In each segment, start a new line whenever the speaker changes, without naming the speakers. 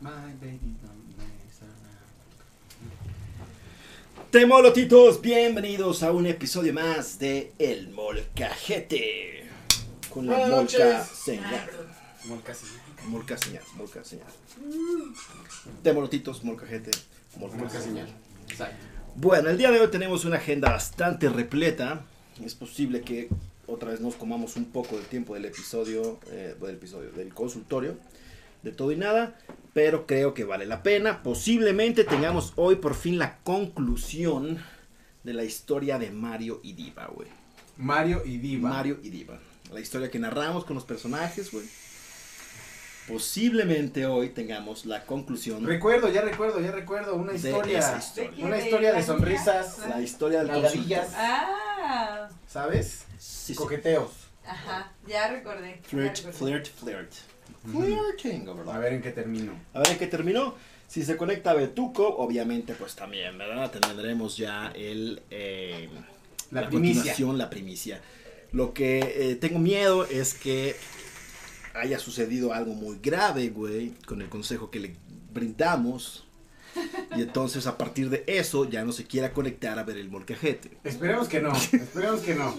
My baby don't.
Temolotitos, bienvenidos a un episodio más de El Molcajete. Con la
Buenas
molca
noches.
señal.
Molcas y-
Molca señal, molca señal. Temolotitos, molcajete, molca,
Molcas
señal.
señal.
Bueno, el día de hoy tenemos una agenda bastante repleta. Es posible que otra vez nos comamos un poco del tiempo del episodio, eh, del episodio, del consultorio, de todo y nada, pero creo que vale la pena. Posiblemente tengamos hoy por fin la conclusión de la historia de Mario y Diva, güey.
Mario y Diva.
Mario y Diva. La historia que narramos con los personajes, güey. Posiblemente hoy tengamos la conclusión
Recuerdo, ya recuerdo, ya recuerdo. Una
de
historia. Una historia de sonrisas.
La historia
Nalgadillas.
consultorio.
Ah,
¿Sabes?
Sí, sí.
Coqueteos.
ajá, ya recordé. ya
Flirt,
recordé.
flirt, flirt.
A ver en qué termino.
A ver en qué terminó. Si se conecta Betuco, obviamente, pues también, ¿verdad? Tendremos ya el. eh,
La primicia.
continuación, la primicia. Lo que eh, tengo miedo es que haya sucedido algo muy grave, güey, con el consejo que le brindamos. Y entonces, a partir de eso, ya no se quiera conectar a ver el molcajete.
Esperemos que no. Esperemos que no.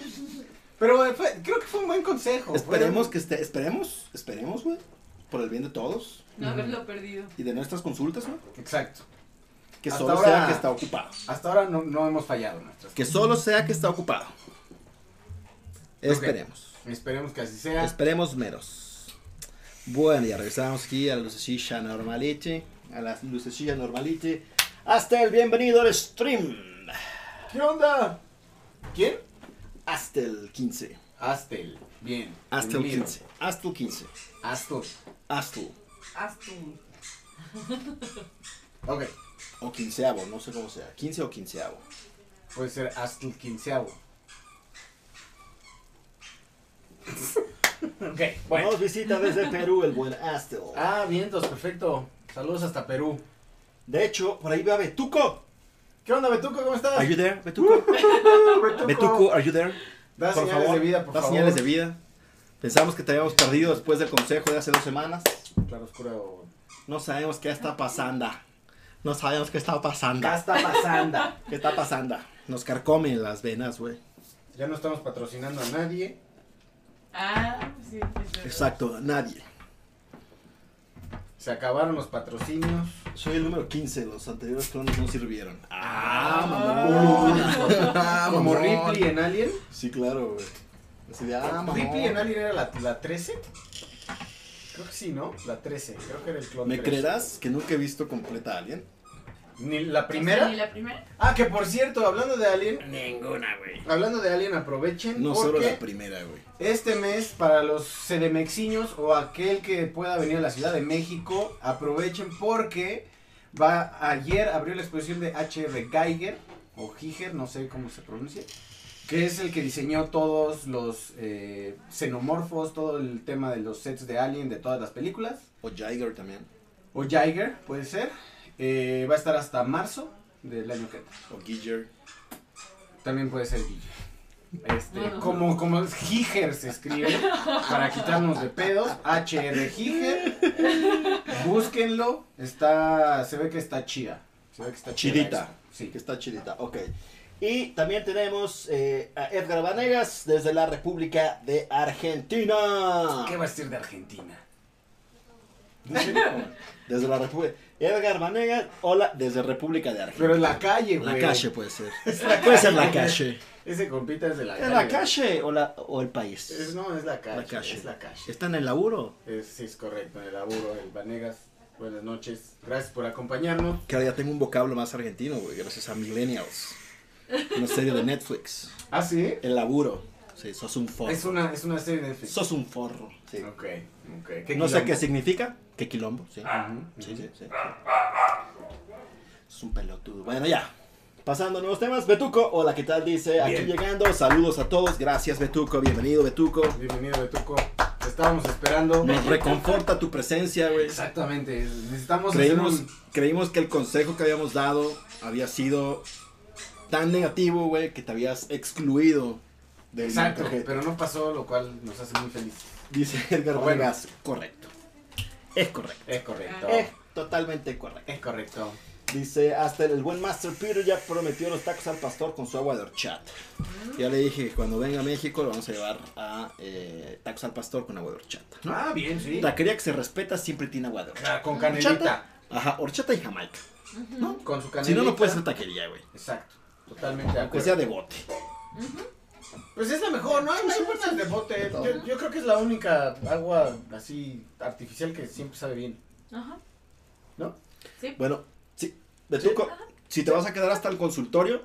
Pero fue- creo que fue un buen consejo.
Esperemos
Fue-
que esté, esperemos, esperemos, güey, por el bien de todos
No haberlo perdido.
y de nuestras consultas, güey.
Exacto.
Que
Hasta
solo
ahora-
sea que está ocupado.
Hasta ahora no, no hemos fallado nuestras
Que solo sea que está ocupado. Esperemos.
Esperemos que así sea.
Esperemos meros. Bueno, ya regresamos aquí a la lucecilla normalite. A la lucecilla normalite. Hasta el bienvenido al stream.
¿Qué onda? ¿Quién?
Hasta el 15.
Astel. Bien.
Hasta el
bienvenido.
15. Hasta el 15.
Astel.
Haz tú.
Ok.
O quinceavo, no sé cómo sea. 15 o quinceavo.
Puede ser hasta el quinceavo. ok, bueno.
Nos visita desde Perú el buen Astel.
Ah, vientos, perfecto. Saludos hasta Perú.
De hecho, por ahí va Betuco.
¿Qué onda, Betuco? ¿Cómo estás?
Are you there, Betuco?
Betuco.
Are you there?
Da
por
señales
favor,
de vida, por
da
favor.
señales de vida. Pensamos que te habíamos perdido después del consejo de hace dos semanas.
Claro oscuro.
No sabemos qué está pasando. No sabemos qué está pasando.
¿Qué está pasando?
¿Qué está pasando? Nos carcomen las venas, güey.
ya no estamos patrocinando a nadie.
Ah, sí, sí, sí.
Exacto, nadie.
Se acabaron los patrocinios.
Soy el número 15, los anteriores clones no sirvieron.
Ah,
mamón. Ah,
Como. Ripley en Alien.
Sí, claro, güey. Así de, ah, mamón.
Ripley en Alien era la, la 13. Creo que sí, ¿no? La 13. Creo que era el clon
¿Me
13.
creerás que nunca he visto completa Alien?
Ni la
¿Ni
primera.
la primera?
Ah, que por cierto, hablando de Alien.
Ninguna, güey.
Hablando de Alien, aprovechen.
No solo la primera, güey.
este mes, para los CDMexiños o aquel que pueda venir a la Ciudad de México, aprovechen porque va ayer abrió la exposición de H.R. Geiger, o Giger, no sé cómo se pronuncia, que es el que diseñó todos los eh, xenomorfos, todo el tema de los sets de Alien de todas las películas.
O Jiger también.
O Geiger, puede ser. Eh, va a estar hasta marzo del año que entra.
O Giger.
También puede ser Guille. Este, como, como Giger se escribe, para quitarnos de pedos, HR Giger, búsquenlo, está, se ve que está chida, se ve que está chida
Chidita.
sí.
Que está chidita, ok. Y también tenemos eh, a Edgar Vanegas desde la República de Argentina.
¿Qué va a decir de Argentina?
Desde la República. Edgar Vanegas, hola, desde República de Argentina.
Pero en la calle,
La
güey.
calle puede ser. Puede ser la calle.
Ese compita es de la
¿Es
calle.
la calle o, la, o el país?
Es- no, es la calle.
La calle.
Es la calle.
¿Está en el laburo?
Es, sí, es correcto. En el laburo, el Vanegas. Buenas noches. Gracias por acompañarnos.
Que ahora ya tengo un vocablo más argentino, güey, gracias a Millennials. Una serie de Netflix.
Ah, sí.
El laburo. Sí, sos un forro.
Es una, es una serie de Netflix.
Sos un forro. Sí.
Ok, ok. ¿Qué
No sé qué significa. ¿Qué quilombo? Sí.
Ujú,
Sí, sí, sí. Es un pelotudo. Bueno, ya. Pasando a nuevos temas. Betuco, hola, ¿qué tal? Dice, aquí
Bien.
llegando. Saludos a todos. Gracias, Betuco. Bienvenido, Betuco.
Bienvenido, Betuco. Te estábamos esperando.
Nos reconforta tu presencia, güey.
Exactamente. Necesitamos
Creímos,
hacer un...
creímos que el consejo que habíamos dado había sido tan negativo, güey, que te habías excluido del
Exacto, pero no pasó, lo cual nos hace muy felices.
Dice Edgar
Bueno.
Vargas, correcto. Es correcto.
Es correcto.
Es totalmente correcto.
Es correcto.
Dice, hasta el buen Master Peter ya prometió los tacos al pastor con su agua de horchata. Ya le dije que cuando venga a México lo vamos a llevar a eh, tacos al pastor con agua de horchata. ¿no?
Ah, bien, sí.
Taquería que se respeta siempre tiene agua de horchata.
Ah, Con canelita.
Ajá, horchata y jamaica. ¿no?
Con su canelita.
Si no, no puede ser taquería, güey.
Exacto. Totalmente de
Aunque sea de bote.
Pues es la mejor, ¿no? No hay buenas de bote. Yo, yo creo que es la única agua así artificial que siempre sabe bien.
Ajá.
¿No?
Sí.
Bueno, sí, Betuco, si te vas a quedar hasta el consultorio,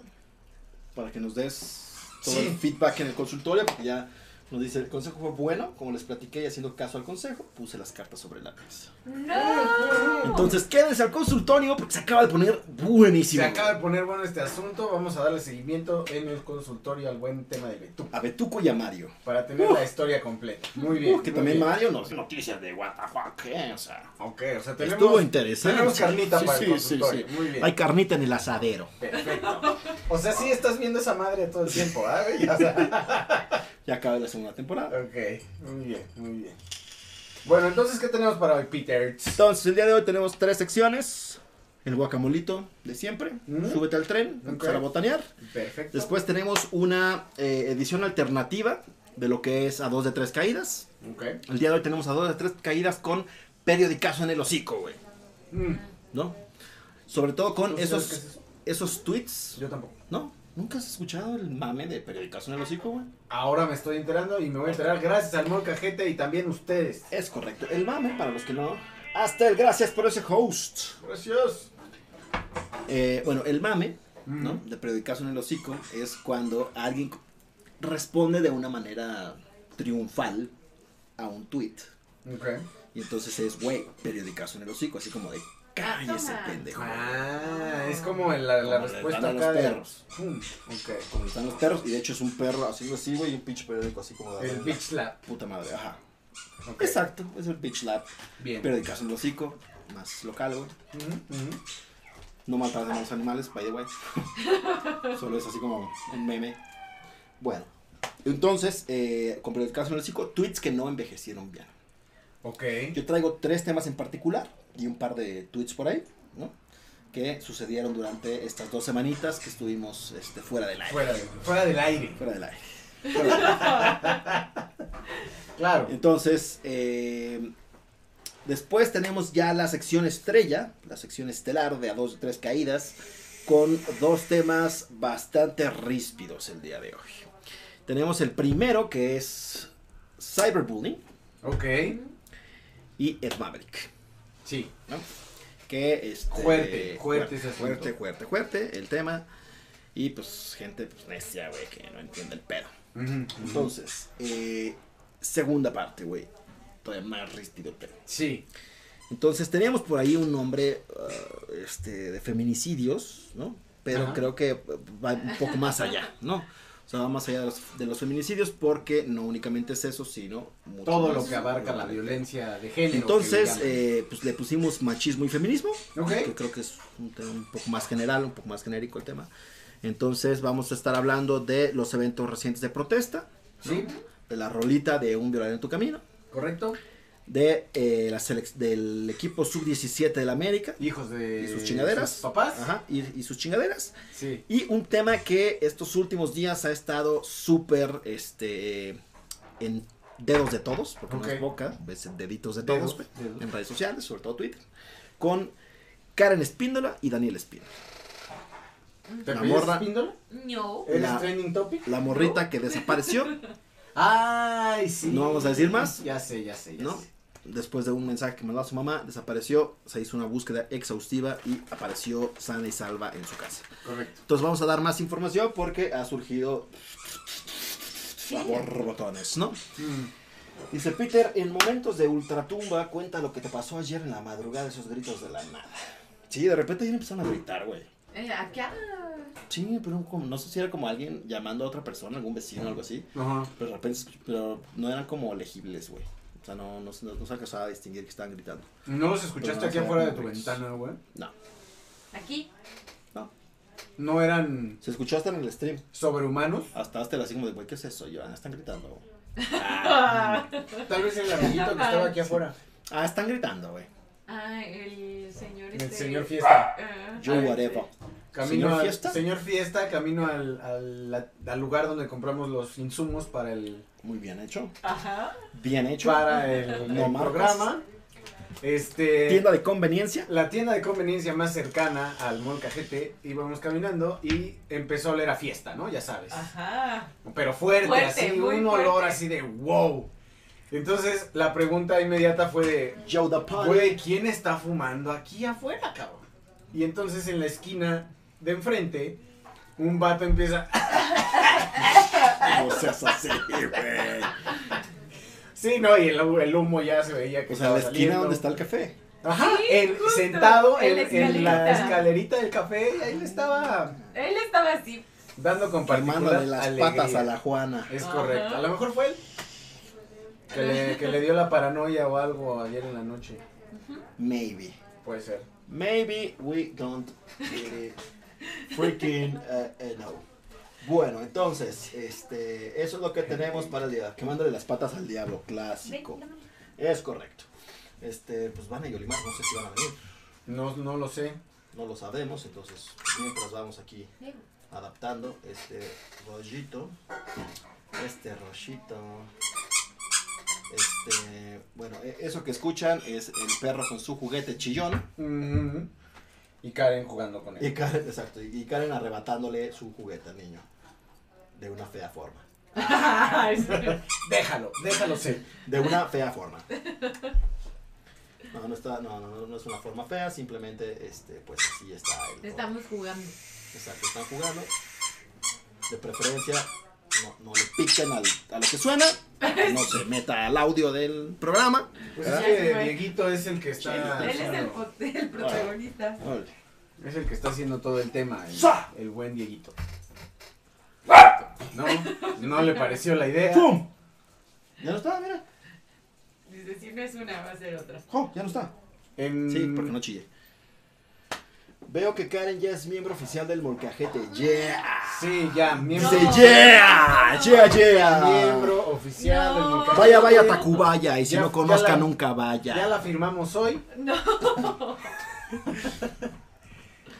para que nos des todo
Sí.
el feedback en el consultorio, porque ya nos dice, el consejo fue bueno, como les platiqué y haciendo caso al consejo, puse las cartas sobre la mesa.
No.
Entonces, quédense al consultorio porque se acaba de poner buenísimo.
Se acaba de poner bueno este asunto. Vamos a darle seguimiento en el consultorio al buen tema de Betu.
A Betuco y a Mario.
Para tener la historia completa. Muy bien.
Uh, que
muy
también
bien.
Mario nos noticias de what the fuck, ¿eh? O sea,
Ok, o sea, tenemos.
estuvo interesante.
Tenemos carnita
Sí,
para
sí,
el consultorio.
sí.
Muy bien.
Hay carnita en el asadero.
Perfecto. O sea, sí estás viendo esa madre todo el tiempo, ¿ah? O sea,
Ya acaba la segunda temporada.
ok, muy bien, muy bien. Bueno, entonces, ¿qué tenemos para hoy, Peter?
Entonces, el día de hoy tenemos tres secciones. El guacamolito de siempre.
Mm.
Súbete al tren,
Ok.
empezar a botanear.
Perfecto.
Después tenemos una eh, edición alternativa de lo que es a dos de tres caídas.
Ok.
El día de hoy tenemos a dos de tres caídas con periodicazo en el hocico, güey.
Mm,
¿No? Sobre todo con
¿tú sabes
esos,
qué es eso?
esos tweets.
Yo tampoco.
¿No? ¿Nunca has escuchado el mame de periodicazo en el hocico, güey?
Ahora me estoy enterando y me voy a enterar gracias al Molcajete y también ustedes.
Es correcto. El mame, para los que no. Hasta el gracias por ese host.
Gracias.
Eh, bueno, el mame,
Mm.
¿no? De periodicazo en el hocico es cuando alguien responde de una manera triunfal a un tweet.
Ok.
Y entonces es, güey, periodicazo en el hocico, así como de, cállese,
Toma.
pendejo.
Ah, es como la, la
Como
respuesta
los
acá de-
perros.
Pum, Ok.
Como están los perros, y de hecho es un perro así, así, güey, y un pinche periódico así como de.
El bitch slap.
Puta madre, ajá. Exacto, es el bitch lab.
Bien.
Periodicazo en el hocico, más local, güey. No maltraten a los animales, by the way. Solo es así como un meme. Bueno, entonces, eh, con periodicazo en el hocico, tweets que no envejecieron bien.
Ok.
Yo traigo tres temas en particular y un par de tweets por ahí, ¿no? Que sucedieron durante estas dos semanitas que estuvimos este, fuera del aire.
Fuera, de- fuera del aire.
Fuera del aire. Fuera del aire.
Claro.
Entonces, eh, después tenemos ya la sección estrella, la sección estelar de a dos o tres caídas, con dos temas bastante ríspidos el día de hoy. Tenemos el primero que es cyberbullying
Ok.
y Ed Maverick.
Sí.
¿no? Que este,
Fuerte, fuerte
fuerte, fuerte, fuerte el tema. Y pues gente pues, necia, güey, que no entiende el pedo. Entonces, eh, segunda parte, güey. Todavía más ríspido el pedo.
Sí.
Entonces teníamos por ahí un nombre uh, este, de feminicidios, ¿no? Pero
Ajá.
creo que va un poco más allá, ¿no? O sea, va más allá de los, de los feminicidios porque no únicamente es eso, sino mucho
Todo
más.
lo que abarca la violencia de género.
Entonces, eh, pues le pusimos machismo y feminismo,
llaman.
que creo que es un tema un poco más general, un poco más genérico el tema. Entonces vamos a estar hablando de los eventos recientes de protesta,
Sí.
de la rolita de un violador en tu camino,
Correcto.
De eh, la del equipo sub-17 de la América
Hijos de.
y sus chingaderas.
sus papás.
Ajá, y, y sus chingaderas.
Sí.
Y un tema que estos últimos días ha estado súper este, en dedos de todos, porque
Ok.
no es boca, es deditos de
Dedos,
todos,
dedos.
en redes sociales, sobre todo Twitter, con Karen Espíndola y Daniel Espíndola.
¿Te
La morra.
Espíndola?
No.
¿Eres
La-
trending topic?
La morrita que desapareció
Ay, sí.
¿No vamos a decir más?
Ya sé, ya sé, ya
¿no?
sé.
Después de un mensaje que mandó a su mamá, desapareció, se hizo una búsqueda exhaustiva y apareció sana y salva en su casa.
Correcto.
Entonces vamos a dar más información porque ha surgido a borbotones, ¿no?
Mm.
Dice Peter, en momentos de ultratumba, cuenta lo que te pasó ayer en la madrugada, esos gritos de la nada. Sí, de repente ayer empezaron a gritar, güey.
Eh, acá.
Sí, pero como, no sé si era como alguien llamando a otra persona, algún vecino o algo así.
Ajá.
Pero de repente, pero no eran como legibles, güey. O sea, no, no, no, no se alcanzaba a distinguir que estaban gritando.
¿No los escuchaste
no
aquí afuera de tu
gritos.
ventana, güey?
No.
Aquí.
¿No eran
Se escuchó hasta en el stream.
sobrehumanos?
Hasta hasta así como de, güey, ¿qué es eso? Yo, ah, están gritando. güey.
Tal vez el amiguito que estaba aquí afuera.
Ah, están gritando, güey.
Ah, el señor
El
este.
señor Fiesta.
Ah,
Yo, whatever.
Camino
¿Señor
al,
Fiesta?
Señor Fiesta, camino al, al, al lugar donde compramos los insumos para el,
Muy bien hecho.
Ajá.
Bien hecho.
para el,
No
el
marcas.
programa. Este,
Tienda de conveniencia.
La tienda de conveniencia más cercana al Mall Cajete, íbamos caminando y empezó a oler a fiesta, ¿no? Ya sabes.
Ajá.
Pero fuerte,
Fuerte,
así,
muy
un olor
fuerte.
así de wow. Entonces la pregunta inmediata fue de,
Joe the
güey, ¿quién está fumando aquí afuera, cabrón? Y entonces en la esquina de enfrente, un vato empieza,
No seas así, güey.
sí, no, y el, el humo ya se veía que
O sea, la esquina
saliendo.
donde está el café.
Ajá,
Sí, justo,
sentado
en
en,
la
en la
escalerita.
del café, y ahí le estaba
Él estaba así.
dando con
Quemándole las
alegría.
patas a la Juana.
Es
Ajá.
correcto. A lo mejor fue él. Que le, que le dio la paranoia o algo ayer en la noche.
Maybe.
Puede ser.
Maybe we don't get it. Freaking uh, uh, no. Bueno, entonces, este, eso es lo que tenemos para el día. Quemándole las patas al diablo, clásico. Es correcto. Este, pues van a Yolimar, no sé si van a venir.
No, no lo sé.
No lo sabemos, entonces mientras vamos aquí adaptando este rollito, este rollito, este, bueno, e- eso que escuchan es el perro con su juguete chillón.
Y Karen jugando con
y
él.
Karen, exacto, y Karen arrebatándole su juguete al niño de una fea forma,
Déjalo, déjalo ser.
de una fea forma. No, no está, no, no, no es una forma fea, simplemente, este, pues así está. el-
Estamos jugando.
Exacto, están jugando. De preferencia, no, no le piquen al, a lo que suena. No se meta al audio del programa.
Pues
¿verdad?
es que Dieguito es el que está.
Él es el, protagonista.
Es el que está haciendo todo el tema. El, el buen Dieguito. No, no le pareció la idea.
¡Pum! Ya no está, mira.
Dice, si no es una, va a ser otra.
¡Oh! Ya no está.
En-
Sí, porque no chille. Veo que Karen ya es miembro oficial del Molcajete. ¡Yeah!
Sí, ya, miembro.
Dice ¡Yeah! ¡Yeah, yeah!
Miembro oficial del. Molcajete.
Vaya, vaya, Tacubaya. Y si
Ya-
no
ya
conozca,
la-
nunca vaya.
Ya la firmamos hoy.
No.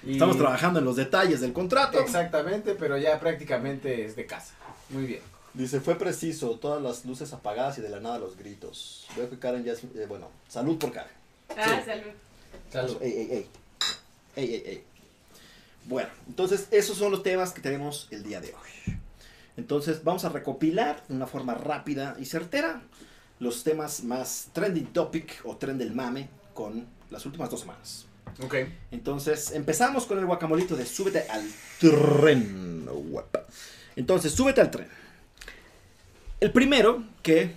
y-
Estamos trabajando en los detalles del contrato.
Exactamente, pero ya prácticamente es de casa. Muy bien.
Dice, fue preciso, todas las luces apagadas y de la nada los gritos. Veo que Karen ya es, eh, bueno, salud por Karen.
Ah, salud.
Salud.
Ey, ey, ey. Ey, ey, ey. Bueno, entonces esos son los temas que tenemos el día de hoy. Entonces vamos a recopilar de una forma rápida y certera los temas más trending topic o trend del mame con las últimas dos semanas.
Ok.
Entonces, empezamos con el guacamolito de súbete al tren. guapa. Entonces, súbete al tren. El primero, que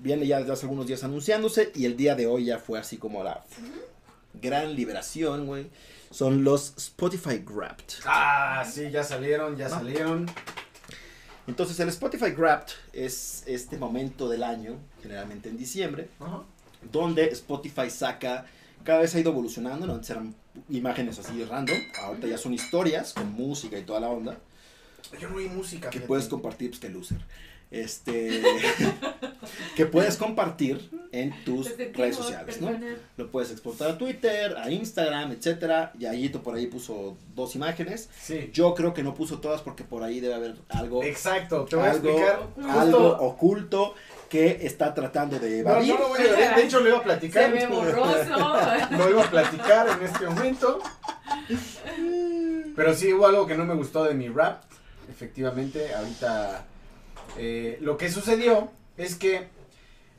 viene ya desde hace algunos días anunciándose, y el día de hoy ya fue así como la gran liberación, güey, son los Spotify Grabbed.
Ah, sí, ya salieron, ya
No.
salieron.
Entonces, el Spotify Grabbed es este momento del año, generalmente en diciembre, donde Spotify saca, cada vez ha ido evolucionando, ¿no? antes eran imágenes así random, ahorita ya son historias con música y toda la onda,
Yo no oí música.
que
fíjate.
puedes compartir, pues que loser. Este, que puedes compartir en tus
sentimos,
redes sociales, ¿no?
perdona.
Lo puedes exportar a Twitter, a Instagram, etcétera. Y Ayito por ahí puso dos imágenes.
Sí.
Yo creo que no puso todas porque por ahí debe haber algo,
Exacto, te voy a
algo,
explicar.
algo
Justo,
oculto que está tratando de evadir.
no lo voy a ver, de hecho lo iba a platicar.
Se.
Lo iba a platicar en este momento. Pero sí hubo algo que no me gustó de mi rap. Efectivamente, ahorita eh, lo que sucedió es que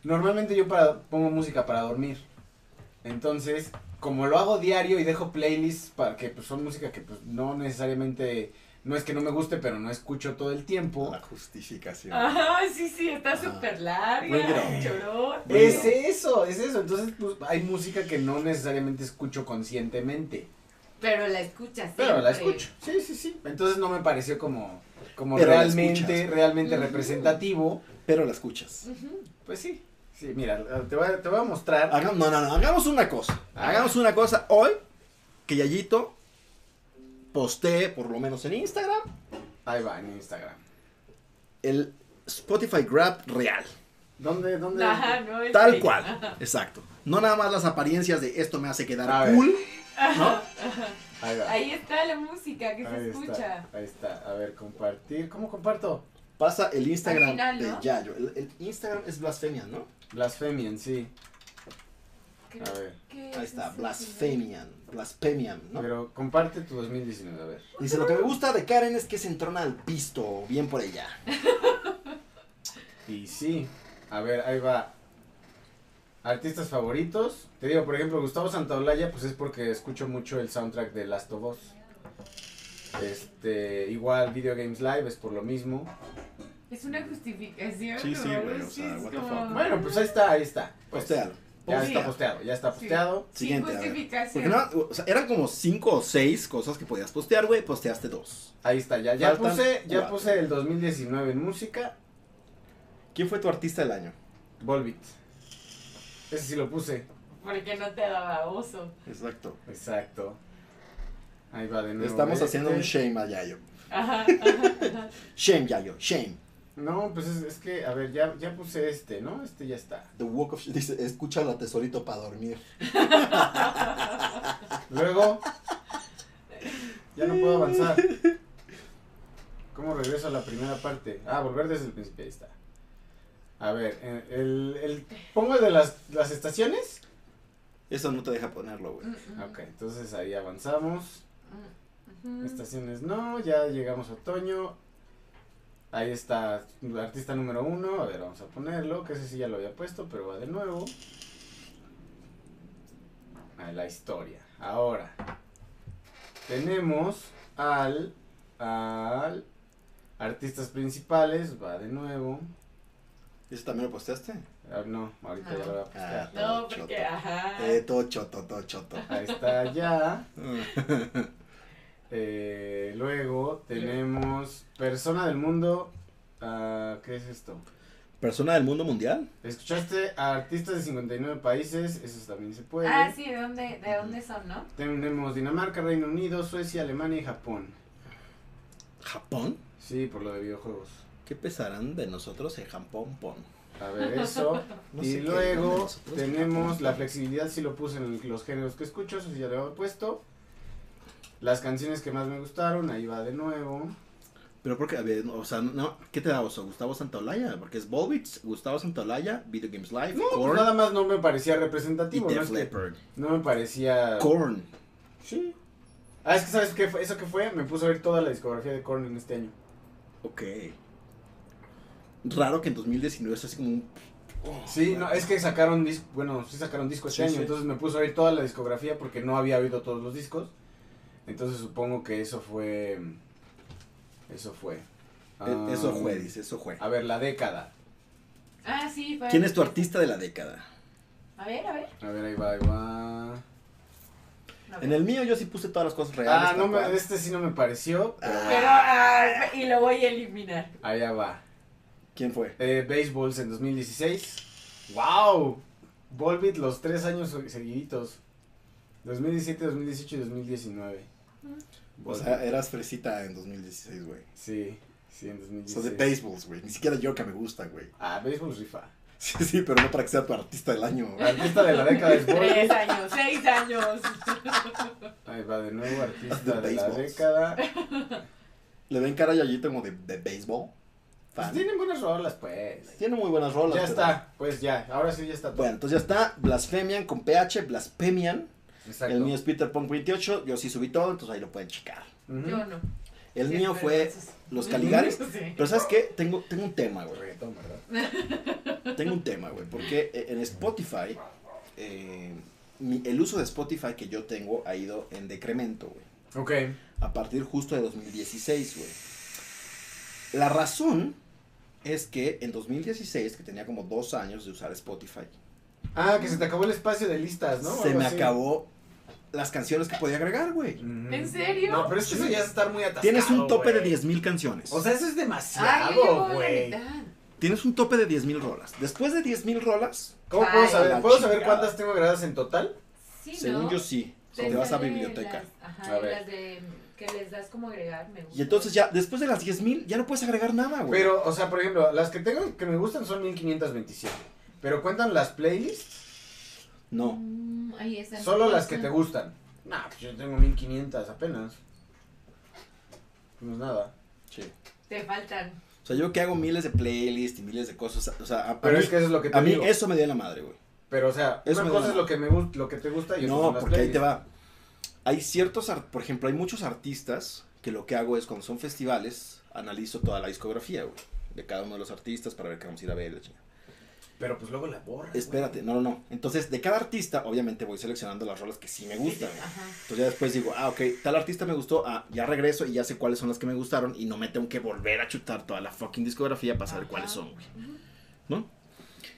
normalmente yo para, pongo música para dormir. Entonces, como lo hago diario y dejo playlists para que pues, son música que pues no necesariamente no es que no me guste, pero no escucho todo el tiempo.
La justificación.
Ajá, sí, sí, está súper larga. Chorón.
Es eso, es eso. Entonces, pues hay música que no necesariamente escucho conscientemente.
Pero la escuchas
Pero la escucho. Sí, sí, sí. Entonces no me pareció como, como realmente,
escuchas.
realmente representativo.
Pero la escuchas.
Pues sí. Sí, mira, te voy a, te voy a mostrar.
Haga- no, no, no, hagamos una cosa. Hagamos una cosa hoy que Yayito postee, por lo menos en Instagram,
Ahí va, en Instagram.
el Spotify Grab real.
¿Dónde, dónde?
Ajá, no es
Tal cual. Exacto. No nada más las apariencias de esto me hace
A
quedar
ver.
cool. ¿No?
Ahí va.
Ahí está la música que se escucha.
ahí está. A ver, compartir. ¿Cómo comparto?
Pasa el Instagram
Al final,
de
¿no?
Yayo. El, el Instagram es Blasfemian, ¿no?
Blasphemian, sí.
Creo
A ver.
que
Ahí está,
es el
Blasphemian. Blasphemian, ¿no?
Pero comparte tu 2019, a ver.
Dice, lo que me gusta de Karen es que se entrona al pisto, bien por ella.
Y sí. A ver, ahí va. Artistas favoritos. Te digo, por ejemplo, Gustavo Santaolalla, pues es porque escucho mucho el soundtrack de Last of Us. Este, igual Video Games Live es por lo mismo.
Es una justificación.
Sí, sí, güey, o
Sí,
sea, what the
como-
fuck.
Bueno, pues ahí está, ahí está. Pues,
Postéalo.
Ya está posteado, ya está
Sí.
posteado.
Sin
Siguiente, a ver.
justificación.
Porque no, o sea, eran como cinco o seis cosas que podías postear, güey. Posteaste dos.
Ahí está, ya, ya
Faltan
puse, ya
cuatro.
puse el 2019 en música.
¿Quién fue tu artista del año?
Volbit. Ese sí lo puse.
Porque no te daba oso.
Exacto.
Exacto. Ahí va de nuevo.
Estamos
este.
haciendo un shame a Yayo.
Ajá, ajá, ajá.
Shame, Yayo, shame.
No, pues es, es que, a ver, ya, ya puse este, ¿no? Este ya está.
The Walk of Dice, escucha la tesorito para dormir.
Luego, ya no puedo avanzar. ¿Cómo regreso a la primera parte? Ah, volver desde el principio, ahí está. A ver, eh, el, el, ¿pongo el de las, las estaciones?
Eso no te deja ponerlo, güey.
Mm, mm,
Ok, entonces ahí avanzamos.
mm.
Estaciones no, ya llegamos a otoño. Ahí está, artista número uno. A ver, vamos a ponerlo, que ese sí ya lo había puesto, pero va de nuevo. A la historia. Ahora, tenemos al, al artistas principales, va de nuevo.
¿Eso también lo posteaste?
Ah, no, ahorita ya lo voy a postear.
No,
Choto.
porque, ajá.
Eh, todo choto, todo choto.
Ahí está ya. Eh, luego tenemos Persona del Mundo. ah, ¿Qué es esto?
¿Persona del mundo mundial?
¿Escuchaste a artistas de 59 países? Eso también se puede.
Ah, sí, ¿de dónde, de dónde son, no?
Tenemos Dinamarca, Reino Unido, Suecia, Alemania y Japón.
¿Japón?
Sí, por lo de videojuegos.
¿Qué pesarán de nosotros en Japón? Pon.
A ver, eso.
No
y luego tenemos la flexibilidad, si lo puse en los géneros que escucho, eso sí ya lo había puesto. Las canciones que más me gustaron, ahí va de nuevo.
Pero porque, a ver, o sea, no, ¿qué te da oso? ¿Gustavo Santaolalla? Porque es Volbits, Gustavo Santaolalla, Video Games Live,
No, pues
Korn
nada más no me parecía
y
representativo. No,
Def
es que-
Leppard.
no me parecía.
Korn.
Sí. Ah, es que ¿sabes qué fue? ¿Eso qué fue? Me puso a ver toda la discografía de Korn en este año.
Ok. Raro que en 2019 es así como un...
Sí, no, es que sacaron disco, bueno, sí sacaron disco este
Sí,
año,
sí.
entonces me puso a ver toda la discografía porque no había oído todos los discos. Entonces supongo que eso fue eso fue.
Eso
Ah,
fue, dice, eso fue.
A ver, la década.
Ah, sí. fue-
¿Quién es tu artista de la década?
A ver, a ver.
A ver, ahí va, ahí va.
No,
En el mío yo sí puse todas las cosas reales.
Ah, no me,
cual.
este sí no me pareció, pero
Pero, ah, y lo voy a eliminar.
allá va.
¿Quién fue?
Eh, Baseballs en 2016. ¡Wow! Volbit los tres años seguiditos. 2017, 2018 y 2019.
O sea, eras fresita en 2016, güey.
Sí. Sí, en
Son
2016.
de baseballs, güey. Ni siquiera yo que me gusta, güey.
Ah, béisbol rifa.
Sí, sí, pero no para que sea tu artista del año.
Artista de la década es
Tres
Borges.
años, seis años.
Ahí va de nuevo, artista
De
de la
béisbol.
década.
Le ven cara a Yayito como de, de béisbol.
Pues
Fan.
tienen buenas rolas, pues.
Tiene muy buenas rolas.
Ya
pero-
está, pues ya, ahora sí ya está todo.
Bueno, entonces ya está. Blasphemian con PH, Blasphemian.
Exacto.
El mío es Peter Punk 28. Yo sí subí todo, entonces ahí lo pueden checar.
Yo no.
El
Sí,
mío fue. Los Caligaris.
Sí.
Pero ¿sabes qué? Tengo, tengo un tema, güey.
Reggaetón, ¿verdad?
Tengo un tema, güey. Porque eh, en Spotify, eh, mi- el uso de Spotify que yo tengo ha ido en decremento, güey.
Ok.
A partir justo de 2016, güey. La razón es que en 2016, que tenía como dos años de usar Spotify,
Ah, que se te acabó el espacio de listas, ¿no?
se me
así.
acabó las canciones que podía agregar, güey.
¿En serio?
No, pero es que eso ya es estar muy atascado,
Tienes un tope de
güey.
10.000 canciones.
O sea, eso es demasiado, güey.
Tienes un tope de 10.000 rolas. Después de 10.000 rolas,
¿Cómo
Ay,
puedo saber? ¿Puedo saber cuántas tengo grabadas en total?
Sí,
según
¿no?
yo sí. Si
Te
te vas a biblioteca.
las- ajá,
A ver.
las de que les das como agregar, me gusta.
Y entonces ya, después de las 10.000, ya no puedes agregar nada, güey.
Pero, o sea, por ejemplo, las que tengo que me gustan son 1527. Pero cuentan las playlists,
No.
Mm, ahí están.
solo las que te gustan. Nah, pues yo tengo 1500 apenas. No es nada.
Sí.
Te faltan.
O sea, yo que hago miles de playlists y miles de cosas. O sea, a, a
Pero
mí,
es que eso es lo que te
a mí eso me dio la madre, güey.
Pero, o sea,
Eso
una cosa es lo que me gusta, lo que te gusta y otra
No, porque ahí te va. Hay ciertos, por ejemplo, hay muchos artistas que lo que hago es cuando son festivales, analizo toda la discografía, güey. De cada uno de los artistas para ver qué vamos a ir a ver. la chingada.
Pero pues luego la borras.
Espérate, no, no, no. Entonces, de cada artista, obviamente voy seleccionando las rolas que sí me gustan. güey.
Ajá.
Entonces ya después digo, ah, ok, tal artista me gustó, ah, ya regreso y ya sé cuáles son las que me gustaron y no me tengo que volver a chutar toda la fucking discografía para saber
Ajá.
cuáles son, güey.
Ujú.
¿No?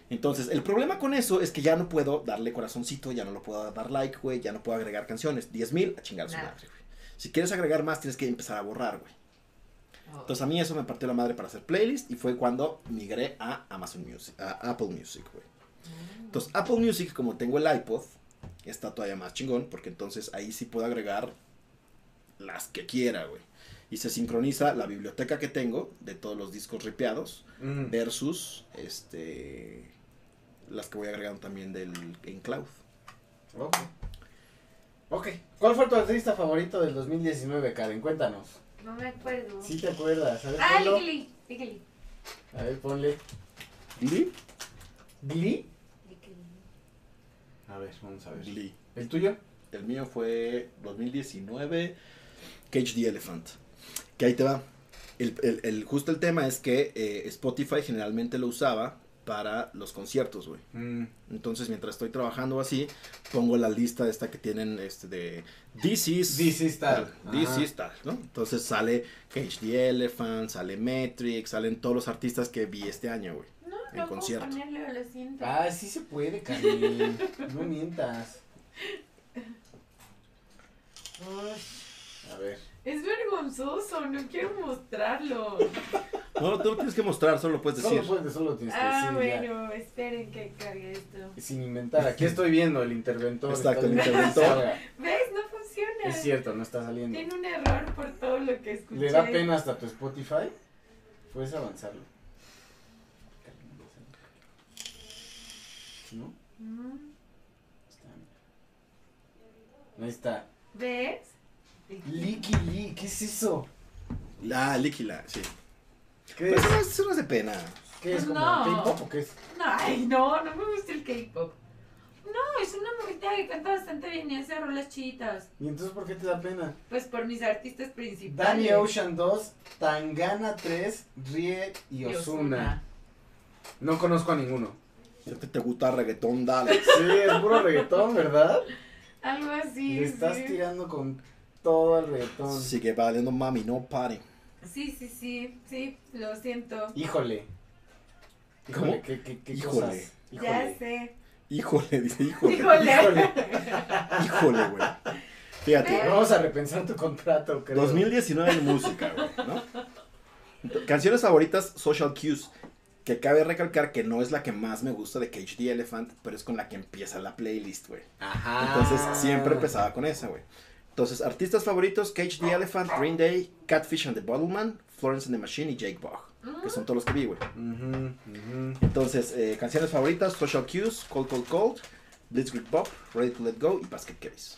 Entonces, el problema con eso es que ya no puedo darle corazoncito, ya no lo puedo dar like, güey, ya no puedo agregar canciones. 10.000 a chingar a su madre, güey. Si quieres agregar más, tienes que empezar a borrar, güey.
Oh.
Entonces, a mí eso me partió la madre para hacer playlist y fue cuando migré a Amazon Music, a Apple Music, güey.
Mm.
Entonces, Apple Music, como tengo el iPod, está todavía más chingón, porque entonces ahí sí puedo agregar las que quiera, güey. Y se sincroniza la biblioteca que tengo de todos los discos ripeados
Mm.
versus este las que voy agregando también del en cloud.
Ok. Ok. ¿Cuál fue tu artista favorito del 2019, Karen? Cuéntanos.
No me acuerdo.
Si te acuerdas. A ver,
Ah. Lickily.
A ver, ponle.
Glee.
¿Glee? A ver, vamos a ver.
Glee.
¿El tuyo?
El mío fue 2019 Cage the Elephant. Que ahí te va. El, el- el- justo el tema es que eh, Spotify generalmente lo usaba para los conciertos, güey.
Mm.
Entonces, mientras estoy trabajando así, pongo la lista esta que tienen este de This is
This is tal.
This is tal, ¿no? Entonces sale Cage the Elephant, sale Metrix, salen todos los artistas que vi este año, güey.
No,
En
no
concierto.
lo.
Ah, sí se puede, Karen. no mientas. A ver.
Es vergonzoso, no quiero mostrarlo.
No, tú lo tienes que mostrar, solo lo puedes decir.
Solo, puedes, solo tienes que
Ah,
ya.
bueno, esperen que cargue esto.
Sin inventar. Aquí estoy viendo el interventor.
Exacto, el interventor.
¿Ves? No funciona.
Es cierto, no está saliendo.
Tiene un error por todo lo que escuché.
¿Le da pena hasta tu Spotify? Puedes avanzarlo. ¿No?
Mm.
Ahí está.
¿Ves?
Licky Lee, ¿qué es eso?
La Líquila, sí.
¿Qué
Pero
es?
eso no, es, eso no es de pena.
¿Qué es? ¿Como
No.
K-pop o qué es?
No, ay, no, no me gusta el K-pop. No, es una morrita que canta bastante bien y hace rolas chidas.
¿Y entonces por qué te da pena?
Pues por mis artistas principales.
Danny Ocean 2, Tangana 3, Rie y
Y
Ozuna. No conozco a ninguno.
Si a ti te gusta reggaetón, dale.
Sí, es puro reggaetón, ¿verdad?
Algo así.
Le estás
sí.
tirando con todo el reggaetón.
Sigue valiendo mami, no pare.
Sí, sí, sí, sí, lo siento.
Híjole.
¿Cómo?
Híjole, ¿qué, qué, qué
Híjole.
cosas?
Ya sé.
Híjole, dice, híjole.
Híjole.
Híjole.
Híjole, güey. Fíjate,
Vamos a repensar tu contrato, creo.
2019 en música, güey, ¿no? Canciones favoritas, Social Cues. Que cabe recalcar que no es la que más me gusta de Cage the Elephant, pero es con la que empieza la playlist, güey.
Ajá.
Entonces siempre empezaba con esa, güey. Entonces, artistas favoritos, Cage the Elephant, Green Day, Catfish and the Bottleman, Florence and the Machine y Jake Bugg. Que son todos los que vi, güey. Entonces, eh, canciones favoritas, Social Cues, Cold Cold Cold, Blitzkrieg Pop, Ready to Let Go y Basket Case.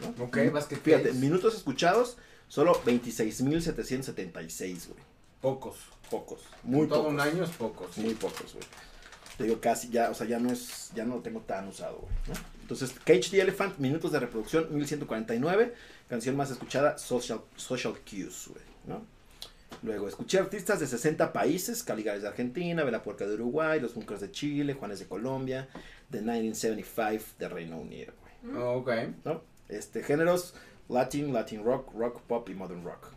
¿no?
Ok, Basket
Fíjate,
Case.
minutos escuchados, solo 26.776, güey.
Pocos.
Pocos. Muy
Todo
pocos.
un año es pocos.
Muy pocos, güey. Te digo, casi ya, o sea, ya no es, ya no lo tengo tan usado, güey. ¿no? Entonces, Cage the Elephant, minutos de reproducción, 1149. Canción más escuchada, Social, Social Cues, güey, ¿no? Luego, escuché artistas de 60 países, Caligares de Argentina, Vela Puerca de Uruguay, Los Bunkers de Chile, Juanes de Colombia, The 1975 de Reino Unido, güey,
Ok.
¿no? Este, géneros, Latin, Latin Rock, Rock Pop y Modern Rock.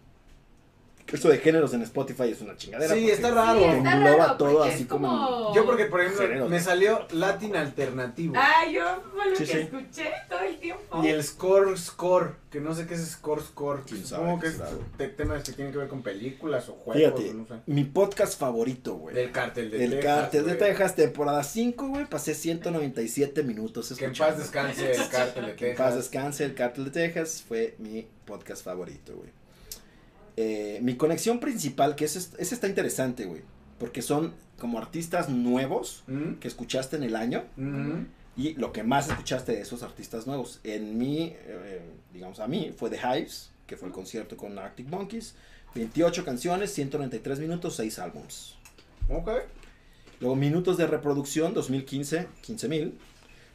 Esto de géneros en Spotify es una chingadera.
Sí, está raro.
Sí, está
engloba
raro,
todo así
es
como-
Yo porque, por ejemplo,
Géneros,
me salió Latin alternativo.
Ah, yo fue lo
Sí,
que
sí.
escuché todo el tiempo.
Y el score score, que no sé qué es score score.
¿Quién
Supongo que es temas que tienen que ver con películas o juegos,
Fíjate,
o no sé.
mi podcast favorito, güey.
Del cártel de
El
Texas.
Cártel de. Texas, temporada 5, güey. Pasé 197 minutos
Que en
escuchando.
paz descanse el cártel de
Que en paz
Texas.
descanse, el Cártel de Texas fue mi podcast favorito, güey. Eh, mi conexión principal, que ese, ese está interesante, güey. Porque son como artistas nuevos
¿Mm?
que escuchaste en el año
¿Mm?
y lo que más escuchaste de esos artistas nuevos. En mí, eh, digamos a mí, fue The Hives, que fue el concierto con Arctic Monkeys. 28 canciones, 193 minutos, 6 álbums.
Ok.
Luego minutos de reproducción, 2015, 15.000.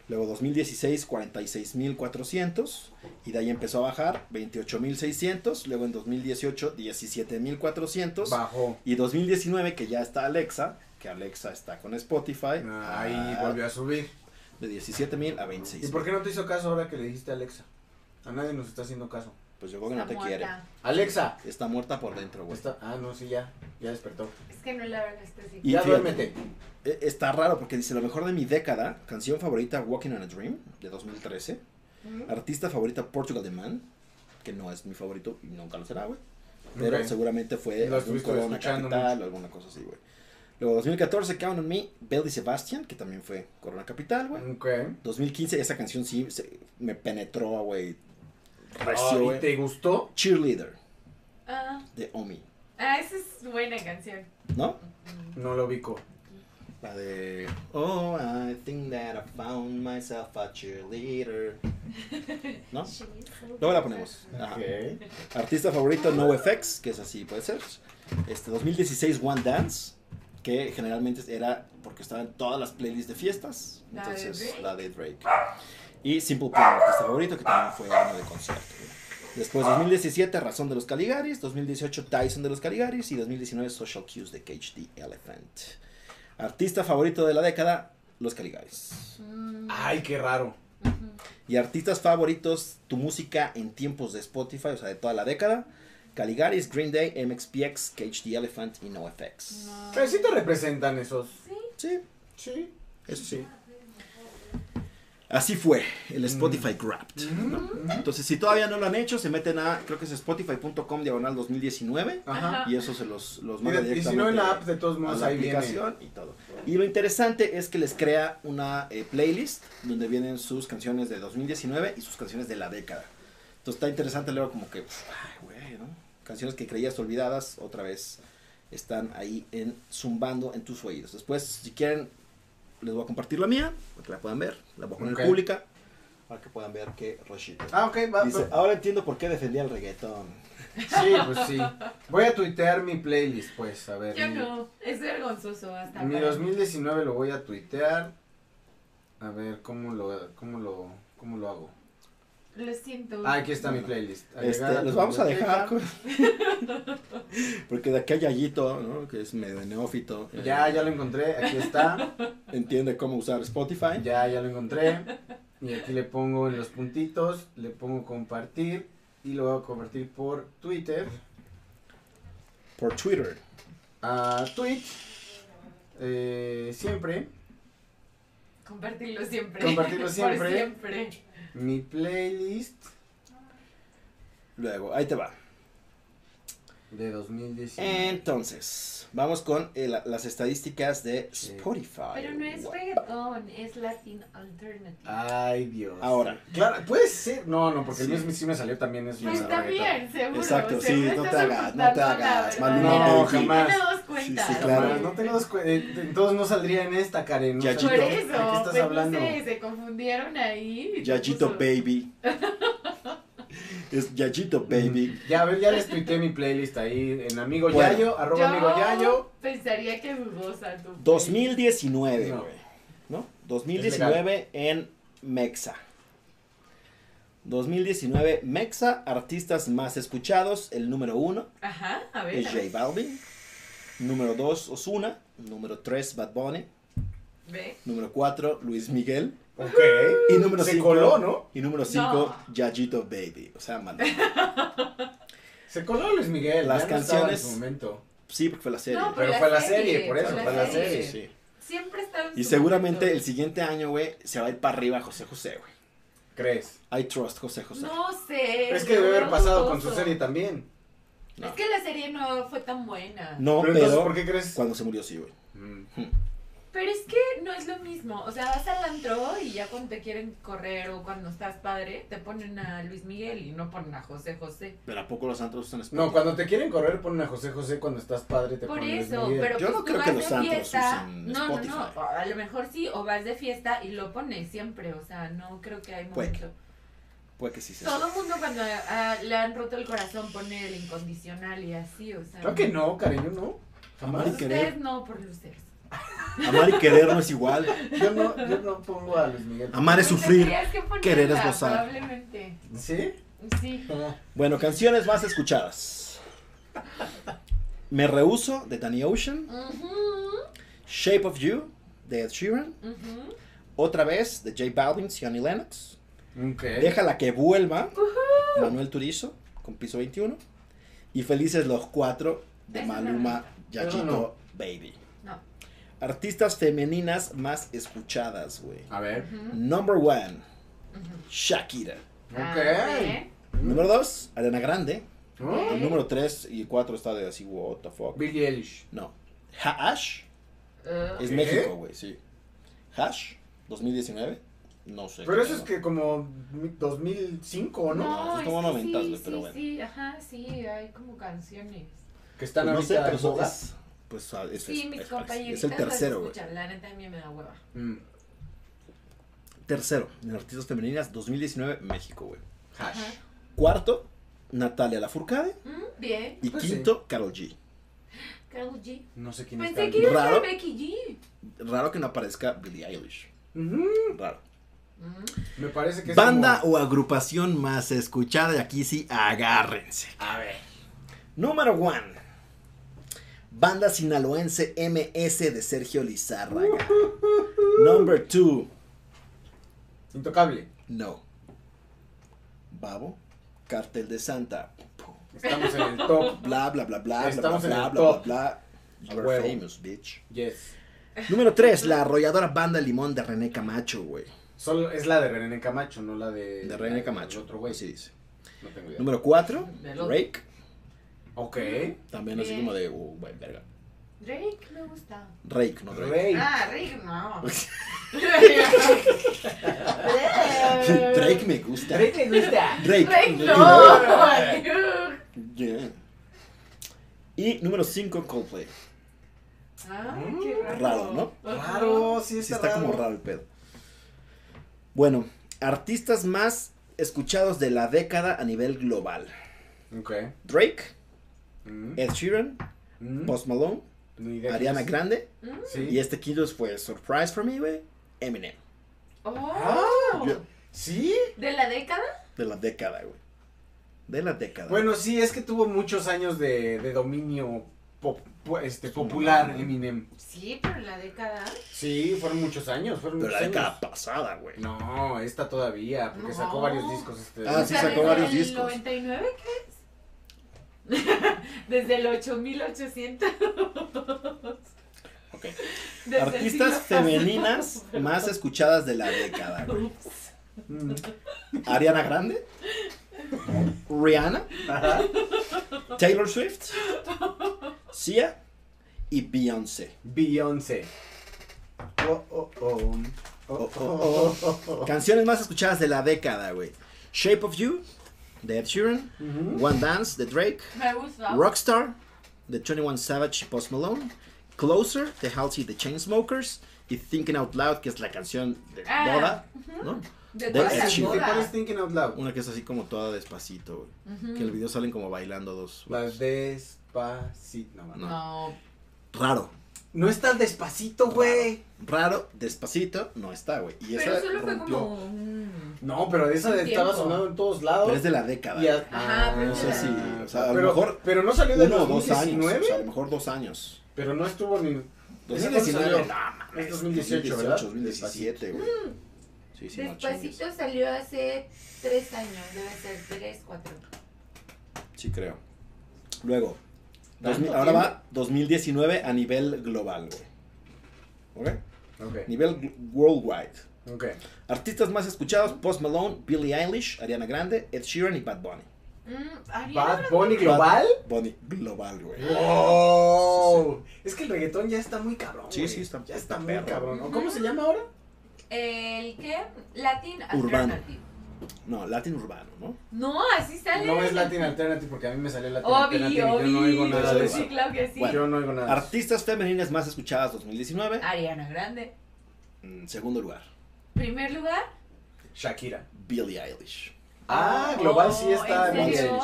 Luego 2016, 46.400. Y de ahí empezó a bajar, 28.600. Luego en 2018, 17.400.
Bajó.
Y 2019, que ya está Alexa, que Alexa está con Spotify.
Ahí
ah,
volvió a subir.
De 17.000 a 26.000.
¿Y por qué no te hizo caso ahora que le dijiste a Alexa? A nadie nos está haciendo caso.
Pues yo creo que no te quiere.
Alexa.
Está muerta por dentro, güey.
Está... Ah, no, sí, ya. Ya despertó.
Es que no la verdad está así.
Y
ya duérmete.
eh, Está raro porque dice lo mejor de mi década, canción favorita Walking on a Dream de 2013,
¿Mm?
artista favorita Portugal The Man, que no es mi favorito y nunca lo será, güey. Pero seguramente fue algún Corona Capital o alguna cosa así, güey. Luego 2014 Count on Me, Belle y Sebastian, que también fue Corona Capital, güey.
Ok.
2015 esa canción sí se- me penetró, güey. Recio,
¿Y
güey.
te gustó?
Cheerleader
Ah,
de Omi,
ah, esa es buena canción.
¿no?
No lo ubico.
La de Oh, I think that I found myself a cheerleader. ¿No? Luego la ponemos. Ajá.
Ok.
Artista favorito NoFX, que es así, puede ser. Este 2016 One Dance, que generalmente era porque estaba en todas las playlists de fiestas.
La de
Entonces,
Drake.
la de Drake. Y Simple Plan, artista favorito, que también fue año de concierto. Después 2017 Razón de los Caligaris, 2018 Tyson de los Caligaris y 2019 Social Cues de Cage the Elephant. Artista favorito de la década, Los Caligaris.
Mm,
Ay, qué raro.
Y artistas favoritos, tu música en tiempos de Spotify, o sea, de toda la década. Caligaris, Green Day, MXPX, Cage the Elephant y NoFX.
No.
Pero sí te representan esos.
Sí,
Sí.
eso sí. Así fue el Spotify Grabbed.
Ujú.
Entonces, si todavía no lo han hecho, se meten a, creo que es spotify.com diagonal 2019.
Ajá.
Y eso se los, los
Y,
manda
de- y si
directamente
no en la app, de todos
a
modos,
la
ahí viene.
aplicación y todo. Y lo interesante es que les crea una eh, playlist donde vienen sus canciones de 2019 y sus canciones de la década. Entonces está interesante luego como que, pf, ay, güey, ¿no? Canciones que creías olvidadas otra vez están ahí en zumbando en tus oídos. Después, si quieren, les voy a compartir la mía para que la puedan ver. La voy a poner pública para que puedan ver qué Roshito.
Ah, ok, va.
Dice, ahora entiendo por qué defendía el reggaetón.
Sí, pues sí. Voy a tuitear mi playlist, pues, a ver.
Yo
mi-
no, es vergonzoso hasta
Mi
para mí.
2019 lo voy a tuitear. A ver cómo lo, cómo lo, cómo lo hago.
Lo siento.
Ah, aquí está mi playlist.
Este, los
tu
vamos a dejar. con- Porque de aquí hay Yayito, ¿no? Que es medio neófito. eh,
Ya, ya lo encontré. Aquí está.
Entiende cómo usar Spotify.
Ya, ya lo encontré. Y aquí le pongo en los puntitos, le pongo compartir y lo voy a compartir por Twitter.
Por Twitter.
A tweet. eh, siempre.
Compartirlo siempre.
Compartirlo
Por
siempre. Mi playlist.
Luego, ahí te va.
De 2019.
Entonces, vamos con eh, la- las estadísticas de
Sí.
Spotify.
Pero no es
Wow.
reggaetón, es Latin Alternative.
Ay, Dios.
Ahora.
Claro, puede ser. No, no, porque
Sí.
el mío sí me salió también. Es
Pues
una
también, seguro.
Exacto, sí, no te hagas, no te hagas.
No, jamás.
Tiene dos cuentas.
Sí, sí,
Jamás,
claro.
no tengo dos. cu- eh, entonces no saldría en esta, Karen. No
Yachito.
Por eso,
¿De qué estás
pues
hablando?
no sé, se confundieron ahí.
Yachito
puso-
Baby. es Yachito Baby.
Ya, a ver, ya les tuiteé mi playlist ahí en Amigo
Bueno.
Yayo, arroba
Yo
Amigo Yayo.
pensaría que dudosa tu
2019,
No.
güey. ¿No? 2019 en Mexa. 2019 Mexa, artistas más escuchados. El número uno
Ajá, a ver.
es J. Balvin. Número 2, Osuna. Número 3, Bad Bunny.
Ve.
Número 4, Luis Miguel.
Ok.
Y número
Se
5.
coló, ¿no?
Y número 5,
No.
Yachito Baby. O sea, mano.
Se coló Luis Miguel.
Las
ya no estaba
canciones-
en su momento.
Sí, porque fue la serie.
No,
Pero fue la serie, por eso, fue la serie.
Sí.
Siempre está en
Y
su
seguramente el siguiente año, güey, se va a ir para arriba José José, güey.
¿Crees?
I trust José José.
No sé.
Es que debe haber pasado con su serie también.
No.
Es que la serie no fue tan buena.
No,
pero
pero,
entonces, ¿por qué crees?
cuando se murió, sí, güey.
Mm.
Pero es que no es lo mismo. O sea, vas al antro y ya cuando te quieren correr o cuando estás padre, te ponen a Luis Miguel y no ponen a José José.
Pero ¿a poco los antros usan Spotify?
No, cuando te quieren correr ponen a José José, cuando estás padre te
Por
ponen Luis
eso,
Miguel.
pero
Yo
pues
no
tú
creo
vas
que
de
los antros
fiesta.
usen
No, no,
Spotify.
no. A lo mejor sí, o vas de fiesta y lo pones siempre. O sea, no creo que hay
Puede
momento.
Puede que sí se
Todo el mundo cuando ah, le han roto el corazón pone el incondicional y así, o sea.
Creo que no, cariño, no. Jamás.
Ustedes no por luceros.
Amar y querer no es igual.
Yo no, yo no pongo a Luis Miguel.
Amar es sufrir,
que
querer es gozar.
Probablemente.
¿Sí?
Sí.
Bueno, canciones más escuchadas. Me rehuso de Danny Ocean. Shape of You de Ed Sheeran. Otra vez de J Balvin, Johnny Lennox.
Ok.
Déjala que vuelva. Manuel Turizo con piso 21. Y Felices los cuatro de. Maluma Yachito
No.
Baby. Artistas femeninas más escuchadas, güey.
A ver.
Number one. Shakira.
Ah,
Ok.
ve.
Número dos, Ariana Grande.
Oh,
El número tres y cuatro está de así, what the fuck.
Billie Eilish.
No. Hash
Eh,
es
¿Qué?
México, güey, sí. Hash 2019. No sé.
Pero eso es que como 2005, ¿no?
No, es
es
como
que
noventas,
sí,
güey, pero
sí,
bueno.
Sí, ajá, sí, hay como canciones.
Que están
Pues no sé,
ahorita
pero es. Pues ah, es,
Sí,
es-
mis
es- es el tercero, güey.
escuchan, la neta a mí me da hueva.
Mm.
Tercero, en artistas femeninas 2019, México, güey.
Hash.
Ajá.
Cuarto, Natalia Lafourcade.
Mm, bien.
Y
Pues
quinto, Carol G.
Karol G.
No sé quién
Pensé
está.
que iba a
Raro.
ser Becky G.
Raro que no aparezca Billie Eilish.
Ujú.
Raro.
Mm.
Me parece que es
Banda
como-
o agrupación más escuchada, y aquí sí, agárrense.
A ver.
Número one. Banda sinaloense MS de Sergio Lizárraga. Number two.
Intocable.
No. Babo. Cartel de Santa.
Estamos en el top.
Bla, bla, bla, bla, bla, bla,
Estamos en
bla,
el
bla, bla,
top.
bla.
A
You are
huevo.
famous, bitch.
Yes.
Número 3, la arrolladora banda Limón de René Camacho, güey.
Solo es la de René Camacho, no la de.
De René Camacho.
Otro güey.
Así dice.
No tengo idea.
Número 4,
Del otro.
Drake.
Ok.
También así como de, uh, güey, verga.
Drake me gusta.
Drake, no Drake.
Rey.
Ah, Rick no.
Drake me gusta.
Drake me gusta.
Drake.
Drake no.
Yeah. Y número 5, Coldplay.
Ay, qué raro.
Raro, ¿no?
Raro, sí
Sí,
está,
está como raro el pedo. Bueno, artistas más escuchados de la década a nivel global.
Ok.
Drake,
Mm.
Ed Sheeran,
Mm.
Post Malone, Ariana. Grande.
Mm.
Sí.
Y este quinto fue surprise for me, güey. Eminem.
Oh.
Ah,
Yo-
¿Sí?
¿De la década?
De la década, güey. De la década.
Bueno, sí, es que tuvo muchos años de, de dominio pop- este, popular. Eminem.
Sí, pero la década.
Sí, fueron muchos años, fueron
Pero la
muchos
década
años.
pasada, güey.
No, esta todavía, porque
No.
sacó varios discos este.
Ah, sí, sacó varios
el
discos.
99, ¿qué? Desde el 8800.
Ok.
Desde el
Artistas femeninas
pasado.
más escuchadas de la década.
Mm.
Ariana Grande. Rihanna.
Ajá.
Taylor Swift, Sia y Beyoncé.
Beyoncé. Oh, oh, oh. Oh,
Oh,
oh,
oh,
oh, oh.
Canciones más escuchadas de la década, güey. Shape of You, de Ed Sheeran. One Dance, de Drake.
Me gusta.
Rockstar, de 21 Savage y Post Malone. Closer, de Halsey y The Chainsmokers. Y Thinking Out Loud, que es la canción de
Ah,
boda, ¿no?
De
Ed Sheeran.
¿De cuál es. Thinking Out Loud?
Una que es así como toda despacito, güey. Que en el video salen como bailando dos.
Las despacito. No, no.
No.
Raro.
No está despacito, güey.
Raro, despacito, no está, güey. Y
Pero
esa
solo fue como un...
No, pero esa estaba sonando en todos lados.
Pero es de la década.
Y a-
Ajá, pero
no sé
de
si. O sea, a lo
pero,
mejor
pero no salió del
uno o dos años.
2019.
O sea, a lo mejor dos años.
Pero no estuvo ni. ¿Ese cuándo
2019,
salió?
no,
Es 2018, ¿verdad?
2017, güey. Sí, sí, no chingues.
Despacito salió hace tres años, debe ser tres, cuatro.
Sí, creo. Luego,
¿Tanto
2000 ahora va 2019 a nivel global, güey. ¿Ok?
Ok,
Nivel worldwide.
ok.
Artistas más escuchados: Post Malone, Billie Eilish, Ariana Grande, Ed Sheeran y Bad Bunny.
Mm,
Bad. Bunny Global.
Bad Bunny global, güey.
¡Wow! Es que el reggaetón ya está muy cabrón.
Sí,
güey.
sí, está-
Ya
está
está, muy
perro.
cabrón. ¿O ¿Cómo se llama ahora?
El que Latin
Urbano.
Alternative.
No, Latin urbano, ¿no?
No, así sale.
No es Latin Alternative porque a mí me salió Latin
Obvio,
Alternative y yo no oigo
obvio.
nada de
eso.
Sí, claro que sí.
Bueno.
Yo no oigo nada. de eso.
Artistas femeninas más escuchadas 2019.
Ariana Grande.
En segundo lugar,
Primer lugar.
Shakira.
Billie Eilish.
Ah,
Oh,
global sí está
¿en
Billie? Eilish.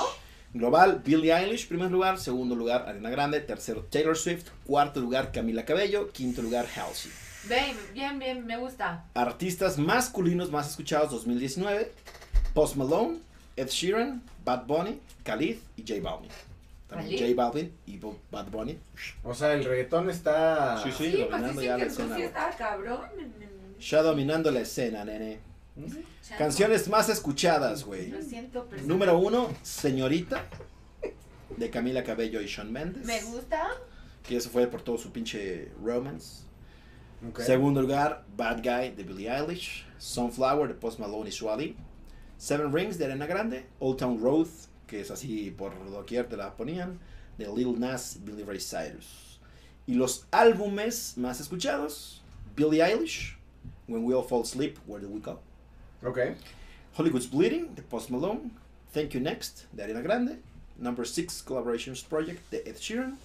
Global, Billie Eilish, primer lugar. Segundo lugar, Ariana Grande. Tercero, Taylor Swift. Cuarto lugar, Camila Cabello. Quinto lugar, Halsey.
Ven, bien, bien, me gusta.
Artistas masculinos más escuchados 2019. Post Malone, Ed Sheeran, Bad Bunny, Khalid y J Balvin. También
¿Khalid?
J Balvin y Bo- Bad Bunny.
O sea, el reggaetón está.
Sí, sí.
Sí, pues
dominando ya la escena,
sí cabrón.
Ya dominando la escena, nene.
¿Mm?
Canciones más escuchadas, güey.
Lo siento, pero
Número uno, Señorita, de Camila Cabello y Shawn Mendes.
Me gusta.
Que eso fue por todo su pinche romance.
Ok.
Segundo lugar, Bad Guy de Billie Eilish. Sunflower de Post Malone y Suali. Seven Rings de Arena Grande. Old Town Road, que es así por doquier te la ponían. De Lil Nas Billy Ray Cyrus. Y los álbumes más escuchados: Billie Eilish, When We All Fall Asleep, Where Do We Go?
Ok.
Hollywood's Bleeding de Post Malone. Thank You Next de Ariana Grande. Number 6 Collaborations Project de Ed Sheeran.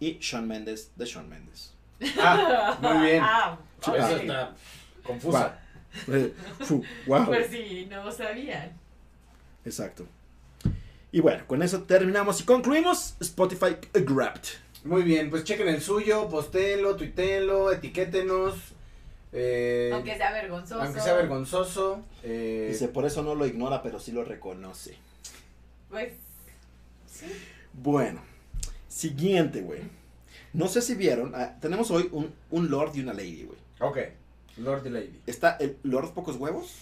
Y Shawn Mendes de Shawn Mendes.
Ah, muy bien.
Ah.
Eso está confusa.
Fu, wow.
Pues sí, no sabían.
Exacto. Y bueno, con eso terminamos y concluimos Spotify Grabbed.
Muy bien, pues chequen el suyo, postéenlo, tuítenlo, etiquétenos. Eh,
Aunque sea vergonzoso.
aunque sea vergonzoso. eh,
Dice, por eso no lo ignora, pero sí lo reconoce.
Pues. Sí.
Bueno, siguiente, güey. No sé si vieron, ah, tenemos hoy un, un Lord y una Lady, güey.
Ok, Lord y Lady.
Está el Lord Pocos Huevos,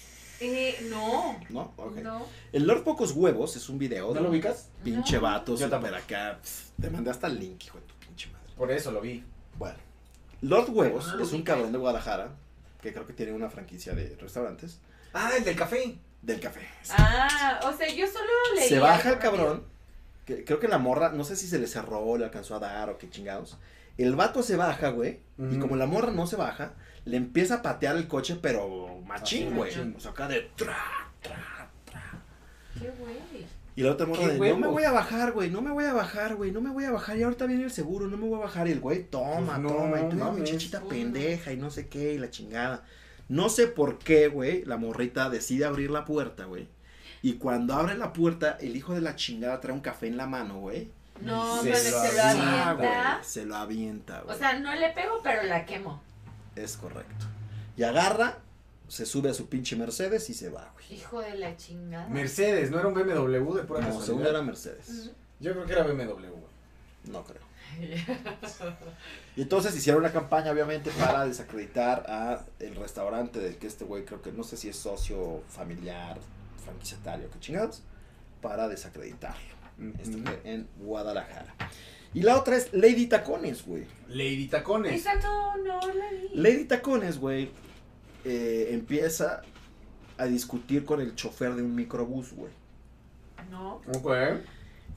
Eh, no.
¿no? Ok.
No.
El Lord Pocos Huevos es un video
¿No
de
lo ubicas?
pinche
No.
vato
Yo
super acá. Te mandé hasta el link, hijo de tu pinche madre.
Por eso lo vi.
Bueno, Lord Huevos
No lo
es un cabrón de Guadalajara que creo que tiene una franquicia de restaurantes
Ah, el del café.
del café.
Ah, o sea, yo solo leí.
se baja el cabrón. Que, creo que la morra, no sé si se le cerró, le alcanzó a dar o qué chingados. El vato se baja, güey. Y como la morra no se baja, le empieza a patear el coche, pero machín, güey. O sea, acá de tra, tra, tra.
Qué güey.
Y la otra morra
¡Qué
de, no me voy a bajar, güey, no me voy a bajar, güey, no me voy a bajar. Y ahorita viene el seguro, no me voy a bajar. Y el güey, toma,
Pues no,
toma. Y tú,
mames.
muchachita
Uno.
pendeja y no sé qué, y la chingada. No sé por qué, güey, la morrita decide abrir la puerta, güey. Y cuando abre la puerta, el hijo de la chingada trae un café en la mano, güey.
No,
Se
pero se
lo
lo
avienta,
güey, se lo avienta, güey.
O sea, no le pego, pero la quemo.
es correcto. Y agarra, se sube a su pinche Mercedes y se va, güey.
Hijo de la chingada.
Mercedes, ¿no era un BMW de pura
No, según era Mercedes.
Yo creo que era BMW, güey.
No creo. Y entonces hicieron una campaña, obviamente, para desacreditar a el restaurante del que este güey creo que no sé si es socio familiar, franquiciatario, qué chingados, para desacreditarlo. Esto fue en Guadalajara. Y la otra es Lady Tacones, güey.
Lady Tacones.
Esa no, no la vi.
Lady Tacones, güey, eh, empieza a discutir con el chofer de un microbús, güey.
No.
Ok.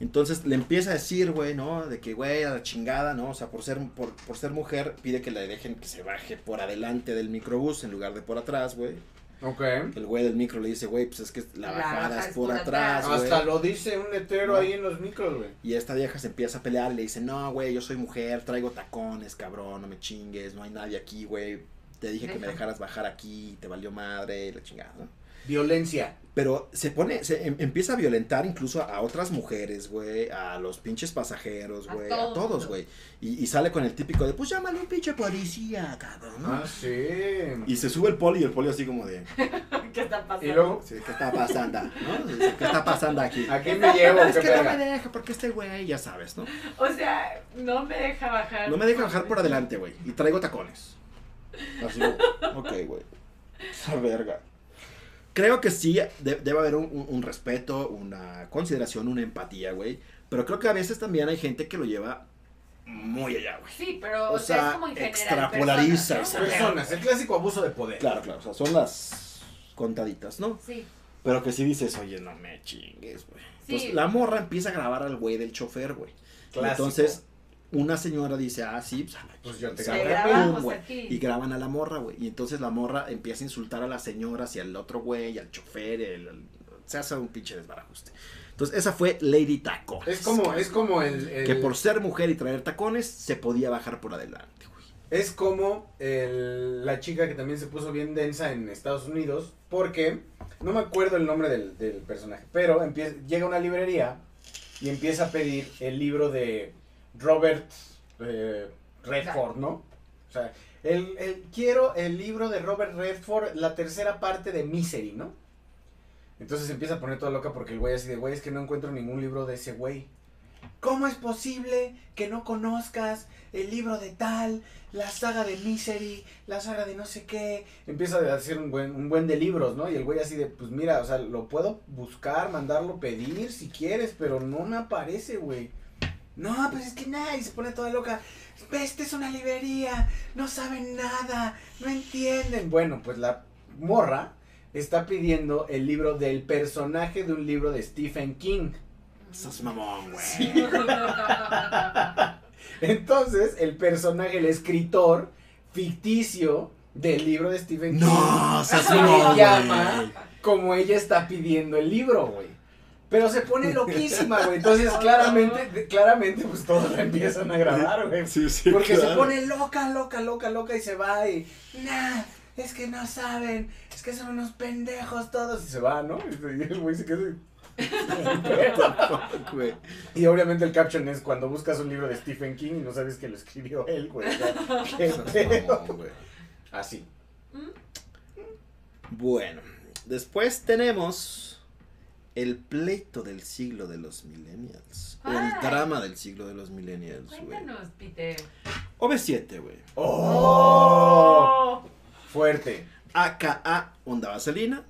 Entonces le empieza a decir, güey, ¿no? De que, güey, a la chingada, ¿no? O sea, por ser, por, por ser mujer, pide que le dejen que se baje por adelante del microbús en lugar de por atrás, güey.
Ok.
El güey del micro le dice, güey, pues es que la
La
bajada
baja
es por atrás,
atrás.
güey.
Hasta lo dice un letrero ahí en los micros, güey.
Y esta vieja se empieza a pelear y le dice, no, güey, yo soy mujer, traigo tacones, cabrón, no me chingues, no hay nadie aquí, güey. Te dije que me
Deja.
dejaras bajar aquí, te valió madre, y la chingada, ¿no?
Violencia.
Pero se pone, se em- empieza a violentar incluso a otras mujeres, güey, a los pinches pasajeros, güey, a,
todo
todos, güey. Y, y sale con el típico de, pues llámale un pinche policía, cabrón, ¿no?
Ah, sí.
Y se sube el poli y el poli así como de,
¿Qué está pasando?
Y luego,
sí, ¿qué está pasando? ¿no? ¿Qué está pasando aquí?
¿a quién me llevo?
Es
¿Qué
que no me deja, porque este güey, ya sabes, ¿no?
O sea, no me deja bajar.
No me deja bajar por adelante, güey. Y traigo tacones. Así, ok, güey. Esa verga. Creo que sí, de- debe haber un, un- un respeto, una consideración, una empatía, güey. Pero creo que a veces también hay gente que lo lleva muy allá, güey.
Sí, pero
O
sea,
sea,
es como en general.
extrapolariza
personas.
Personas, el clásico abuso de poder.
Claro, claro. O sea, son las contaditas, ¿no?
Sí.
Pero que sí dices, oye, no me chingues, güey.
Sí.
Entonces, la morra empieza a grabar al güey del chofer, güey. Entonces, una señora dice, ah, sí, pues, a
Pues yo te grabé.
Pum, güey. Y graban a la morra, güey. Y entonces la morra empieza a insultar a las señoras y al otro güey, y al chofer, el, el- se hace un pinche desbarajuste. Entonces, esa fue Lady Tacones.
Es como, es como el, el-
Que por ser mujer y traer tacones, se podía bajar por adelante, güey.
Es como el- la chica que también se puso bien densa en Estados Unidos, porque no me acuerdo el nombre del, del personaje, pero empieza, llega a una librería y empieza a pedir el libro de Robert eh, Redford, ¿no? O sea, el, el- quiero el libro de Robert Redford, la tercera parte de Misery, ¿no? Entonces se empieza a poner toda loca porque el güey así de, güey, es que no encuentro ningún libro de ese güey. ¿Cómo es posible que no conozcas el libro de tal, la saga de Misery, la saga de no sé qué? Empieza a hacer un buen, un buen de libros, ¿no? Y el güey así de, pues mira, o sea, lo puedo buscar, mandarlo pedir si quieres, pero no me aparece, güey. No, pues es que nada, y se pone toda loca. Esta es una librería, no saben nada, no entienden. Bueno, pues la morra está pidiendo el libro del personaje de un libro de Stephen King.
Estás mamón, güey.
Entonces, el personaje, el escritor ficticio del libro de Stephen King,
No,
se llama como ella está pidiendo el libro, güey. Pero se pone loquísima, güey. Entonces, claramente, claramente, pues todos la empiezan a grabar, güey.
Sí, sí,
Porque se pone loca, loca, loca, loca y se va y. Nah, es que no saben, es que son unos pendejos todos. Y se va, ¿no? Y el güey se queda. Y obviamente el caption es cuando buscas un libro de Stephen King y no sabes que lo escribió él, güey. Así.
Bueno, después tenemos el pleito del siglo de los millennials. O el drama del siglo de los millennials.
Cuéntanos, Peter.
OV7, güey.
¡Oh! Fuerte.
AKA Onda Vaselina.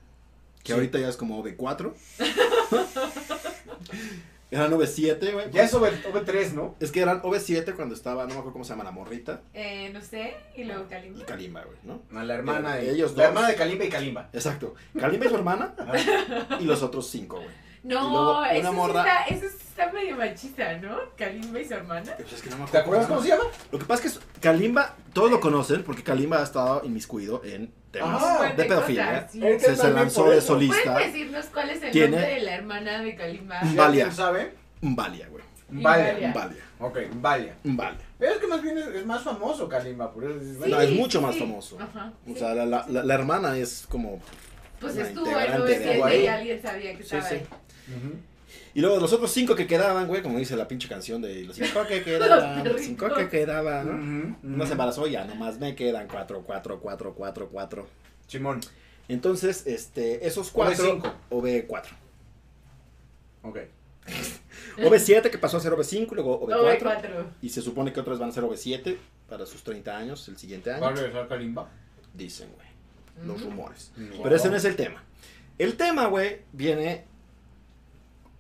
Que
Sí.
ahorita ya es como OV4. eran OV7, güey.
Ya es OV, 3 ¿no?
Es que eran OV7 cuando estaba, no me acuerdo cómo se llama, la morrita.
Eh, no sé, y luego
Y
Kalimba.
Kalimba, güey, ¿no?
A la hermana de.
Ellos
la
dos.
hermana de Kalimba y Kalimba.
Exacto. Kalimba y su hermana. y los otros cinco, güey.
No,
una
eso,
morra-
está, eso está medio machista, ¿no? Kalimba y su hermana.
Pues es que no me
¿Te acuerdas cómo se llama?
Lo que pasa es que Kalimba, todos lo conocen porque Kalimba ha estado inmiscuido en temas
Ah,
de pedofilia.
cosas, sí.
Es que
Se, lanzó de solista.
¿Puedes decirnos cuál es el
Tiene-
nombre de la hermana de Kalimba?
¿Ya
Valia.
alguien sabe?
Valia, güey.
Valia.
Valia.
Valia.
Ok, Valia.
Valia.
Pero es que más bien es, es más famoso Kalimba, por eso dices,
Sí,
No, es mucho más famoso.
Ajá,
O
sí.
sea, la, la- la- la hermana es como...
Pues estuvo en
integrante de
OV7
ahí.
y alguien sabía que
Sí,
estaba
sí.
ahí.
Y luego los otros cinco que quedaban, güey, como dice la pinche canción de los cinco que quedaban,
Los
cinco que quedaban, ¿no?
Ujú,
Una se
ujú.
embarazó, ya nomás me quedan cuatro, cuatro, cuatro, cuatro, cuatro.
Simón.
Entonces, este, esos cuatro,
OV5.
OV4.
Ok.
OV7 que pasó a ser OV5 y luego OV4.
OV4.
Y se supone que otros van a ser OV7 para sus 30 años el siguiente año.
¿Va a regresar Kalimba?
Dicen, güey. Los
Ujú.
rumores.
No.
Pero ese no es el tema. El tema, güey, viene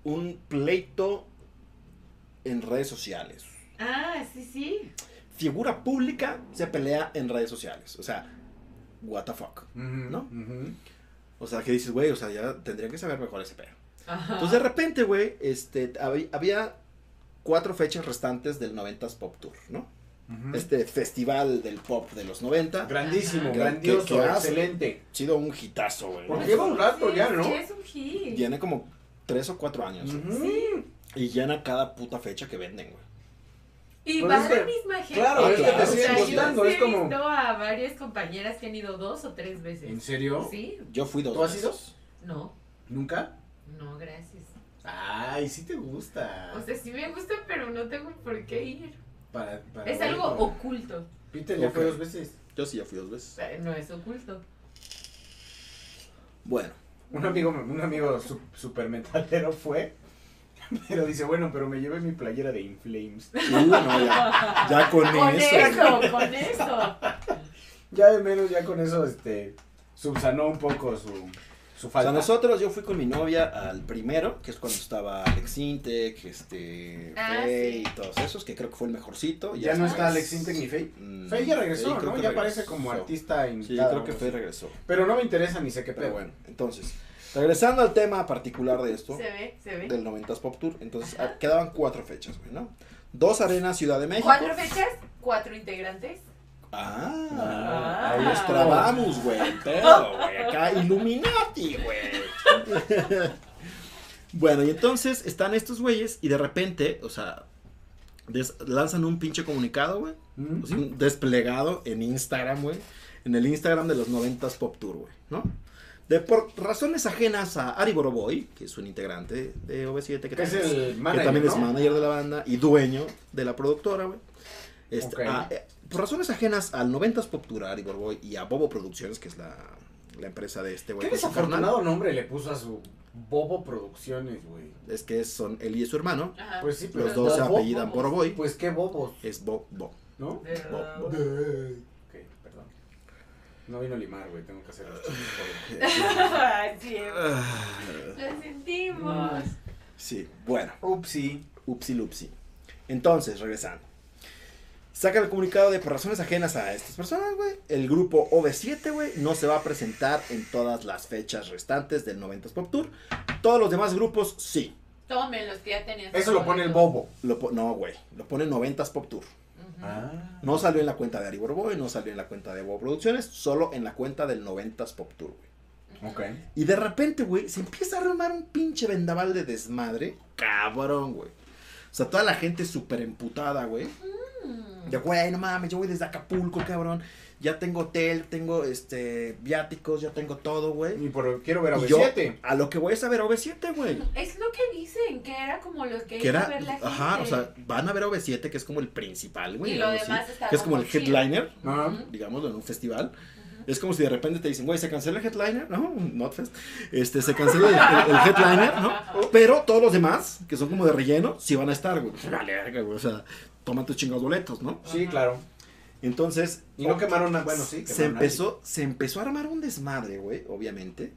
un pleito en redes sociales.
Ah, sí, sí.
Figura pública se pelea en redes sociales. O sea, what the fuck. ¿No? O sea, que dices, güey, o sea, ya tendrían que saber mejor ese pedo.
Ajá.
Entonces de repente, güey, este, hab- había cuatro fechas restantes del 90s Pop Tour, ¿no? Este festival del pop de los 90.
Grandísimo,
Ajá.
grandioso, excelente.
Ha sido un hitazo, güey. ¿no?
Porque lleva un rato ya, ¿no?
Sí, es un hit.
Tiene como tres o cuatro años. güey.
Ujú.
Y llena cada puta fecha que venden, güey.
Y
Pues
va
es
la
que-
misma gente.
claro,
es que te
O sea,
siguen
yo sí
es
he visto a varias compañeras que han ido dos o tres veces.
¿En serio?
Sí,
Yo fui dos
¿Tú has ido?
no,
¿Nunca?
no, gracias.
Ay, sí te gusta.
O sea, sí me gusta, pero no tengo por qué ir.
para, para
Es algo
para-
oculto.
Peter ya fue
Ok.
dos veces.
Yo sí ya fui dos veces.
Sea, no es oculto.
Bueno,
Un amigo, un amigo su- super metalero fue. Pero dice, bueno, pero me llevé mi playera de Inflames.
uh, no, ya, ya con,
Con
eso.
eso, con eso.
Ya de menos, ya con eso, este, subsanó un poco su, su
O sea,
falta.
nosotros, yo fui con mi novia al primero, que es cuando estaba Alex Intec, este,
Ah,
Faye
sí.
y todos esos, que creo que fue el mejorcito.
Ya no está Alex Intec ni Faye.
Mm,
Faye ya regresó,
Faye creo
¿no?
que
Ya
regresó.
aparece como artista
Sí,
invitado.
creo que
así.
regresó.
Pero no me interesa ni sé qué
Pero
pedo.
bueno, entonces, regresando al tema particular de esto,
Se ve, se ve.
del 90s Pop Tour, entonces
Ajá.
ah, quedaban cuatro fechas, güey, ¿no? Dos arenas Ciudad de México.
Cuatro fechas, cuatro integrantes.
Ah,
Ah.
ahí nos trabamos, güey, el pedo, güey, acá Illuminati, güey. bueno, y entonces están estos güeyes y de repente, o sea, lanzan un pinche comunicado, güey,
Mm.
o sea, un desplegado en Instagram, güey, en el Instagram de los 90s Pop Tour, güey, ¿no? De por razones ajenas a Ari Boroboy, que es un integrante de OV7, que,
Que es
también
el
que
manager,
también es manager de la banda y dueño de la productora, güey. Este, ah, eh, por razones ajenas al 90s Pop Tour, Ari Borboy y a Bobo Producciones, que es la, la empresa de este güey.
¿Qué desafortunado nombre le puso a su Bobo Producciones, güey?
Es que son él y su hermano.
Ajá.
Pues sí, pero
Los dos se
Bobo,
apellidan
bobos.
Boroboy.
Pues qué bobos,
Es Bob Bob.
¿no?
De-
Bob, Bob.
Ok, perdón. No vino a limar, güey, tengo que hacer los chistes
Ay, sí,
Ah,
lo sentimos.
Sí, bueno.
Upsi.
Upsi lupsi. Entonces, regresando. Saca el comunicado de por razones ajenas a estas personas, güey. El grupo OV7, güey, no se va a presentar en todas las fechas restantes del 90s Pop Tour. Todos los demás grupos, sí.
Tomen los que ya tenían.
Eso lo pone el bobo.
Lo po- no, güey. Lo pone 90s Pop Tour.
Ah.
No salió en la cuenta de Ari Borboy, no salió en la cuenta de Bobo Producciones, solo en la cuenta del 90s Pop Tour, güey.
Ok.
Y de repente, güey, se empieza a armar un pinche vendaval de desmadre. Cabrón, güey. O sea, toda la gente súper emputada, güey.
Mm.
De, güey, no mames, yo voy desde Acapulco, cabrón. Ya tengo hotel, tengo, este, viáticos, ya tengo todo, güey.
Y por, quiero ver a
Y yo,
OV7.
a lo que voy es a ver a OV7, güey.
Es lo que dicen, que era como los que
Que
iba a ver la gente.
ajá, o sea, van a ver a OV7, que es como el principal, güey.
Y lo demás
así,
está
Que es como el headliner, digámoslo, en un festival. Es como si de repente te dicen, güey, se cancela el headliner, ¿no? Un Notfest. Este, se cancela el, el- el headliner, ¿no? Pero todos los demás, que son como de relleno, sí van a estar, güey. Vale, verga, güey. O sea, toman tus chingados boletos, ¿no?
Sí, claro.
Entonces.
Y no quemaron a- bueno, sí,
Se empezó, se empezó a armar un desmadre, güey, obviamente.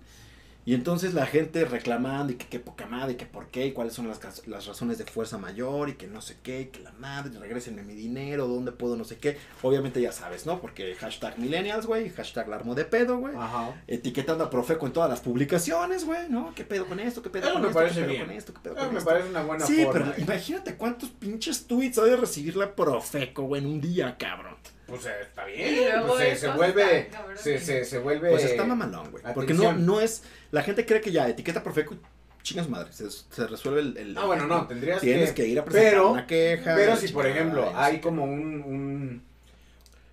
Y entonces la gente reclamando y que qué poca madre, y que por qué, y cuáles son las, las razones de fuerza mayor, y que no sé qué, y que la madre, regresenme mi dinero, dónde puedo, no sé qué. Obviamente ya sabes, ¿no? Porque hashtag millennials, güey, hashtag la armo de pedo, güey.
Ajá.
Etiquetando a Profeco en todas las publicaciones, güey, ¿no? ¿Qué pedo con esto? ¿Qué pedo
Eso
con
me
esto?
parece
¿Qué pedo
bien.
con esto? ¿Qué pedo con
me
esto?
parece una buena
Sí,
forma.
pero imagínate cuántos pinches tweets ha de recibir la Profeco, güey, en un día, cabrón.
Pues eh, está
Y
bien. Pues, se, vuelve.
tan.
Se, se, se vuelve.
Pues está mamalón, güey. Porque no, no es. La gente cree que ya etiqueta Profeco y chingas madre. Se, se resuelve el. el-
Ah, bueno, no, tendrías
Tienes
que.
que ir a presentar
pero-
una queja.
Pero si, por ejemplo,
y
hay como un, un-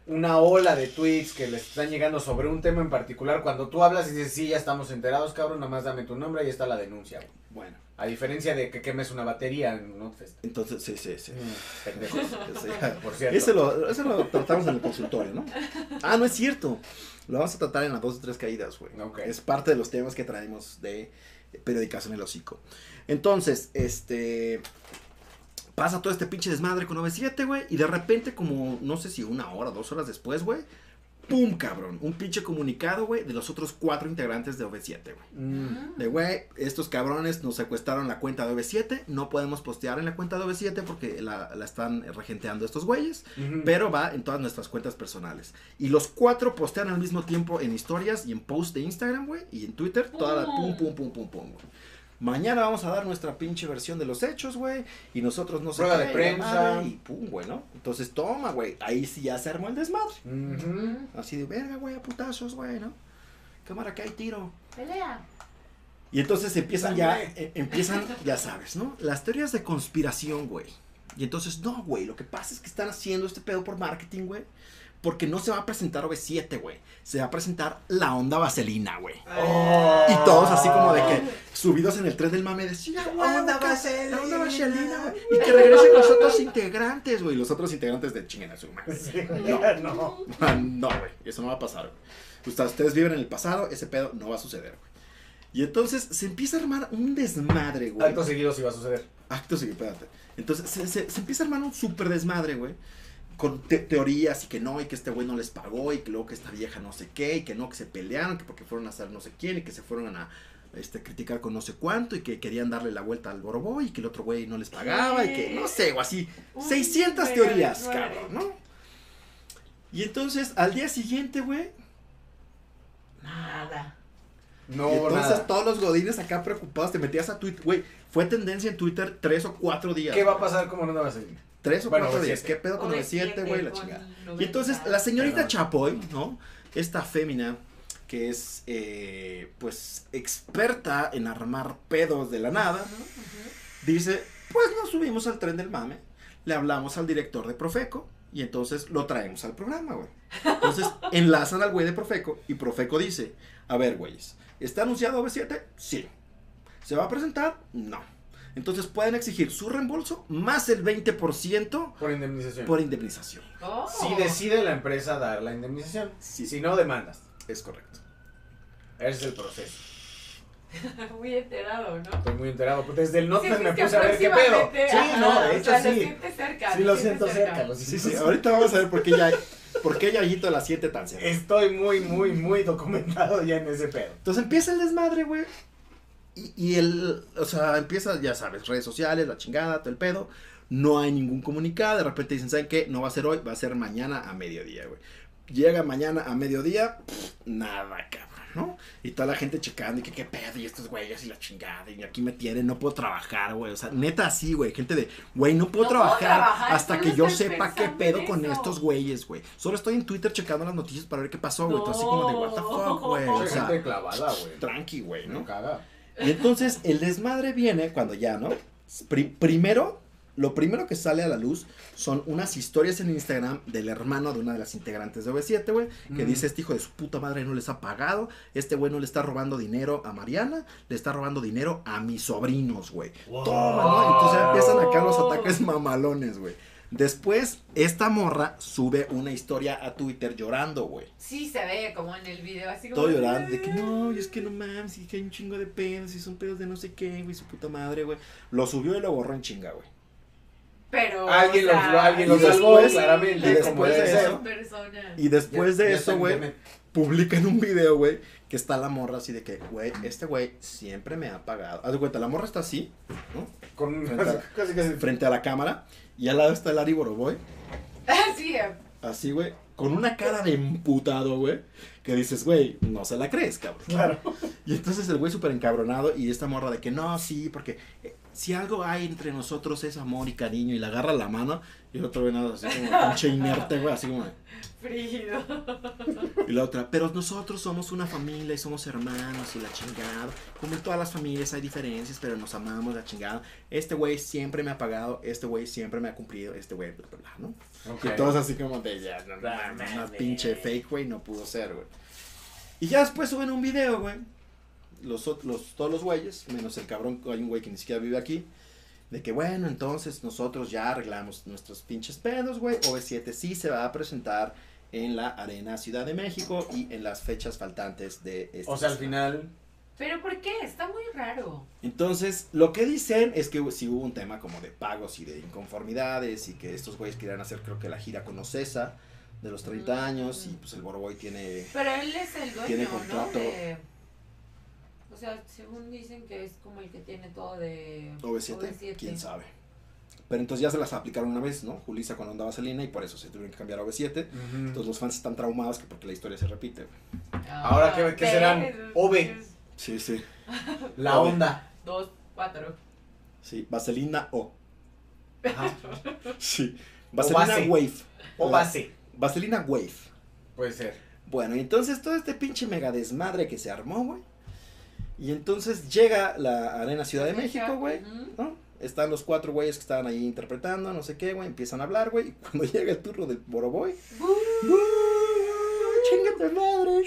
una ola de tweets que les están llegando sobre un tema en particular, cuando tú hablas y dices, sí, ya estamos enterados, cabrón, nada más dame tu nombre, ahí está la denuncia. güey.
Bueno,
A diferencia de que quemes una batería en Notfest.
entonces, sí, sí, sí.
Mm.
Sí.
Por cierto.
Ese lo, ese lo tratamos en el consultorio, ¿no? Ah, no es cierto. Lo vamos a tratar en las dos o tres caídas, güey.
Ok.
Es parte de los temas que traemos de periódicas en el hocico. Entonces, este. Pasa todo este pinche desmadre con 97, güey. Y de repente, como no sé si una hora, dos horas después, güey. ¡Pum, cabrón! Un pinche comunicado, güey, de los otros cuatro integrantes de OV7, güey.
Mm,
De, güey, estos cabrones nos secuestraron la cuenta de OV7. No podemos postear en la cuenta de OV7 porque la, la están regenteando estos güeyes. Pero va en todas nuestras cuentas personales. Y los cuatro postean al mismo tiempo en historias y en post de Instagram, güey. Y en Twitter. Toda la pum, pum, pum, pum, pum, güey. Mañana vamos a dar nuestra pinche versión de los hechos, güey. Y nosotros no sé
Prueba de
la
prensa.
madre, Y pum, güey, ¿no? Entonces toma, güey. Ahí sí ya se armó el desmadre. Así de verga, güey, a putazos, güey, ¿no? Cámara que hay tiro.
Pelea.
Y entonces empiezan ya, eh, empiezan, ya sabes, ¿no? Las teorías de conspiración, güey. Y entonces, no, güey, lo que pasa es que están haciendo este pedo por marketing, güey. Porque no se va a presentar OV7, güey. Se va a presentar la onda vaselina, güey.
Oh.
Y todos así como de que subidos en el tren del mame decían,
Onda
que-
vaselina".
La onda vaselina, güey. Y que regresen los otros integrantes, güey. Los otros integrantes de chinguen a su madre.
Sí,
No.
no.
No, güey, eso no va a pasar, güey. Ustedes, ustedes viven en el pasado, ese pedo no va a suceder, güey. Y entonces se empieza a armar un desmadre, güey.
Acto seguido sí va a suceder.
Acto seguido, espérate. Entonces se, se- se empieza a armar un súper desmadre, güey. Con te- teorías y que no, y que este güey no les pagó, y que luego que esta vieja no sé qué, y que no, que se pelearon, que porque fueron a hacer no sé quién, y que se fueron a este, criticar con no sé cuánto, y que querían darle la vuelta al Boroboy, y que el otro güey no les pagaba, y que no sé, o así.
Un
600
mega
teorías, cabrón, ¿no? Y entonces, al día siguiente, güey,
Nada.
No,
y entonces
nada.
todos los godines acá preocupados, te metías a Twitter, güey, fue tendencia en Twitter tres o cuatro días.
¿Qué va a pasar como no va a ser?
Tres o
Bueno,
cuatro
OV7.
días. ¿Qué pedo con el 7, güey? La chingada.
90.
Y entonces la señorita
Perdón.
Chapoy, ¿no? Esta fémina que es, eh, pues, experta en armar pedos de la nada,
ujú.
dice, pues nos subimos al tren del mame, le hablamos al director de Profeco y entonces lo traemos al programa, güey. Entonces enlazan al güey de Profeco y Profeco dice, a ver, güeyes, ¿está anunciado OV7? Sí. ¿Se va a presentar? No. Entonces pueden exigir su reembolso más el 20%
Por indemnización.
por indemnización.
Oh.
Si decide la empresa dar la indemnización.
Sí.
Si no, demandas.
Es correcto.
Ese es el proceso.
Muy enterado, ¿no?
Estoy muy enterado. Pues desde el Notman
Sientes
me puse a ver qué pedo. Sí,
Ajá,
no, de
o
hecho
sea, Lo
sí.
sientes cerca.
Sí, lo siento cerca. lo
Sí, sí,
cerca.
ahorita vamos a ver por qué ya, por qué Yayito la siente tan cerca.
Estoy muy, muy, muy documentado ya en ese pedo.
Entonces empieza el desmadre, güey. Y, y el, o sea, empieza, ya sabes, redes sociales, la chingada, todo el pedo. No hay ningún comunicado. De repente dicen, ¿saben qué? No va a ser hoy, va a ser mañana a mediodía, güey. Llega mañana a mediodía, pff, nada, cabrón, ¿no? Y toda la gente checando, y que qué pedo, y estos güeyes y la chingada, y aquí me tienen, no puedo trabajar, güey. O sea, neta así, güey. Gente de, güey, no puedo
No puedo
trabajar
trabajar,
hasta que yo sepa qué pedo con estos güeyes, güey. Solo estoy en Twitter checando las noticias para ver qué pasó, güey. Tú así como de, what the fuck, güey. O sea,
gente clavada, güey.
tranqui, güey,
No
¿no?
caga.
Y entonces el desmadre viene cuando ya, ¿no? Pri- primero, lo primero que sale a la luz son unas historias en Instagram del hermano de una de las integrantes de OV7, güey, que
Mm.
dice, este hijo de su puta madre no les ha pagado, este güey no le está robando dinero a Mariana, le está robando dinero a mis sobrinos, güey. Toma, ¿no? Entonces ya empiezan acá los ataques mamalones, güey. Después, esta morra sube una historia a Twitter llorando, güey.
Sí, se ve como en el video, así como.
Todo llorando, de que no, y es que no mames, y que hay un chingo de pedos, y son pedos de no sé qué, güey, su puta madre, güey. Lo subió y lo borró en chinga, güey.
Pero.
Alguien
o
lo-
sea,
alguien lo
Y
salvó,
después-
claramente.
y después de eso-. Y después
Ya-
de
ya
eso, güey, publican un video, güey, que está la morra así de que, güey, este güey siempre me ha pagado. Haz de cuenta, la morra está así, ¿no?
Con
Frente a-
casi, casi.
Frente a la cámara, y al lado está el Ari Boroboy,
sí, eh,
así, güey, con una cara de emputado, güey, que dices, güey, no se la crees, cabrón.
Claro.
Y entonces el güey súper encabronado y esta morra de que no, sí, porque eh, si algo hay entre nosotros es amor y cariño y le agarra la mano y el otro güey nada así como pinche inerte, güey, así como
frígido.
Y la otra, pero nosotros somos una familia y somos hermanos y la chingada. Como en todas las familias hay diferencias, pero nos amamos la chingada. Este güey siempre me ha pagado, este güey siempre me ha cumplido, este güey, bla, bla, bla, ¿no?
Ok.
Y todos así como de ya, no, no, no, una pinche fake, güey, no pudo ser, güey. Y ya después suben un video, güey. Los, los, todos los güeyes, menos el cabrón, hay un güey que ni siquiera vive aquí. De que bueno, entonces nosotros ya arreglamos nuestros pinches pedos, güey. OV7 sí se va a presentar en la Arena Ciudad de México y en las fechas faltantes de este
O sea, al final.
Pero ¿por qué? Está muy raro.
Entonces, lo que dicen es que sí hubo un tema como de pagos y de inconformidades y que estos güeyes querían hacer creo que la gira con Ocesa de los 30
Mm.
años y pues el Boroboy tiene...
Pero él es el dueño,
Tiene
¿no?
contrato.
De... O sea, según dicen que es como el que tiene todo de
OV7, quién sabe. Pero entonces ya se las aplicaron una vez, ¿no? Julissa con Onda Vaselina y por eso se tuvieron que cambiar a OV7. Entonces los fans están traumados que porque la historia se repite. güey.
Ahora, ¿qué- qué serán? OV.
Sí, sí.
La onda.
dos, cuatro.
Sí, Vaselina O.
Ajá.
Sí.
O
Vaselina
base.
Wave.
O
La-
base.
Vaselina Wave.
Puede ser.
Bueno, y entonces todo este pinche mega desmadre que se armó, güey. Y entonces llega la Arena Ciudad de México, güey. ¿no? Están los cuatro güeyes que estaban ahí interpretando, no sé qué, güey. Empiezan a hablar, güey. Y cuando llega el turno del Boroboy. ¡Bú! ¡Chinga tu madre!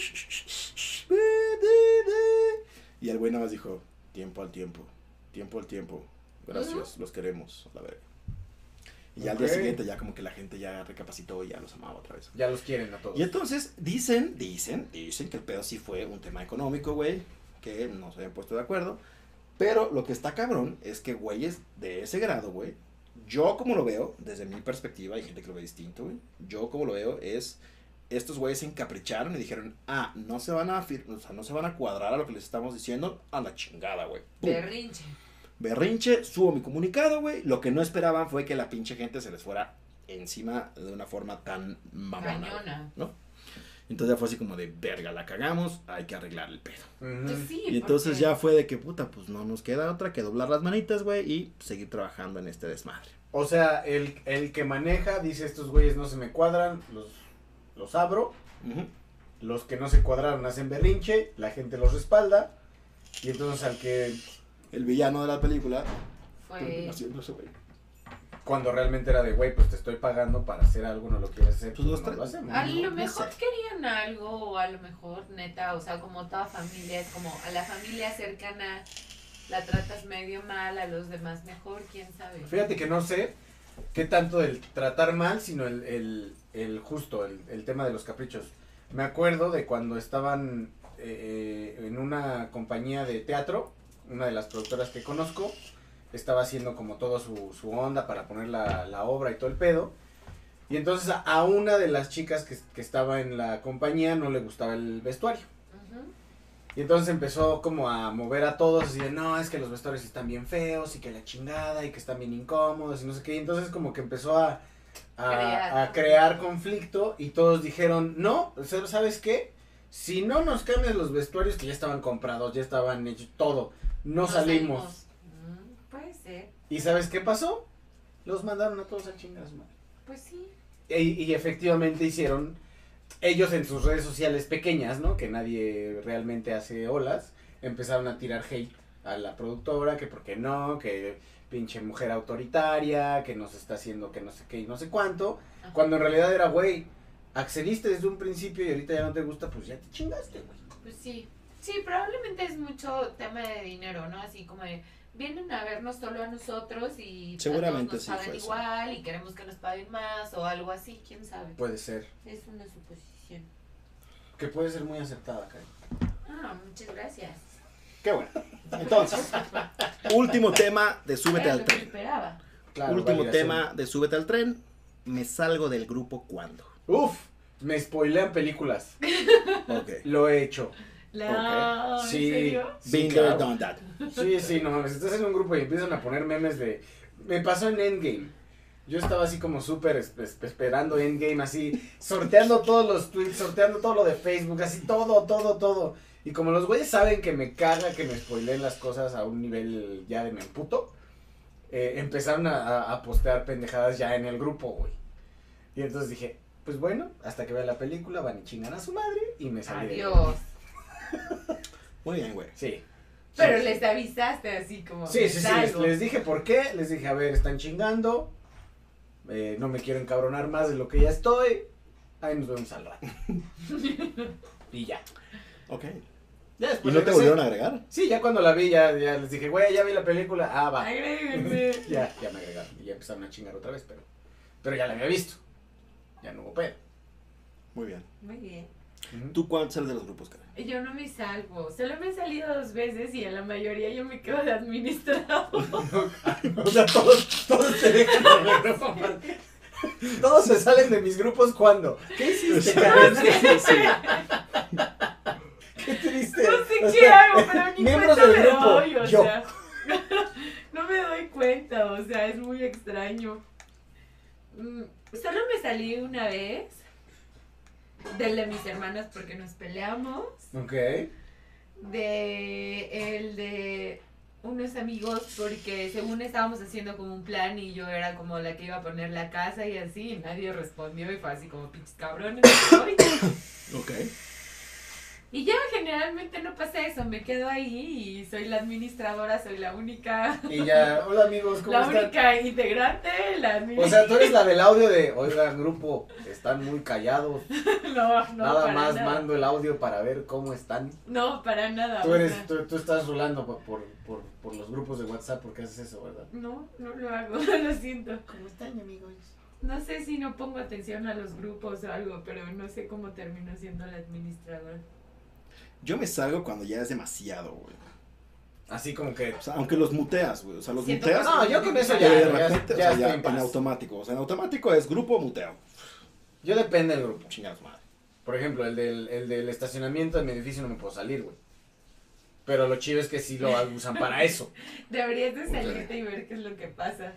Y el güey nada más dijo: Tiempo al tiempo. Tiempo al tiempo. Gracias, los queremos. A la verga. Y al día siguiente ya como que la gente ya recapacitó y ya los amaba otra vez.
Ya los quieren a todos.
Y entonces dicen, dicen, dicen que el pedo sí fue un tema económico, güey, que no se habían puesto de acuerdo. Pero lo que está cabrón es que güeyes de ese grado, güey, yo como lo veo, desde mi perspectiva, hay gente que lo ve distinto, güey, yo como lo veo es, estos güeyes se encapricharon y dijeron, ah, no se van a, o sea, no se van a cuadrar a lo que les estamos diciendo, a la chingada, güey. Pum.
Berrinche.
Berrinche, subo mi comunicado, güey. Lo que no esperaban fue que la pinche gente se les fuera encima de una forma tan mamona.
Cañona.
¿no? Entonces ya fue así como de, verga, la cagamos, hay que arreglar el pedo.
Pues sí,
Y entonces ya fue de que, puta, pues no nos queda otra que doblar las manitas, güey, y seguir trabajando en este desmadre.
O sea, el, el que maneja dice estos güeyes no se me cuadran, los, los abro. Los que no se cuadraron hacen berrinche, la gente los respalda. Y entonces al que
El villano de la película
Fue.
ese güey.
Cuando realmente era de güey, pues te estoy pagando para hacer algo, no lo quieres hacer,
Pues
pues, no lo hacemos.
A
No,
lo
no
mejor
sé.
querían algo, o a lo mejor, neta, o sea, como toda familia, es como a la familia cercana la tratas medio mal, a los demás mejor, quién sabe.
Fíjate que no sé qué tanto el tratar mal, sino el, el, el justo, el, el tema de los caprichos. Me acuerdo de cuando estaban eh, en una compañía de teatro, una de las productoras que conozco, estaba haciendo como todo su, su onda para poner la, la obra y todo el pedo. Y entonces a, a una de las chicas que, que estaba en la compañía no le gustaba el vestuario. Y entonces empezó como a mover a todos así de, no, es que los vestuarios están bien feos y que la chingada y que están bien incómodos y no sé qué. Y entonces como que empezó a, a,
Crear.
a crear conflicto y todos dijeron, no, ¿sabes qué? Si no nos cambias los vestuarios que ya estaban comprados, ya estaban hechos, todo, no, salimos.
Puede ser,
¿Y sabes qué pasó? Los mandaron a todos a chingas, madre.
pues sí.
Y, y efectivamente hicieron, ellos en sus redes sociales pequeñas, ¿no? Que nadie realmente hace olas, empezaron a tirar hate a la productora, que por qué no, que pinche mujer autoritaria, que nos está haciendo que no sé qué y no sé cuánto,
Ajá.
cuando en realidad era, güey, accediste desde un principio y ahorita ya no te gusta, pues ya te chingaste, güey.
Pues sí. Sí, probablemente es mucho tema de dinero, ¿no? Así como de, vienen a vernos solo a nosotros y
Seguramente sí
nos pagan
eso.
igual y queremos que nos paguen más o algo así, quién sabe.
Puede ser,
Es una suposición.
que puede ser muy acertada, Karen.
Ah, muchas gracias.
Qué bueno. Entonces, último tema de Súbete
Era
al
lo que
tren.
esperaba.
Claro,
último tema de Súbete al tren. Me salgo del grupo cuando.
Uf, me spoilean películas, lo he hecho.
La...
Ok.
¿En
Sí.
serio?
Sí, claro.
done that.
Sí, sí, no mames, estás en un grupo y empiezan a poner memes de... Me pasó en Endgame. Yo estaba así como súper es- es- esperando Endgame, así, sorteando todos los tweets, sorteando todo lo de Facebook, así todo, todo, todo. Y como los güeyes saben que me caga que me spoileen las cosas a un nivel ya de me emputo, eh, empezaron a, postear pendejadas ya en el grupo, güey. Y entonces dije, pues bueno, hasta que vea la película van y chingan a su madre y me salí de-
Adiós.
Muy bien, güey.
Sí.
Pero
Sí.
les avisaste así como.
Sí, sí, sí, les, dije por qué, les dije, a ver, están chingando, eh, no me quiero encabronar más de lo que ya estoy, ahí nos vemos al rato. y ya.
Ok.
Ya
¿Y no te volvieron a agregar?
Sí, ya cuando la vi, ya, ya les dije, güey, ya vi la película, ah, va.
Agréguenme.
ya, ya me agregaron, y ya empezaron a chingar otra vez, pero, pero ya la había visto, ya no hubo pedo.
Muy bien.
Muy bien.
¿Tú cuántos eres de los grupos, Karen?
Yo no me salvo. Solo me he salido dos veces y en la mayoría yo me quedo de administrado.
o sea, todos, todos se dejan de. Todos se salen de mis grupos cuando. ¿Qué hiciste, Karen? Qué triste.
No sé
O
qué
sea,
hago, pero ni
miembros
cuenta
del
me
grupo,
doy, o
yo.
sea. No me doy cuenta, o sea, es muy extraño. Mm, Solo me salí una vez del de mis hermanas porque nos peleamos.
Ok.
De el de unos amigos porque según estábamos haciendo como un plan y yo era como la que iba a poner la casa y así, y nadie respondió y fue así como pinches cabrones. me voy".
Ok.
Y ya generalmente no pasa eso, me quedo ahí y soy la administradora, soy la única,
Y ya, hola amigos, ¿cómo
la
están?
única integrante, la admi-
O sea, tú eres la del audio de, oigan, grupo, están muy callados.
no, no,
Nada
para
más
nada.
mando el audio para ver cómo están.
No, para nada.
Tú eres, tú, tú estás rulando por, por, por, por los grupos de WhatsApp porque haces eso, ¿verdad?
No, no lo hago, lo siento.
¿Cómo están, amigos?
No sé si no pongo atención a los grupos o algo, pero no sé cómo termino siendo la administradora.
Yo me salgo cuando ya es demasiado, güey.
Así como que...
O sea, aunque los muteas, güey. O sea, los
Siento
muteas.
que
No, yo con eso
y
ya,
de
ya,
repente,
ya
o sea, ya
en paz.
en automático. O sea, en automático es grupo muteo.
Yo depende del grupo.
Chingados madre.
Por ejemplo, el del, el del estacionamiento de mi edificio no me puedo salir, güey. Pero lo chido es que sí lo usan para eso.
Deberías de salirte y ver qué es lo que pasa.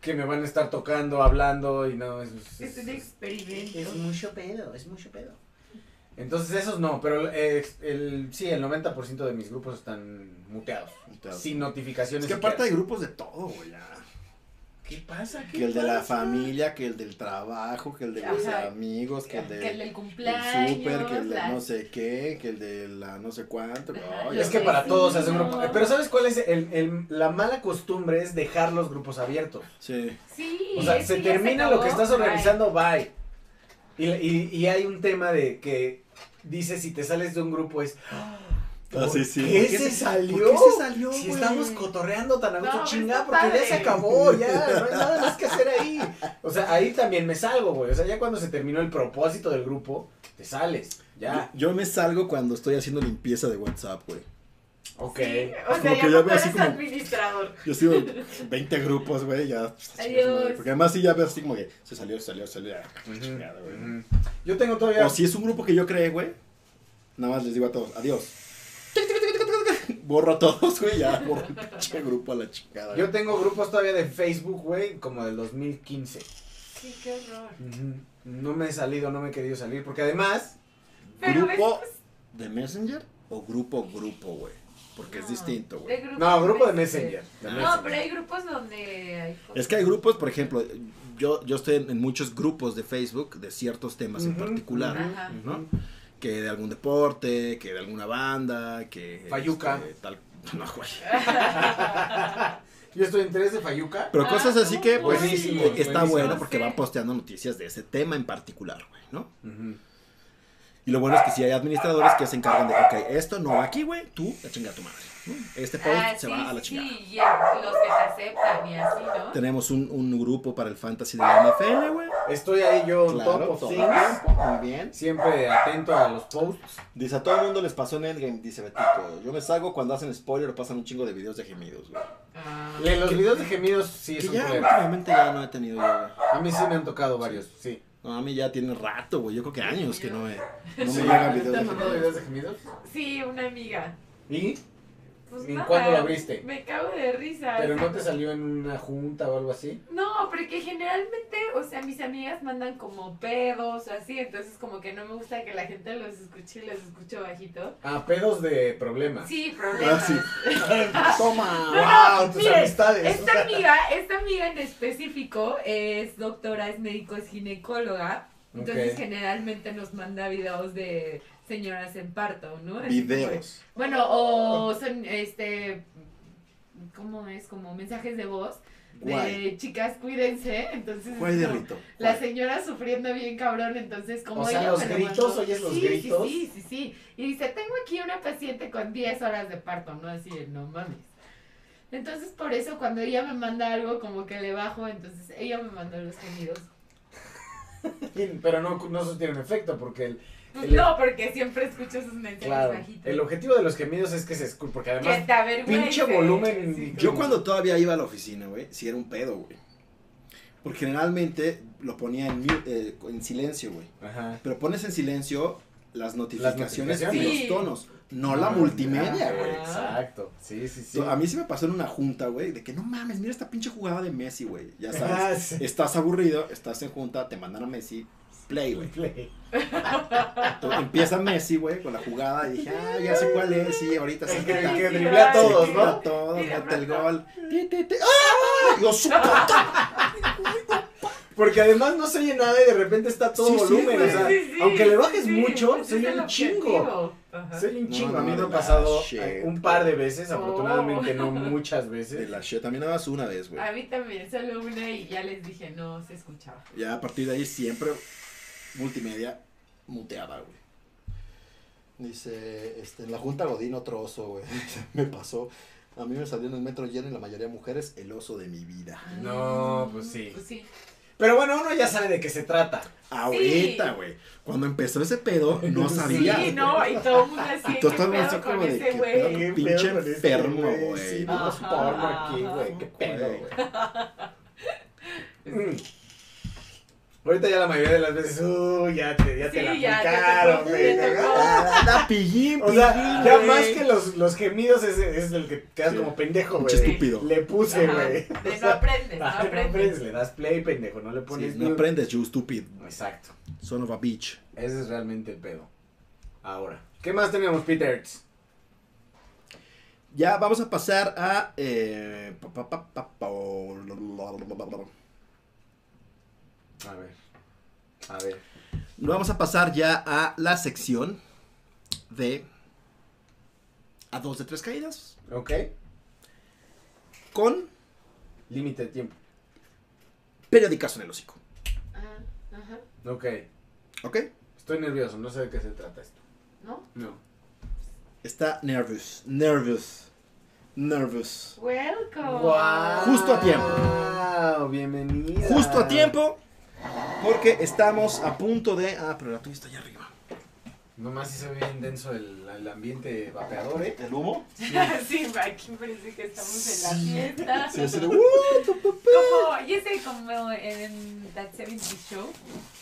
Que me van a estar tocando, hablando y no, es, es-
Es un experimento.
es mucho pedo, es mucho pedo. Entonces esos no, pero eh, el, sí, el 90% de mis grupos están muteados.
Muteados.
Sin notificaciones.
Es que aparte hay grupos de todo, güey. ya.
¿Qué pasa? ¿Qué
Que el de la familia, que el del trabajo, que el de los
Ajá.
amigos, que el de.
que el del
el
cumpleaños.
súper, que el de no sé qué, que el de la no sé cuánto.
Ajá,
Es que para todos se hace un grupo.
vecinos.
Pero ¿sabes cuál es? El, el- la mala costumbre es dejar los grupos abiertos.
Sí.
Sí.
O sea, se termina lo que estás
bye.
organizando, bye. Y, y, y hay un tema de que dice si te sales de un grupo es...
Ah, sí, sí.
¿Qué
¿Por qué
se
se-
salió?
por qué se salió,
Si estamos cotorreando tan a gusto,
No,
chingada,
está
porque ya se acabó, ya, no hay nada más que hacer ahí. O sea, ahí también me salgo, güey. O sea, ya cuando se terminó el propósito del grupo, te sales, ya.
Yo, yo me salgo cuando estoy haciendo limpieza de WhatsApp, güey.
Ok.
Sí, o
Como
sea,
que
ya
veo así como-
administrador.
Yo sigo 20 grupos, güey, ya.
Adiós.
Porque además sí ya veo así como que se salió, se salió, se salió. chingada, güey.
Yo tengo todavía...
O si es un grupo que yo creé, güey, nada más les digo a todos, adiós. Borro a todos, güey, ya borro el pinche grupo a la chingada.
Yo tengo grupos todavía de Facebook, güey, como del 2015.
Sí, qué horror.
No me he salido, no me he querido salir, porque además...
Pero
¿Grupo
ves,
de Messenger o grupo grupo, güey? Porque es distinto, güey.
No, grupo de
Messenger.
De
No,
Messenger.
pero hay grupos donde hay cosas.
Es que hay grupos, por ejemplo, yo, yo estoy en, en muchos grupos de Facebook de ciertos temas en particular. ¿no? Que de algún deporte, que de alguna banda, que...
Fayuca.
este, tal, no, güey.
Yo estoy en tres de Fayuca.
Pero cosas así que, pues,
Buenísimo,
eh, está
buenísimo.
bueno porque
Sí.
van posteando noticias de ese tema en particular, güey, ¿no?
Ujú.
Y lo bueno es que si hay administradores que se encargan de, ok, esto no va aquí, güey, tú, la chinga a tu madre. ¿no? Este post
Ah,
se
sí,
va a la
sí,
chingada.
y el- los que te aceptan y así, ¿no?
Tenemos un, un grupo para el fantasy de la NFL, güey.
Estoy ahí yo en
Claro,
top of things.
muy bien.
Siempre atento a los posts.
Dice, a todo el mundo les pasó en Endgame, dice Betito. Yo me salgo cuando hacen spoiler o pasan un chingo de videos de gemidos, güey.
Ah.
Los videos de gemidos sí
Que
son
ya últimamente ya no he tenido yo, güey.
A mí sí me han tocado varios, sí.
No, a mí ya tiene rato, güey. Yo creo que años que no me, no me
Sí,
llegan
¿te
videos de
han mandado
gemidos.
videos de gemidos?
Sí, una amiga.
¿Y?
Pues
¿En
nada,
cuándo lo abriste?
Me cago de risa.
¿Pero no te salió en una junta o algo así?
No, porque generalmente, o sea, mis amigas mandan como pedos o así, entonces como que no me gusta que la gente los escuche y los escucho bajito.
Ah, pedos de problemas.
Sí, problemas.
Ah, sí.
Toma. ¡Wow! Tus
Miren,
amistades.
Esta amiga, esta amiga en específico es doctora, es médico, es ginecóloga. Entonces generalmente nos manda videos de señoras en parto, ¿no?
Videos.
Bueno, o son este ¿cómo es? Como mensajes de voz de
Guay.
chicas, cuídense. Entonces
Guay de rito.
la señora sufriendo bien cabrón, entonces como
O sea,
ella
los gritos, ¿oyes los
Sí,
gritos?
Sí, sí, sí, sí. Y dice, tengo aquí una paciente con 10 horas de parto, ¿no? Así, de, no mames. Entonces, por eso, cuando ella me manda algo, como que le bajo, entonces ella me mandó los gemidos.
Pero no, no sostienen efecto porque el, El-
no, porque siempre escucho sus mensajes
claro,
bajitos.
el objetivo de los gemidos es que se escuche, porque
que
además
avergüence.
pinche volumen.
Sí.
Yo cuando todavía iba a la oficina, güey, sí era un pedo, güey. Porque generalmente lo ponía en, eh, en silencio, güey.
Ajá.
Pero pones en silencio las notificaciones, y
notificaciones.
los tonos, no la
Ah,
multimedia,
ah,
güey.
Exacto, sí, sí, sí.
A mí sí me pasó en una junta, güey, de que no mames, mira esta pinche jugada de Messi, güey. Ya sabes,
Ah, sí.
estás aburrido, estás en junta, te mandan a Messi, Play, güey.
Play.
Entonces, Empieza Messi, güey, con la jugada y dije, ah, ya sé cuál es, sí, ahorita se quita.
que driblea a todos, ¿no?
todo,
Y de
mete el gol. Ti, ti, ti. ¡Ah! Yo su puta.
Porque además no se oye nada y de repente está todo
Sí,
volumen. o sea,
Sí, sí,
aunque le bajes
sí,
mucho, se oye un chingo. Se oye un
No,
chingo.
no,
a mí me
de
ha pasado
shit.
eh, un par de veces,
Oh.
afortunadamente no muchas
De
veces.
la shit, también nada más una vez, güey.
A mí también, solo una y ya les dije, no se escuchaba.
Ya a partir de ahí siempre multimedia muteada, güey. Dice, este, en la Junta Godín otro oso, güey. me pasó. A mí me salió en el metro lleno y la mayoría de mujeres el oso de mi vida.
No, pues sí.
Pues sí.
Pero bueno, uno ya sabe de qué se trata.
Ahorita, güey. Cuando empezó ese pedo, no sabía.
Sí, no, y todo el mundo así,
Y
¿qué
todo el mundo
pedo
así
con
como de,
ese
¿qué
güey?
pedo?
¿Qué
pinche
este
enfermo, güey.
Sí, vamos porno aquí,
ajá.
güey. ¿Qué pedo,
Güey.
Mm. Ahorita ya la mayoría de las veces, uy, ya te, ya te
Sí,
la
ya, te
aplicaron, güey.
te.
Ah, Anda pillín,
O sea,
pillín,
ya más que los, los gemidos es, es el que quedas
Sí.
como pendejo, güey.
estúpido.
Le puse, güey.
No
sea,
aprendes, no
ah, no
aprendes.
le das play, pendejo, no le
Sí,
pones
no
mute.
aprendes, you stupid.
Exacto.
Son of a bitch.
Ese es realmente el pedo. Ahora, ¿qué más tenemos, Peter?
Ya vamos a pasar a. Eh, pa- pa- pa- pa- pa-
A ver. A ver.
Vamos a pasar ya a la sección de. A dos de tres caídas.
Ok.
Con
Límite de tiempo.
periódicas en el hocico.
Ah, ajá,
Ok.
¿Ok?
Estoy nervioso, no sé de qué se trata esto.
¿no?
No.
Está nervous. Nervous. Nervous.
Welcome.
Justo a tiempo.
Wow, bienvenida.
Justo a tiempo. Porque estamos a punto de. Ah, pero la tuya está allá arriba.
Nomás si se ve bien denso el, el ambiente vapeador, ¿eh?
¿El humo?
sí, aquí parece que estamos en la fiesta.
Sí. "Uh".
Como, y ese como en That 70 Show.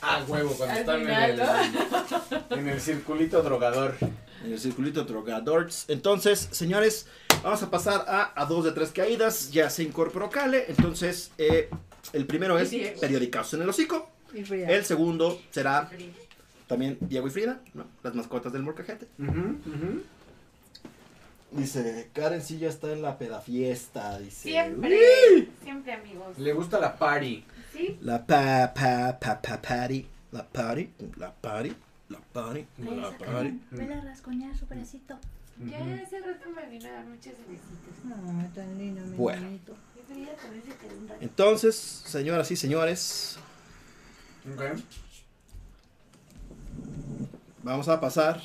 Ah, huevo, cuando están
final,
en, el, en el circulito drogador.
En el circulito drogadorts. Entonces, señores, vamos a pasar a, a dos de tres caídas. Ya se incorporó Kale. Entonces, eh, el primero es periódicos en el hocico. El segundo será también Diego y Frida, ¿no? Las mascotas del Morcajete. Dice, Karen sí ya está en la pedafiesta. Dice,
Siempre,
"Uy".
siempre amigos.
Le gusta la party.
Sí,
La pa, pa, pa, pa, party. La party, la party, la party, la party.
Vela a rascoñar su pedacito.
ya hace rato me vino a dar muchos besitos.
No, tan lindo, mi
Bueno.
bonito.
Entonces, señoras y señores. Vamos a pasar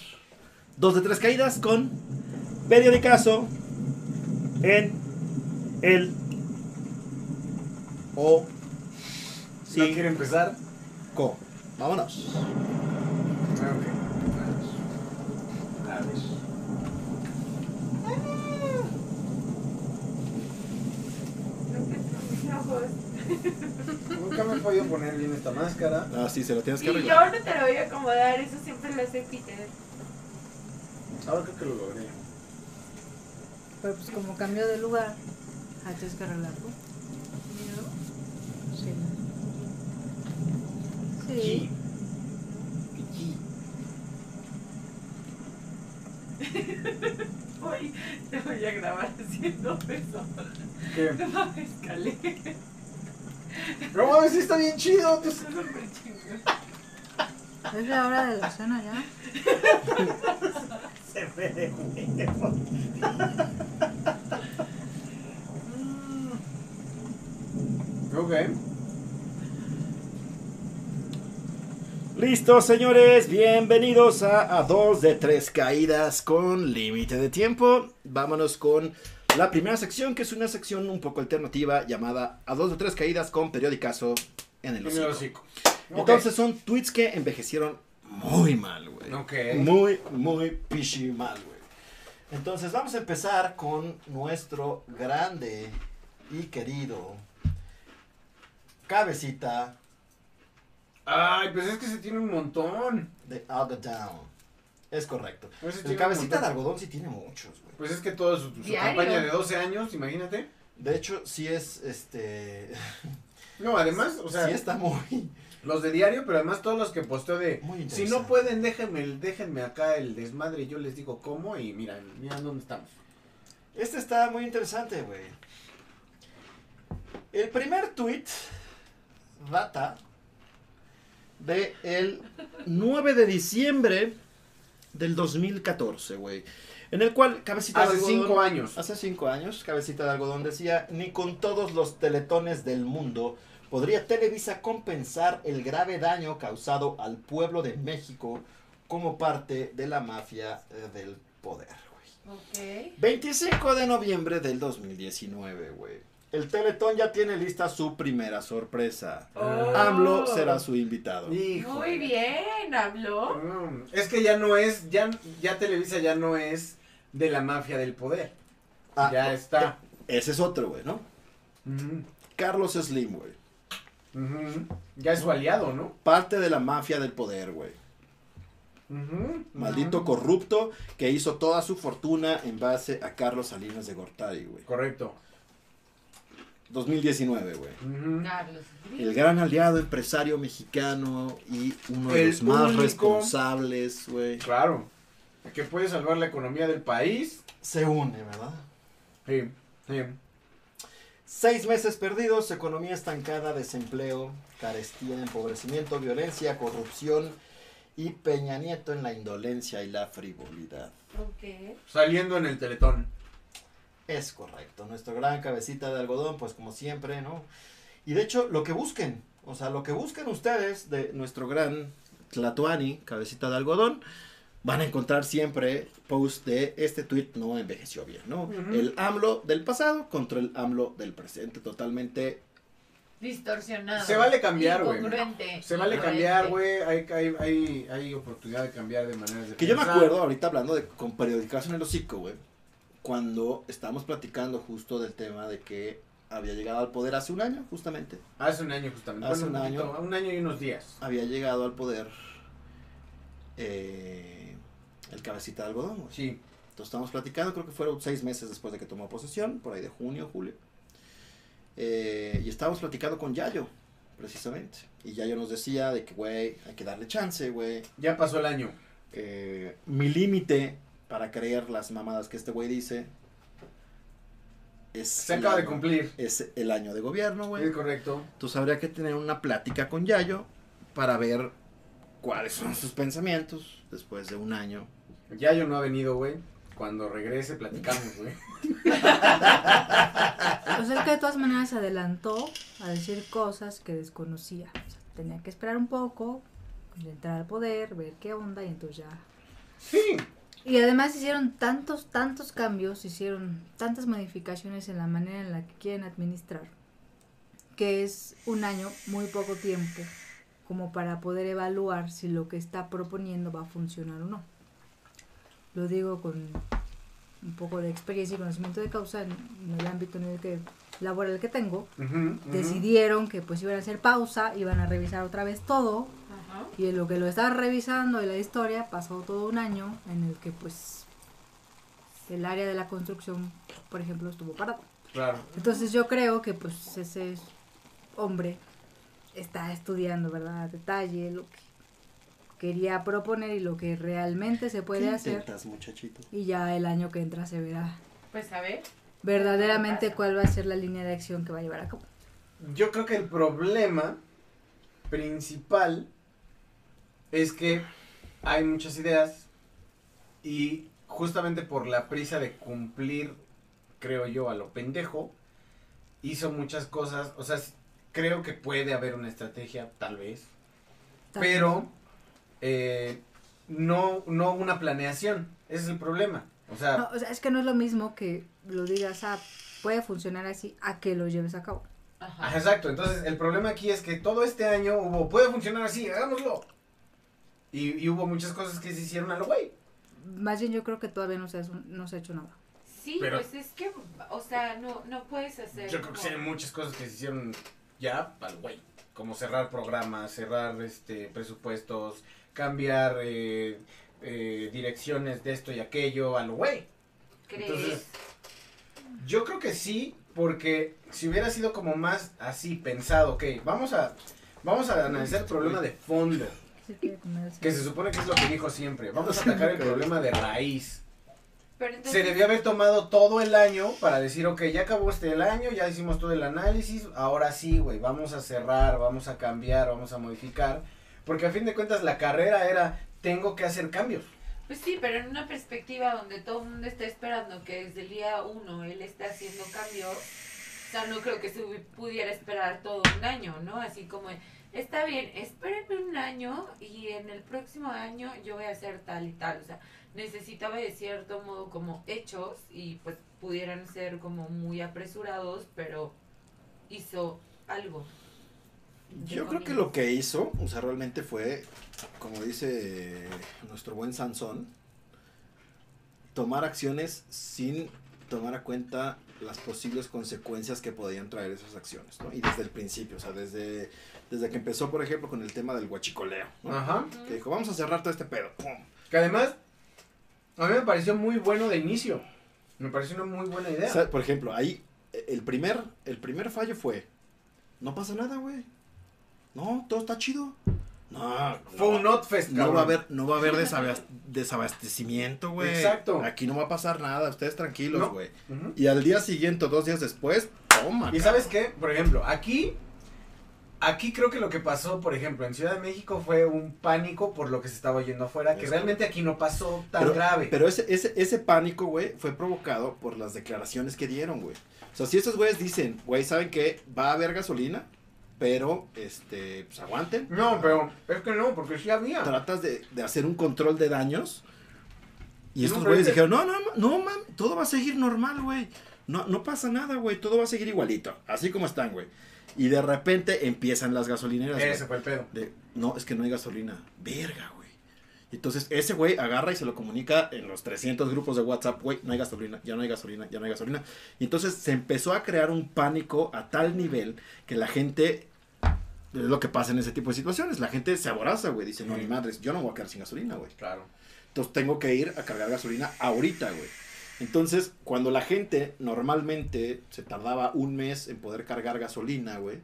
dos de tres caídas con periodicazo en el o
¿No quiere empezar?
co. Vámonos.
Ah, ok. A ver.
Mis ojos.
Nunca me he podido poner bien esta máscara.
Ah, sí, se lo tienes que
Y yo
arreglar.
no te lo voy a acomodar, eso siempre lo hace Peter.
Ahora creo que lo logré.
Pero pues como cambió de lugar, ah, tienes que arreglar tú. Sí. Sí.
Te voy a grabar haciendo eso.
¿Qué?
No mames, Cale.
No mames, sí está bien chido. pues.
Eso es súper chingón.
Es la hora de la cena ya.
Se ve de huevo. Ok.
Listo, señores, bienvenidos a, a dos de tres caídas con límite de tiempo. Vámonos con la primera sección, que es una sección un poco alternativa llamada a dos de tres caídas con periodicazo
en el
hocico.
hocico.
Entonces son tweets que envejecieron muy mal, güey.
Ok.
Muy, muy pichi mal, güey. Entonces vamos a empezar con nuestro grande y querido cabecita
Ay, pues es que se tiene un montón.
de Algodón. Es correcto.
Ese
El cabecita de algodón sí tiene muchos, güey.
Pues es que toda su, su campaña de 12 años, imagínate.
De hecho, sí es, este...
No, además, o sea,
sí está muy...
Los de diario, pero además todos los que posteo de...
Muy
Si no pueden, déjenme, el- déjenme acá el desmadre y yo les digo cómo y mira, mira dónde estamos.
Este está muy interesante, güey. El primer tweet data de el 9 de diciembre del 2014, güey. En el cual Cabecita de
Hace
Algodón...
cinco años.
Hace cinco años, Cabecita de Algodón decía, ni con todos los teletones del mundo podría Televisa compensar el grave daño causado al pueblo de México como parte de la mafia eh, del poder, güey.
Ok.
25 de noviembre del 2019, güey. El Teletón ya tiene lista su primera sorpresa.
Oh.
AMLO será su invitado.
Hijo.
Muy bien, habló.
Mm, Es que ya no es, ya, ya Televisa ya no es de la mafia del poder.
Ah,
ya está.
Ese es otro, güey, ¿no? Carlos Slim, güey.
Ya es su aliado, ¿no?
Parte de la mafia del poder, güey. Maldito corrupto que hizo toda su fortuna en base a Carlos Salinas de Gortari, güey.
Correcto.
2019, güey.
Ujú.
Carlos.
El gran aliado empresario mexicano y uno de
El
los más
único-
responsables, güey.
Claro. Que puede salvar la economía del país.
Se une, ¿verdad?
Sí, sí.
Seis meses perdidos, economía estancada, desempleo, carestía, empobrecimiento, violencia, corrupción y Peña Nieto en la indolencia y la frivolidad.
Ok.
Saliendo en el teletón.
Es correcto, nuestro gran cabecita de algodón, pues como siempre, ¿no? Y de hecho, lo que busquen, o sea, lo que busquen ustedes de nuestro gran Tlatuani, cabecita de algodón, van a encontrar siempre post de este tweet no envejeció bien, ¿no? El AMLO del pasado contra el AMLO del presente, totalmente
Distorsionado.
Se vale cambiar, güey. Se vale cambiar, güey. Hay, hay, hay, hay oportunidad de cambiar de maneras de
Que yo me acuerdo ahorita hablando de con periodicación en el hocico, güey. Cuando estábamos platicando justo del tema de que había llegado al poder hace un año, justamente.
Hace un año justamente.
Hace
Bueno,
un
poquito,
año.
Un año y unos días.
Había llegado al poder eh, el cabecita de algodón, güey.
Sí.
Entonces estábamos platicando, creo que fueron seis meses después de que tomó posesión, por ahí de junio, julio. Eh, y estábamos platicando con Yayo, precisamente. Y Yayo nos decía de que, güey, hay que darle chance, güey.
Ya pasó el año.
Eh, mi límite para creer las mamadas que este güey dice es
Se
el
acaba de
año-
cumplir.
es el año de gobierno, güey.
Es correcto.
Entonces habría que tener una plática con Yayo para ver cuáles son sus pensamientos después de un año.
Ya yo no ha venido, güey. Cuando regrese platicamos, güey.
Pues es que de todas maneras se adelantó a decir cosas que desconocía. O sea, tenía que esperar un poco, entrar al poder, ver qué onda y entonces ya.
Sí.
Y además hicieron tantos, tantos cambios, hicieron tantas modificaciones en la manera en la que quieren administrar, que es un año muy poco tiempo como para poder evaluar si lo que está proponiendo va a funcionar o no. Lo digo con un poco de experiencia y conocimiento de causa en, en el ámbito en el que laboral que tengo. Decidieron que pues iban a hacer pausa, iban a revisar otra vez todo
Ajá.
y en lo que lo estaba revisando de la historia pasó todo un año en el que pues el área de la construcción, por ejemplo, estuvo parado.
Claro.
Entonces yo creo que pues ese hombre está estudiando, ¿verdad? A detalle lo que quería proponer y lo que realmente se puede
¿Qué
hacer.
intentas, muchachito?
Y ya el año que entra se verá
Pues a ver.
verdaderamente cuál va a ser la línea de acción que va a llevar a cabo.
Yo creo que el problema principal es que hay muchas ideas y justamente por la prisa de cumplir, creo yo, a lo pendejo, hizo muchas cosas, o sea, creo que puede haber una estrategia, tal vez, pero eh, no, no una planeación, ese es el problema. O sea,
No, o sea, es que no es lo mismo que lo digas, ah, puede funcionar así, a que lo lleves a cabo.
Ajá. exacto. Entonces, el problema aquí es que todo este año hubo, puede funcionar así, hagámoslo. Y, y hubo muchas cosas que se hicieron a lo güey.
Más bien yo creo que todavía no se ha, no se ha hecho nada.
Sí,
Pero-
pues es que, o sea, no, no puedes hacer.
Yo creo que sí hay muchas cosas que se hicieron ya al güey. Como cerrar programas, cerrar este presupuestos, cambiar eh, eh, direcciones de esto y aquello a lo güey.
¿Crees?
Entonces, Yo creo que sí, porque si hubiera sido como más así pensado, ok, vamos a, Vamos a analizar el problema de fondo,
Sí, quiere comerse.
que se supone que es lo que dijo siempre. Vamos a atacar el problema de raíz.
Pero entonces,
Se debió haber tomado todo el año para decir, ok, ya acabó este el año, ya hicimos todo el análisis, ahora sí, güey, vamos a cerrar, vamos a cambiar, vamos a modificar. Porque a fin de cuentas la carrera era, tengo que hacer cambios.
Pues sí, pero en una perspectiva donde todo el mundo está esperando que desde el día uno él esté haciendo cambios, o sea, no creo que se hubi- pudiera esperar todo un año, ¿no? Así como, está bien, espérenme un año y en el próximo año yo voy a hacer tal y tal, o sea, necesitaba de cierto modo como hechos y pues pudieran ser como muy apresurados, pero hizo algo.
Yo creo que lo que hizo, o sea, realmente fue, como dice nuestro buen Sansón, tomar acciones sin tomar a cuenta las posibles consecuencias que podían traer esas acciones, ¿no? Y desde el principio, o sea, desde, desde que empezó, por ejemplo, con el tema del huachicoleo, ¿no?
Ajá.
Que dijo, vamos a cerrar todo este pedo, ¡pum!
Que además, a mí me pareció muy bueno de inicio. Me pareció una muy buena idea.
O sea, por ejemplo, ahí, el primer, el primer fallo fue, no pasa nada, güey. No, todo está chido. No,
Fue un Notfest,
No va a haber, no va a haber desabas- desabastecimiento, güey.
Exacto.
Aquí no va a pasar nada, ustedes tranquilos,
No.
güey. Y al día siguiente, dos días después, toma.
Y sabes qué, por ejemplo, aquí, aquí creo que lo que pasó, por ejemplo, en Ciudad de México fue un pánico por lo que se estaba oyendo afuera, que
Es
realmente aquí no pasó tan
pero,
grave.
Pero ese, ese, ese pánico, güey, fue provocado por las declaraciones que dieron, güey. O sea, si esos güeyes dicen, güey, ¿saben qué? Va a haber gasolina, pero, este, pues aguanten.
no, pero es que no, porque sí había.
Tratas de, de hacer un control de daños. Y estos güeyes dijeron, no, no, no, man, todo va a seguir normal, güey. No, no pasa nada, güey, todo va a seguir igualito, así como están, güey. Y de repente empiezan las gasolineras.
Ese fue el pedo.
De, no, es que no hay gasolina. Verga, güey. Entonces ese güey agarra y se lo comunica en los 300 grupos de WhatsApp, güey, no hay gasolina, ya no hay gasolina, ya no hay gasolina. Y entonces se empezó a crear un pánico a tal nivel que la gente, es lo que pasa en ese tipo de situaciones, la gente se aboraza, güey, dice, no, ni madres, yo no voy a quedar sin gasolina, güey.
Claro.
Entonces tengo que ir a cargar gasolina ahorita, güey. Entonces, cuando la gente normalmente se tardaba un mes en poder cargar gasolina, güey,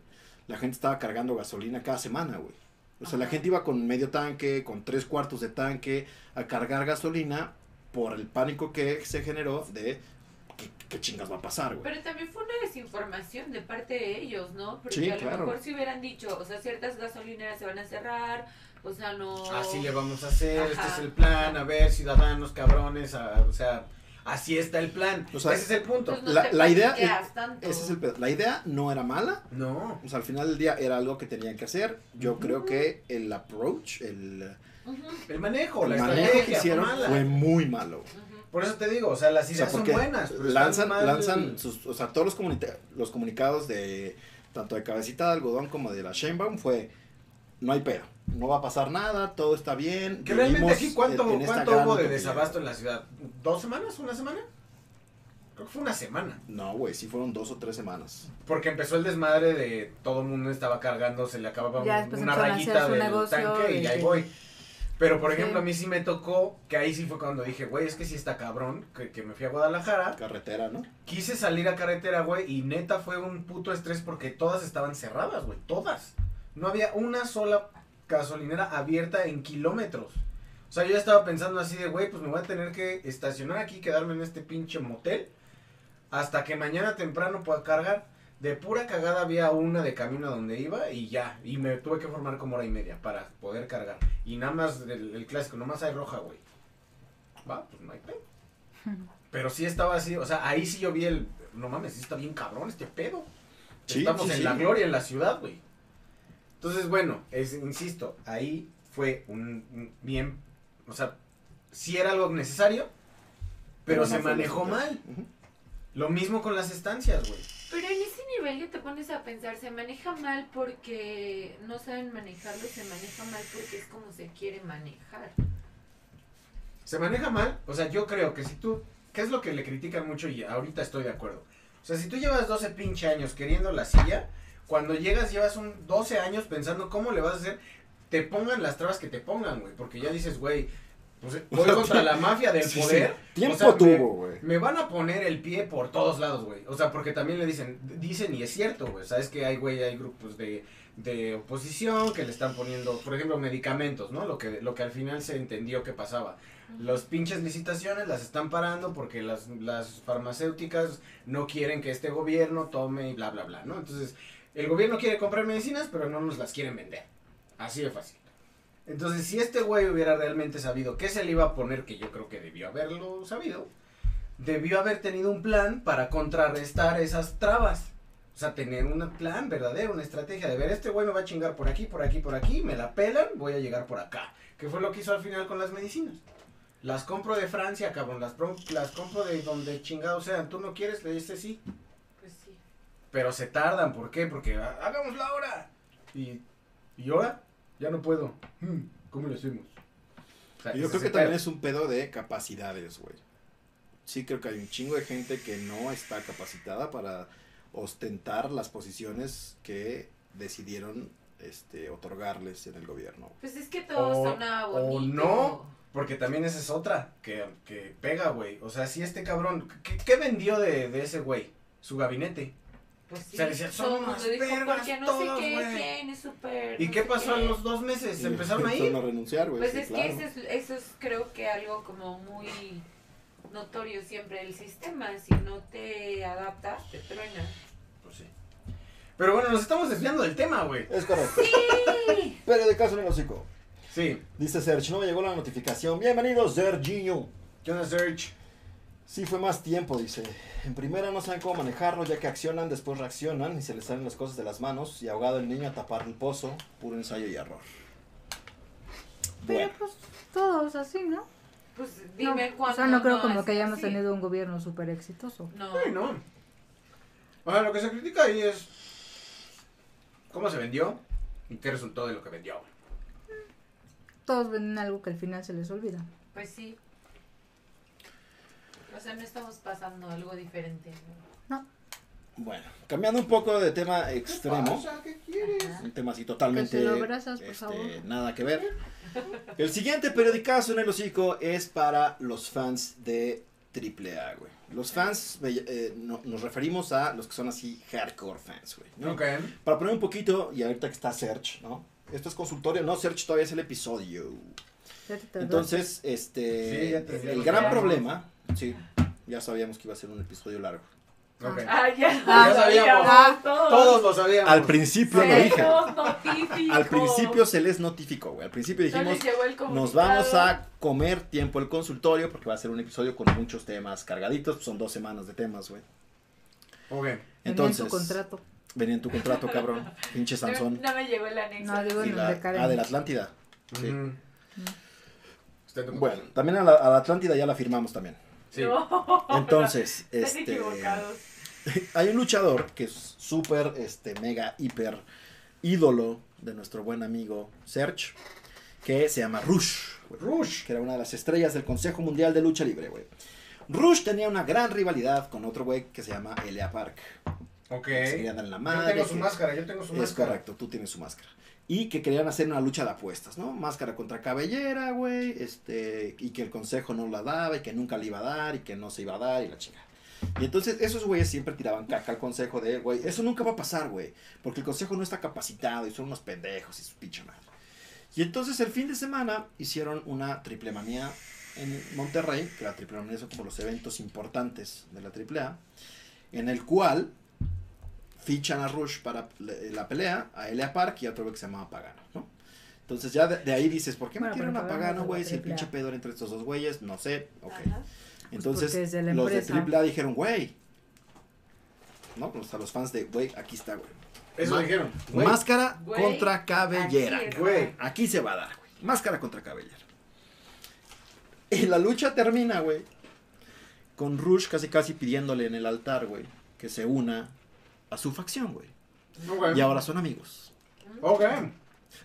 la gente estaba cargando gasolina cada semana, güey. O sea, la gente iba con medio tanque, con tres cuartos de tanque a cargar gasolina por el pánico que se generó de qué, qué chingas va a pasar, güey.
Pero también fue una desinformación de parte de ellos, ¿no? Porque
Sí,
a lo
claro.
mejor si hubieran dicho, o sea, ciertas gasolineras se van a cerrar, o sea, no...
Así le vamos a hacer, este es el plan, a ver, ciudadanos, cabrones, a- o sea, así está el plan.
O sea,
Ese es el punto.
Pues no
la-
te
la idea. Ese es el pedo. La idea no era mala,
No.
o sea, al final del día era algo que tenían que hacer. Yo creo que el approach, el,
El manejo, la
el manejo que
estrategia
hicieron
mala.
fue muy malo.
Por eso te digo, o sea, las
O sea,
ideas son buenas.
lanzan,
mal-
lanzan sus, o sea, todos los, comunica- los comunicados de tanto de cabecita de algodón como de la Sheinbaum fue no hay pedo, no va a pasar nada, todo está bien.
Que realmente aquí, ¿cuánto, cuánto hubo de desabasto en la ciudad? ¿Dos semanas? ¿Una semana? Creo que fue una semana.
No, güey, sí fueron dos o tres semanas.
Porque empezó el desmadre de todo el mundo estaba cargando, se le acababa
Ya
un-
después
una rayita del
negocio
tanque y
y
ahí voy. Pero por
Sí.
ejemplo, a mí sí me tocó, que ahí sí fue cuando dije, güey, es que sí está cabrón, que, que me fui a Guadalajara,
Carretera, ¿no?
quise salir a carretera, güey, y neta fue un puto estrés porque todas estaban cerradas, güey, todas. No había una sola gasolinera abierta en kilómetros. O sea, yo ya estaba pensando así de, güey, pues me voy a tener que estacionar aquí, quedarme en este pinche motel, hasta que mañana temprano pueda cargar. De pura cagada había una de camino a donde iba y ya. Y me tuve que formar como hora y media para poder cargar. Y nada más el, el clásico, nomás hay roja, güey. Va, pues no hay pedo. Pero sí estaba así, o sea, ahí sí yo vi el. No mames, sí está bien cabrón este pedo.
Sí,
Estamos
sí,
en
sí.
la gloria en la ciudad, güey. Entonces, bueno, es, insisto, ahí fue un, un bien. O sea, sí era algo necesario, pero,
no
se manejó mal. Lo mismo con las estancias, güey.
Pero en ese nivel que te pones a pensar, se maneja mal porque no saben manejarlo, se maneja mal porque es como se quiere manejar.
Se maneja mal, o sea, yo creo que si tú, ¿qué es lo que le critican mucho y ahorita estoy de acuerdo? O sea, si tú llevas 12 pinche años queriendo la silla, cuando llegas llevas un 12 años pensando cómo le vas a hacer, te pongan las trabas que te pongan, güey, porque ya dices, güey, pues voy contra la mafia del
Sí, sí.
poder.
Tiempo
o sea, me-
tuvo, güey.
Me van a poner el pie por todos lados, güey. O sea, porque también le dicen, dicen y es cierto, güey. Sabes que hay, güey, hay grupos de, de oposición que le están poniendo, por ejemplo, medicamentos, ¿no? Lo que, lo que al final se entendió que pasaba. Los pinches licitaciones las están parando porque las, las farmacéuticas no quieren que este gobierno tome y bla, bla, bla, ¿no? Entonces, el gobierno quiere comprar medicinas, pero no nos las quieren vender. Así de fácil. Entonces, si este güey hubiera realmente sabido qué se le iba a poner, que yo creo que debió haberlo sabido, debió haber tenido un plan para contrarrestar esas trabas. O sea, tener un plan verdadero, una estrategia de ver, este güey me va a chingar por aquí, por aquí, por aquí, me la pelan, voy a llegar por acá. Que fue lo que hizo al final con las medicinas. Las compro de Francia, cabrón, las, las compro de donde chingados sean. ¿Tú no quieres? Le dices sí. Pero se tardan, ¿por qué? Porque "Ah, hagámoslo ahora. Y, y ahora ya no puedo. Hmm, ¿Cómo lo hacemos? O sea,
Yo creo que también
pedo.
es un pedo de capacidades, güey. Sí creo que hay un chingo de gente que no está capacitada para ostentar las posiciones que decidieron este, otorgarles en el gobierno.
Pues es que todo
O-
sonaba
o
bonito.
no. Porque también esa es otra que, que pega, güey. O sea, si este cabrón, ¿qué, qué vendió de, de ese güey? Su gabinete.
Pues sí,
O sea, decía, "Son unas vergas
porque no
todos,
sé qué,
güey".
quién es súper.
¿Y
no
qué
sé
pasó
qué.
en los dos meses? ¿Se empezaron a ir?
Empezaron a renunciar, güey.
Pues
sí,
es
claro.
que eso es, eso es creo que algo como muy notorio siempre del sistema. Si no te adaptas, te truena.
Pues sí. Pero bueno, nos estamos desviando del tema, güey.
Es correcto. Pero de caso en el hocico.
Sí.
Dice Serge, no me llegó la notificación. Bienvenido, Serginho.
¿Qué onda, Serge?
Sí, fue más tiempo, dice. En primera no saben cómo manejarlo, ya que accionan, después reaccionan y se les salen las cosas de las manos. Y ahogado el niño a tapar el pozo, puro ensayo y error.
Pero
Bueno,
pues todos así, ¿no?
Pues dime
no,
cuándo.
O sea, no creo
no
como que hayamos
así.
tenido un gobierno súper exitoso.
No.
Sí, no. O sea, lo que se critica ahí es cómo se vendió y qué resultó de lo que vendió.
Todos venden algo que al final se les olvida.
Pues sí. O sea, no estamos pasando algo diferente. ¿no?
bueno, cambiando un poco de tema extremo.
¿Qué quieres?
Ajá.
Un tema así totalmente
abrazas, por
este,
favor.
nada que ver. El siguiente periodicazo en el hocico es para los fans de AAA, güey. Los fans, eh, no- nos referimos a los que son así hardcore fans, güey. ¿no?
Ok.
Para poner un poquito, y ahorita que está Search, ¿no? Esto es consultorio, no, Search todavía es el episodio. Entonces, este,
Sí,
el gran problema, sí, ya sabíamos que iba a ser un episodio largo.
Ok.
Ah, ya.
Ah, sabíamos.
Ah, todos.
Todos lo sabíamos.
Al principio
Se
lo dije. Al principio se les notificó, güey. Al principio dijimos, nos vamos a comer tiempo el consultorio porque va a ser un episodio con muchos temas cargaditos. Son dos semanas de temas, güey.
Ok.
Venía
Entonces,
en tu contrato.
venía en tu contrato, cabrón. Pinche Sansón.
No, no me llegó el anexo.
No, digo
la-
de Karen.
ah, de la Atlántida. Sí.
Tu
Bueno, también a la, a la Atlántida ya la firmamos también.
Sí.
No.
Entonces, este, hay un luchador que es súper, este, mega, hiper ídolo de nuestro buen amigo Serge, que se llama Rush.
Rush.
que era una de las estrellas del Consejo Mundial de Lucha Libre, güey. Rush tenía una gran rivalidad con otro güey que se llama Elia Park.
Ok.
Se querían dar en la
Yo tengo su
que-
máscara, yo tengo su
Es
máscara.
correcto, tú tienes su máscara. Y que querían hacer una lucha de apuestas, ¿no? Máscara contra cabellera, güey. Este, y que el consejo no la daba y que nunca le iba a dar y que no se iba a dar y la chica. Y entonces esos güeyes siempre tiraban caca al consejo de, güey, eso nunca va a pasar, güey. Porque el consejo no está capacitado y son unos pendejos y su pinche madre. Y entonces el fin de semana hicieron una triple manía en Monterrey, que la triple manía son como los eventos importantes de la AAA, en el cual fichan a Rush para le- la pelea, a Elia Park y a otro que se llamaba Pagano, ¿no? Entonces ya de, de ahí dices, ¿por qué
Bueno,
metieron a
Pagano
güey? Si el pinche pedo era entre estos dos güeyes, no sé, ok.
Ajá.
Entonces, los de. AAA dijeron, güey, ¿no? Pues a los fans de, güey, aquí está, güey.
Eso dijeron. Güey.
Máscara
Güey,
contra cabellera.
es.
Güey.
Aquí se va a dar, güey. Máscara contra cabellera. Y la lucha termina, güey. Con Rush casi casi pidiéndole en el altar, güey, que se una a su facción, güey. Y ahora son amigos.
Ok.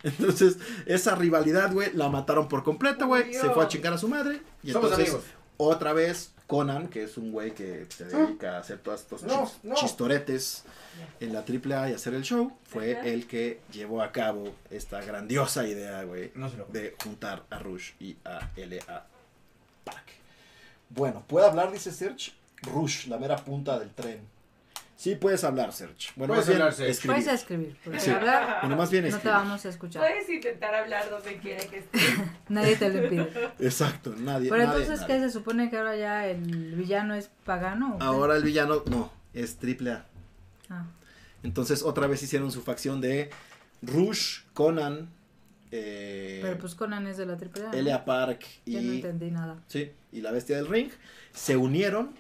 Entonces, esa rivalidad, güey, la mataron por completo, güey.
Murió.
Se fue a chingar a su madre. Y
Somos
entonces,
amigos.
otra vez, Conan, que es un güey que se dedica a hacer todos estos
No,
chis-
no.
chistoretes en la AAA y hacer el show, fue
Ajá.
el que llevó a cabo esta grandiosa idea, güey,
No
de juntar a Rush y a L.A. Park. Bueno, ¿puede hablar, dice Serge? Rush, la mera punta del tren. Sí puedes hablar, Serge. Bueno,
Puedes
más bien
hablar, Serge.
escribir.
Puedes escribir,
Sí.
hablar
Bueno, más bien
no te vamos a escuchar.
Puedes intentar hablar donde quiera que estés.
Nadie te lo impide.
Exacto, nadie.
Pero
nadie,
entonces,
nadie.
¿qué? ¿Se supone que ahora ya el villano es pagano?
Ahora el villano, no, es triple A.
Ah,
Entonces otra vez hicieron su facción de Rush, Conan, eh,
pero pues Conan es de la AAA. ¿no?
Elia Park
Ya no
y,
entendí nada.
sí, y la Bestia del Ring se unieron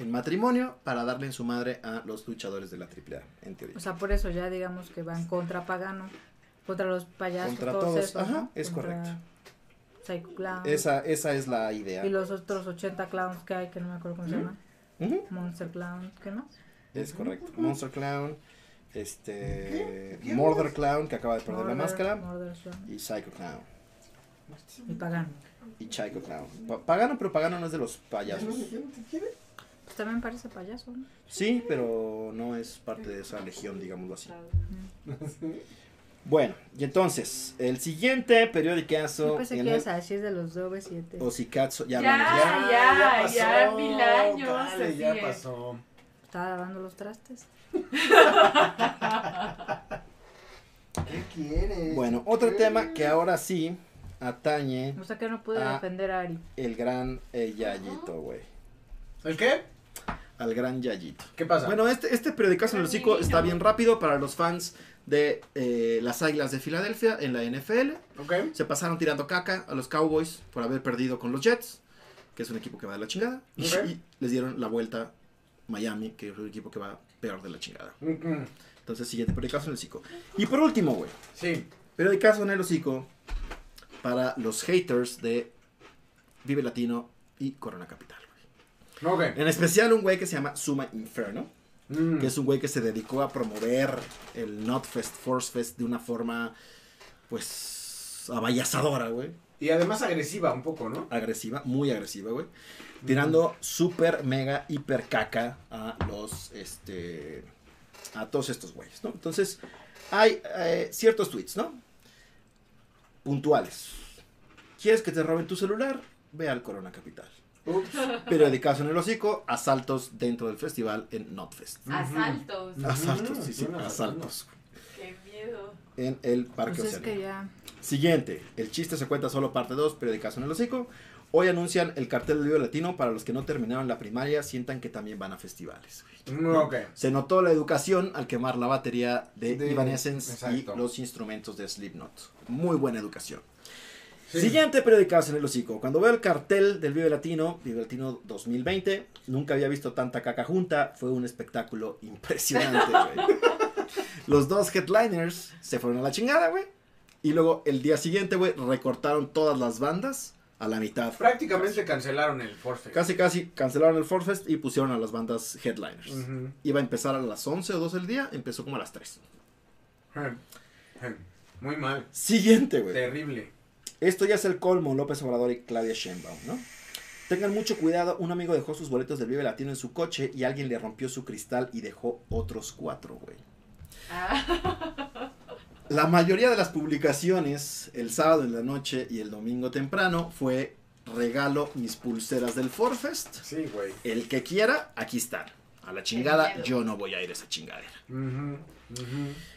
en matrimonio para darle en su madre a los luchadores de la AAA, en teoría.
O sea, por eso ya digamos que van contra pagano, contra los payasos,
Contra
todos,
todos,
esos,
ajá,
¿no?
es
Contra
correcto.
Psycho Clown.
esa, esa es la idea.
Y los otros 80 clowns que hay, que no me acuerdo cómo se llaman.
Ujú,
Monster Clown, ¿qué más?
Es correcto. Monster Clown, este,
¿Qué?
Murder Clown que acaba de perder la máscara
Murder
y Psycho Clown
Y pagano.
y Psycho Clown. Pa- Pagano, pero Pagano no es de los payasos.
Pues también parece payaso, ¿no?
Sí, pero no es parte de esa legión, digámoslo así. Bueno, y entonces, el siguiente periodicazo
Yo pensé que ibas a decir de los OV7.
Osikatsu, ya
Ya.
hablamos ya.
ya, ya, mil años,
Dale, ya
es.
pasó.
Estaba lavando los trastes.
¿Qué quieres?
Bueno, otro tema que ahora sí atañe
O sea que no pude defender a Ari.
el gran eh, Yayito, güey.
¿El qué?
Al gran Yayito.
¿Qué pasa?
Bueno, este, este periodicazo en el hocico está bien rápido para los fans de eh, las Águilas de Filadelfia en la NFL.
ok.
Se pasaron tirando caca a los Cowboys por haber perdido con los Jets, que es un equipo que va de la chingada. Y,
Ok.
y les dieron la vuelta Miami, que es un equipo que va peor de la chingada.
Mm,
Entonces, siguiente periodicazo en el hocico. Y por último, güey,
Sí.
periodicazo en el hocico para los haters de Vive Latino y Corona Capital. En especial un güey que se llama Suma Inferno.
Mm.
que es un güey que se dedicó a promover el Notfest, Force Fest de una forma, pues, abayazadora, güey.
Y además agresiva un poco, ¿no?
Agresiva, muy agresiva, güey. Tirando súper, mega, hiper caca a los, este, a todos estos güeyes, ¿no? Entonces, hay eh, ciertos tweets, ¿no? Puntuales. ¿Quieres que te roben tu celular? Ve al Corona Capital.
Ups.
Periodicazo en el hocico, asaltos dentro del festival en Notfest.
Asaltos.
Asaltos, sí, sí, asaltos.
Qué miedo.
En el Parque
Pues es que ya.
Siguiente, el chiste se cuenta solo parte 2, periodicazo en el hocico. Hoy anuncian el cartel del Vivo Latino para los que no terminaron la primaria, sientan que también van a festivales.
Mm, Ok.
Se notó la educación al quemar la batería de,
De-
Evanescence y los instrumentos de Slipknot. Muy buena educación.
Sí.
Siguiente periodicazo en el hocico. Cuando veo el cartel del Vive Latino, Vive Latino 2020, nunca había visto tanta caca junta. Fue un espectáculo impresionante, güey. Los dos headliners se fueron a la chingada, güey. Y luego el día siguiente, güey, recortaron todas las bandas a la mitad.
Prácticamente cancelaron el Force
Casi, casi cancelaron el Forfest y pusieron a las bandas headliners. Iba a empezar a las 11 o 12 del día, empezó como a las 3.
Jem. Jem. Muy mal.
Siguiente, güey.
Terrible.
Esto ya es el colmo, López Obrador y Claudia Sheinbaum, ¿no? Tengan mucho cuidado, un amigo dejó sus boletos del Vive Latino en su coche y alguien le rompió su cristal y dejó otros cuatro, güey.
Ah,
La mayoría de las publicaciones el sábado en la noche y el domingo temprano fue regalo mis pulseras del Forfest.
Sí, güey.
El que quiera, aquí están. A la chingada, yo no voy a ir a esa chingadera.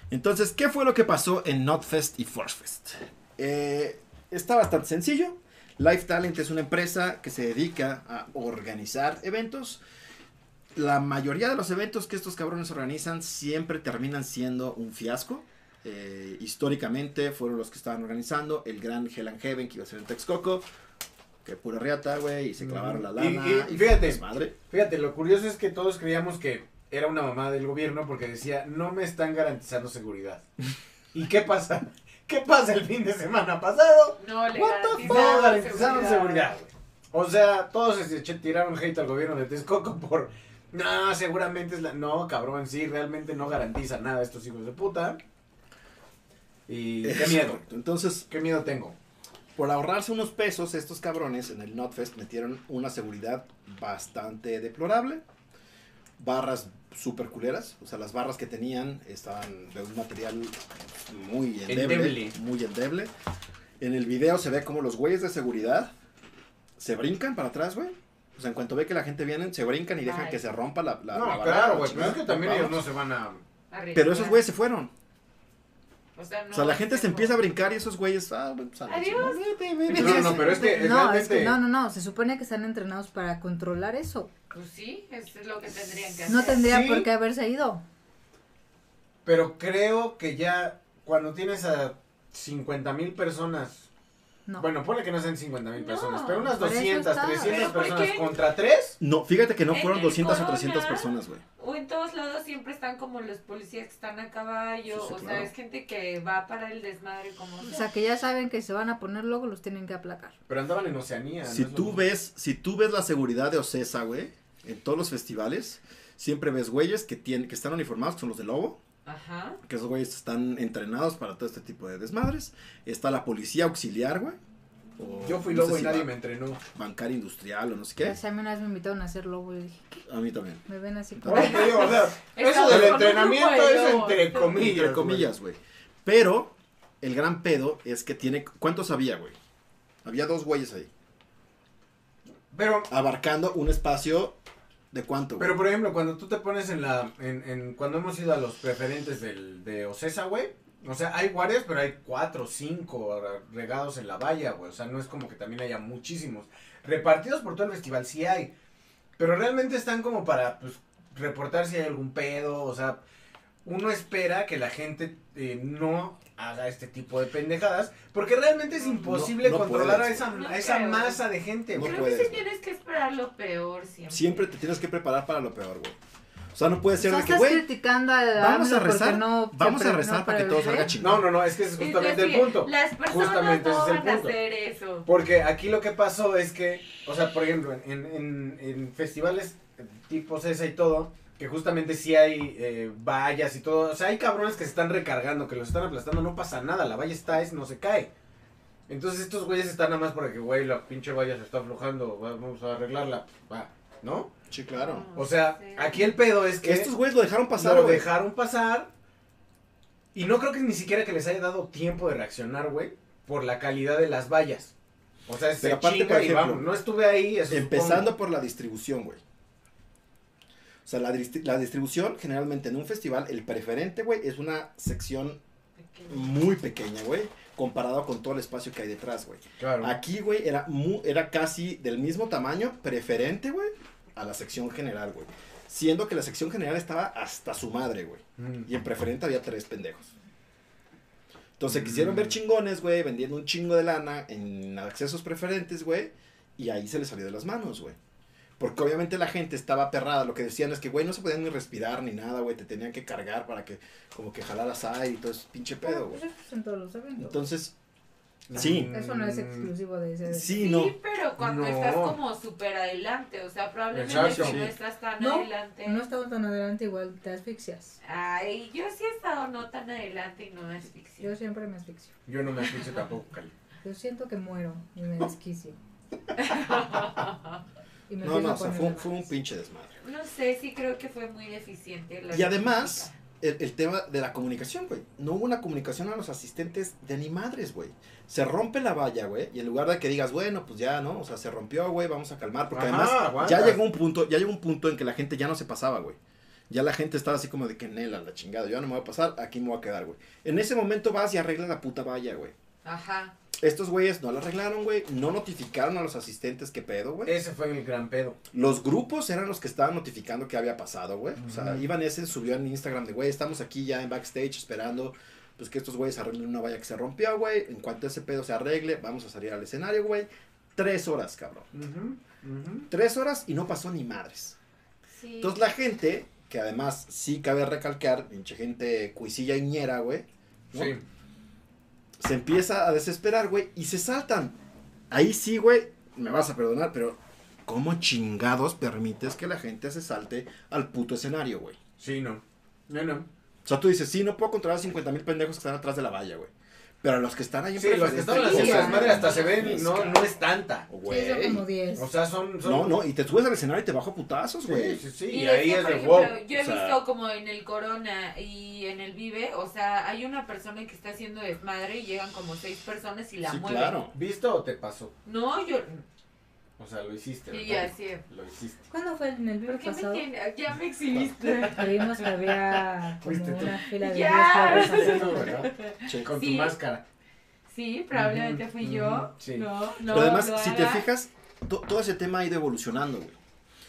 Entonces, ¿qué fue lo que pasó en Notfest y Forcefest? Eh, está bastante sencillo. Life Talent es una empresa que se dedica a organizar eventos. La mayoría de los eventos que estos cabrones organizan siempre terminan siendo un fiasco. Eh, históricamente fueron los que estaban organizando el gran Hell and Heaven que iba a ser en Texcoco. Que pura riata, güey, y se clavaron la
Y-
lana.
y- y fíjate.
madre.
Fíjate, lo curioso es que todos creíamos que era una mamá del gobierno porque decía, no me están garantizando seguridad. ¿Y qué pasa? ¿Qué pasa el fin de semana pasado?
no le
What the
garantizaron
garantizaron
seguridad.
güey. O sea, todos se tiraron hate al gobierno de Texcoco por... No, seguramente es la... No, cabrón, sí, realmente no garantiza nada estos hijos de puta. Y qué miedo,
correcto. Entonces,
qué miedo tengo.
por ahorrarse unos pesos, estos cabrones en el Notfest metieron una seguridad bastante deplorable. Barras super culeras. O sea, las barras que tenían estaban de un material muy endeble.
Endeble.
Muy endeble. En el video se ve como los güeyes de seguridad se brincan para atrás, güey. O sea, en cuanto ve que la gente viene, se brincan y dejan
Ay.
que se rompa la, la
no,
la
claro,
la
güey, pero es que también ellos no se van a...
Pero esos güeyes se fueron.
O sea, no
O sea, la gente se empieza a brincar y esos güeyes, ah, pues,
Adiós.
chingada, vete, vete.
No, no, pero es que
no,
realmente...
es que no, no, no, se supone que están entrenados para controlar eso.
Pues sí, eso es lo que tendrían que hacer.
No tendría
Sí.
por qué haberse ido.
Pero creo que ya cuando tienes a 50 mil personas,
No.
bueno, ponle que no sean 50 mil
No,
personas, pero unas
por eso
200,
está.
300
¿Pero por
personas
qué?
contra 3,
No, fíjate que no
En
fueron
el
200 o
Corona,
300 personas, güey.
O en todos lados siempre están como los policías que están a caballo.
Sí, sí,
o
claro.
sea, es gente que va para el desmadre como
O
sea.
sea, que ya saben que se van a poner luego, los tienen que aplacar.
pero andaban en Oceanía.
Si
no
tú ves, si tú ves la seguridad de Ocesa, güey, en todos los festivales, siempre ves güeyes que tienen, que están uniformados, que son los de Lobo,
Ajá.
que esos güeyes están entrenados para todo este tipo de desmadres. Está la policía auxiliar, güey. o
Yo fui
no
lobo
sé
y
si
nadie me entrenó.
Bancaria industrial o no sé qué.
sea, a mí una vez me invitaron a hacer lobo y dije, ¿qué?
A mí también.
Me ven así
Por
eso o sea, del entrenamiento
de
es entre comillas.
Entre comillas, güey. Pero el gran pedo es que tiene... ¿Cuántos había, güey? Había dos güeyes ahí.
Pero,
Abarcando un espacio de cuánto, güey.
pero por ejemplo, cuando tú te pones en la, en, en cuando hemos ido a los preferentes del, de Ocesa, güey, o sea, hay guardias, pero hay cuatro, cinco regados en la valla, güey, o sea, no es como que también haya muchísimos. Repartidos por todo el festival sí hay, pero realmente están como para, pues, reportar si hay algún pedo, o sea, uno espera que la gente eh, no haga este tipo de pendejadas, porque realmente es imposible
no
controlar
puedes.
a esa,
No
a esa
creo.
masa de gente.
Creo
puedes,
que sí tienes que esperar lo peor siempre.
Siempre te tienes que preparar para lo peor, güey. O sea, no puede
O
ser
sea,
de que, güey,
criticando a
vamos a rezar,
no
vamos a rezar
no
para que todo salga chingón.
No, no, no, es que ese es justamente el punto.
Las personas
Justamente ese
no
es el
van a
punto.
hacer eso.
Porque aquí lo que pasó es que, o sea, por ejemplo, en, en, en festivales tipo CESA y todo, que justamente sí hay eh, vallas y todo, o sea, hay cabrones que se están recargando, que los están aplastando, no pasa nada, la valla está, es, no se cae. Entonces estos güeyes están nada más porque, güey, la pinche valla se está aflojando, vamos a arreglarla, va, ¿no?
Sí, claro.
O sea,
Sí.
aquí el pedo es que
Estos güeyes lo dejaron pasar,
lo dejaron pasar y no creo que ni siquiera que les haya dado tiempo de reaccionar, güey, por la calidad de las vallas. O sea, se
aparte,
chinga
por
y
ejemplo,
vamos, no estuve ahí, eso
Empezando
supongo.
por la distribución, güey. O sea, la, la distribución, generalmente en un festival, el preferente, güey, es una sección muy pequeña, güey, comparado con todo el espacio que hay detrás, güey.
Claro.
Aquí, güey, era, mu- era casi del mismo tamaño, preferente, güey, a la sección general, güey. Siendo que la sección general estaba hasta su madre, güey.
Mm.
Y en preferente había tres pendejos. Entonces
Mm.
quisieron ver chingones, güey, vendiendo un chingo de lana en accesos preferentes, güey. Y ahí se les salió de las manos, güey. Porque obviamente la gente estaba aperrada. Lo que decían es que, güey, no se podían ni respirar ni nada, güey. Te tenían que cargar para que, como que jalaras aire y todo ese pinche pedo,
Pues
güey.
eso es en todos los eventos.
Entonces, sí.
Eso no es
Mm.
exclusivo de ese.
Sí,
Sí,
no.
pero cuando
No.
estás como súper adelante, o sea, probablemente
Exacto.
si
Sí.
no estás tan
No,
adelante.
No estaba tan adelante, igual te asfixias.
Ay, yo sí he estado no tan adelante y no me asfixio.
Yo siempre me asfixio.
Yo no me asfixio tampoco, Cali.
Yo siento que muero y me desquicio. Y me
No, no, o sea, fue, un pinche desmadre.
No sé, sí creo que fue muy deficiente. la
Y además, el, el tema de la comunicación, güey. No hubo una comunicación a los asistentes de ni madres, güey. Se rompe la valla, güey. Y en lugar de que digas, bueno, pues ya, ¿no? O sea, se rompió, güey, vamos a calmar. Porque
Ajá,
además,
aguanta.
ya llegó un punto, ya llegó un punto en que la gente ya no se pasaba, güey. Ya la gente estaba así como de que nela, la chingada. Yo ya no me voy a pasar, aquí me voy a quedar, güey. En ese momento vas y arreglas la puta valla, güey.
Ajá.
Estos güeyes no la arreglaron, güey. No notificaron a los asistentes qué pedo, güey.
Ese fue el gran pedo.
Los grupos eran los que estaban notificando qué había pasado, güey. O sea. Iván ese subió en Instagram de, güey, estamos aquí ya en backstage esperando, pues que estos güeyes arreglen una valla que se rompió, güey. En cuanto ese pedo se arregle, vamos a salir al escenario, güey. Tres horas, cabrón. Tres horas y no pasó ni madres.
Sí.
Entonces la gente, que además sí cabe recalcar, pinche gente cuisilla y ñera, güey. ¿no?
Sí.
Se empieza a desesperar, güey, y se saltan. Ahí sí, güey, me vas a perdonar, pero ¿cómo chingados permites que la gente se salte al puto escenario, güey?
Sí, no. No, no.
O sea, tú dices, sí, no puedo controlar a 50 mil pendejos que están atrás de la valla, güey. Pero los que están ahí en
Sí, los que
preferente,
estaban
Sí,
haciendo
ya.
desmadre hasta se ven, no, no es tanta.
Sí, son como 10.
O sea, son... son
No, no, y te subes al escenario y te bajo putazos,
Sí,
güey.
sí, sí.
Y,
Y
es
ahí
que,
es
por
de
ejemplo,
wow.
yo he
o sea-
visto como en el Corona y en el Vive, o sea, hay una persona que está haciendo desmadre y llegan como seis personas y la
sí,
mueven.
claro.
¿Visto o te pasó?
No, yo...
O sea, lo hiciste.
Y
¿verdad?
así.
Lo hiciste.
¿Cuándo fue en el
¿Por
video
qué me
pasado?
tiene? Ya me exhibiste.
Que vimos que había como
Fuiste tú.
una fila de
Ya.
10 carros
Sí,
afuera.
no, ¿verdad?
Che.
Con tu
Sí.
máscara.
Sí, probablemente fui yo.
ujú, sí.
No, no.
Pero además,
lo
si te
hagas.
fijas, to- todo ese tema ha ido evolucionando, güey.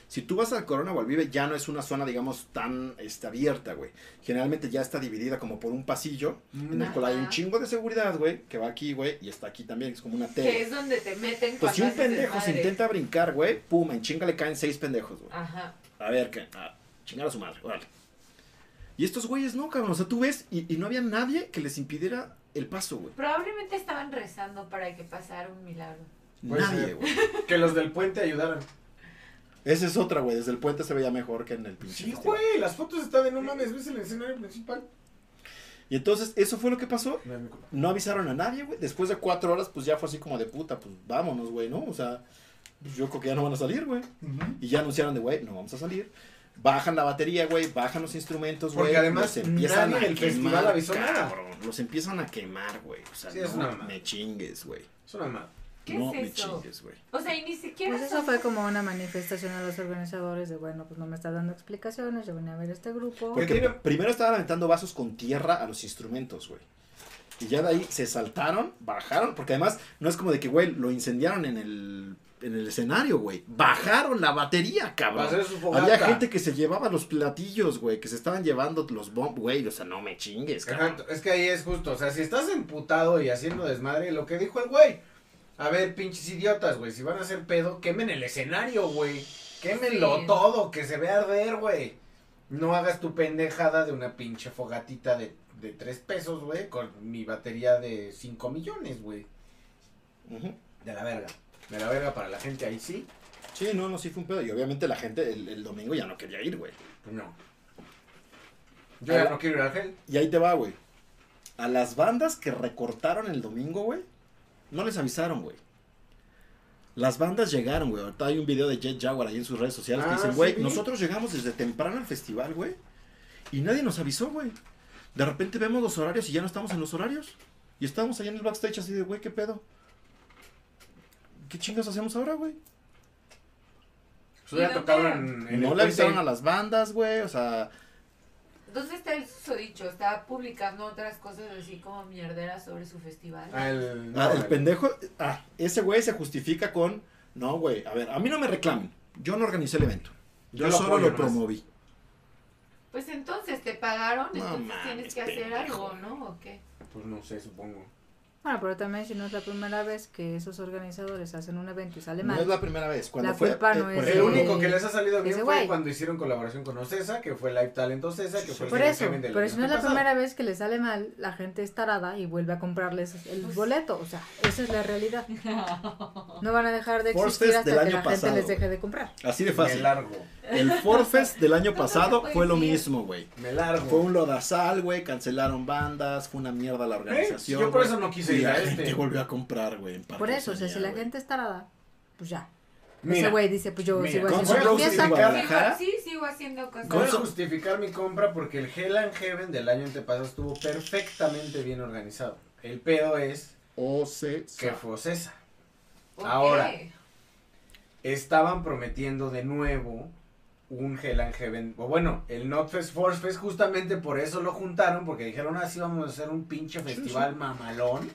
Si tú vas al Corona o al Vive, ya no es una zona, digamos, tan este, abierta, güey. Generalmente ya está dividida como por un pasillo, en el cual hay un chingo de seguridad, güey, que va aquí, güey, y está aquí también, que es como una
Que
tele.
es donde te meten
Pues si un pendejo se intenta brincar, güey, pum, en chinga le caen seis pendejos, güey.
Ajá.
A ver, ¿qué? A chingar a su madre, órale. Y estos güeyes no, cabrón, o sea, tú ves, y, y no había nadie que les impidiera el paso, güey.
Probablemente estaban rezando para que pasara un milagro.
Puede
Nadie, güey.
Que los del puente ayudaran.
Esa es otra, güey, desde el puente se veía mejor que en el pinche
Sí,
festival.
güey, las fotos están de no mames, ves el escenario principal.
Y entonces, eso fue lo que pasó.
No
avisaron a nadie, güey. Después de cuatro horas, pues ya fue así como de puta, pues vámonos, güey, ¿no? O sea, pues yo creo que ya no van a salir, güey. Y ya anunciaron de, güey, no vamos a salir. Bajan la batería, güey, bajan los instrumentos, güey.
Porque además
los empiezan
nadie
a
del festival avisó nada.
cabrón. Los empiezan a quemar, güey. O sea,
Sí, es
no me chingues, güey.
Es una madre.
¿Qué
No
es
me
eso?
chingues, güey.
O sea, y ni siquiera.
Pues eso
son-
fue como una manifestación a los organizadores de, bueno, pues no me estás dando explicaciones, yo venía a ver este grupo.
Porque
tiene-
primero estaban aventando vasos con tierra a los instrumentos, güey. Y ya de ahí se saltaron, bajaron, porque además no es como de que, güey, lo incendiaron en el, en el escenario, güey. Bajaron la batería, cabrón.
fogata.
Había gente que se llevaba los platillos, güey, que se estaban llevando los bombs, güey, o sea, no me chingues, cabrón.
Exacto, es que ahí es justo, o sea, si estás emputado y haciendo desmadre, lo que dijo el güey. A ver, pinches idiotas, güey, si van a hacer pedo, quemen el escenario, güey. Quémenlo
Sí.
todo, que se vea arder, güey. No hagas tu pendejada de una pinche fogatita de, de tres pesos, güey, con mi batería de 5 millones, güey. De la verga. De la verga para la gente ahí sí.
Sí, no, no, sí fue un pedo. Y obviamente la gente el, el domingo ya no quería ir, güey.
Pues no. Yo ya no quiero ir al gel.
Y ahí te va, güey. A las bandas que recortaron el domingo, güey, no les avisaron, güey. Las bandas llegaron, güey. Ahorita hay un video de Jet Jaguar ahí en sus redes sociales que
Ah,
dicen, güey, nosotros llegamos desde temprano al festival, güey. Y nadie nos avisó, güey. De repente vemos los horarios y ya no estamos en los horarios. Y estamos allá en el backstage así de, güey, ¿qué pedo? ¿Qué chingas hacemos ahora, güey?
Pues hubiera
¿Y dónde
tocado
era?
en, en
No
el
le avisaron a las bandas, güey. O sea,
¿Dónde está el susodicho? Está publicando otras cosas así como mierderas sobre su festival.
Ah, el, no,
Ah, el pendejo, ah, ese güey se justifica con, no, güey, a ver, a mí no me reclamen, yo no organicé el evento, yo,
Yo lo
solo lo promoví.
Pues entonces te pagaron,
No
entonces tienes que hacer algo, ¿no? ¿O qué?
Pues no sé, supongo.
Bueno, pero también si no es la primera vez que esos organizadores hacen un evento y sale
No
mal.
es la primera vez, cuando
La
fue...
culpa no
por
es
El único que les ha salido bien fue cuando hicieron colaboración con Ocesa, que fue Live Talent Ocesa, que fue el
Por
Hidden
eso,
del
pero si no es la
pasado.
primera vez que les sale mal, la gente es tarada y vuelve a comprarles el
Pues-
boleto. O sea, esa es la realidad. No van a dejar de existir
Fest
hasta
del
que
año
la gente
pasado,
les deje de comprar.
Así de
Me
fácil.
largo,
El Forfest del año
No
pasado fue lo mismo, güey.
me largo.
Fue un lodazal, güey, cancelaron bandas, fue una mierda la organización.
yo por eso no quise
y la gente
este.
volvió a comprar, güey.
Por eso, o sea, si la gente es tarada, pues ya.
Mira,
Ese güey dice, pues yo
mira,
sigo haciendo
Guadalajara.
Sí, sigo haciendo cosas.
voy a justificar mi compra porque el Hell and Heaven del año antepasado estuvo perfectamente bien organizado. El pedo es
Ocesa.
que fue Ocesa. Ahora. Estaban prometiendo de nuevo un Hell and Heaven. O bueno, el Notfest Force Fest justamente por eso lo juntaron, porque dijeron así vamos a hacer un pinche festival mamalón.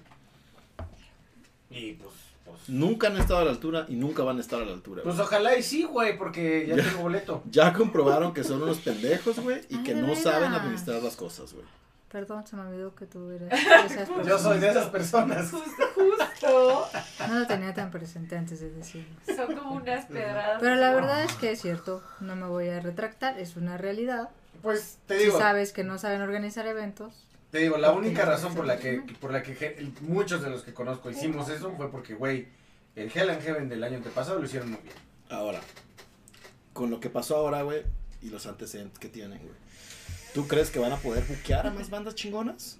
Y pues, pues,
Nunca han estado a la altura y nunca van a estar a la altura.
pues
güey.
ojalá y sí, güey, porque ya
Ya.
tengo boleto.
Ya comprobaron que son unos pendejos, güey, y
Ay,
que no saben administrar las cosas, güey.
Perdón, se me olvidó que tú eres esas
Yo soy de
personas.
esas personas.
Justo, justo.
No lo tenía tan presente antes de decirlo.
Son como unas pedradas.
Pero la verdad es que es cierto, no me voy a retractar, es una realidad.
Pues te
Si
digo,
sabes que no saben organizar eventos,
te digo, la única razón por la que por la que muchos de los que conozco hicimos eso fue porque, güey, el Hell and Heaven del año antepasado lo hicieron muy bien.
Ahora, con lo que pasó ahora, güey, y los antecedentes que tienen, güey. ¿Tú crees que van a poder buquear a más bandas chingonas?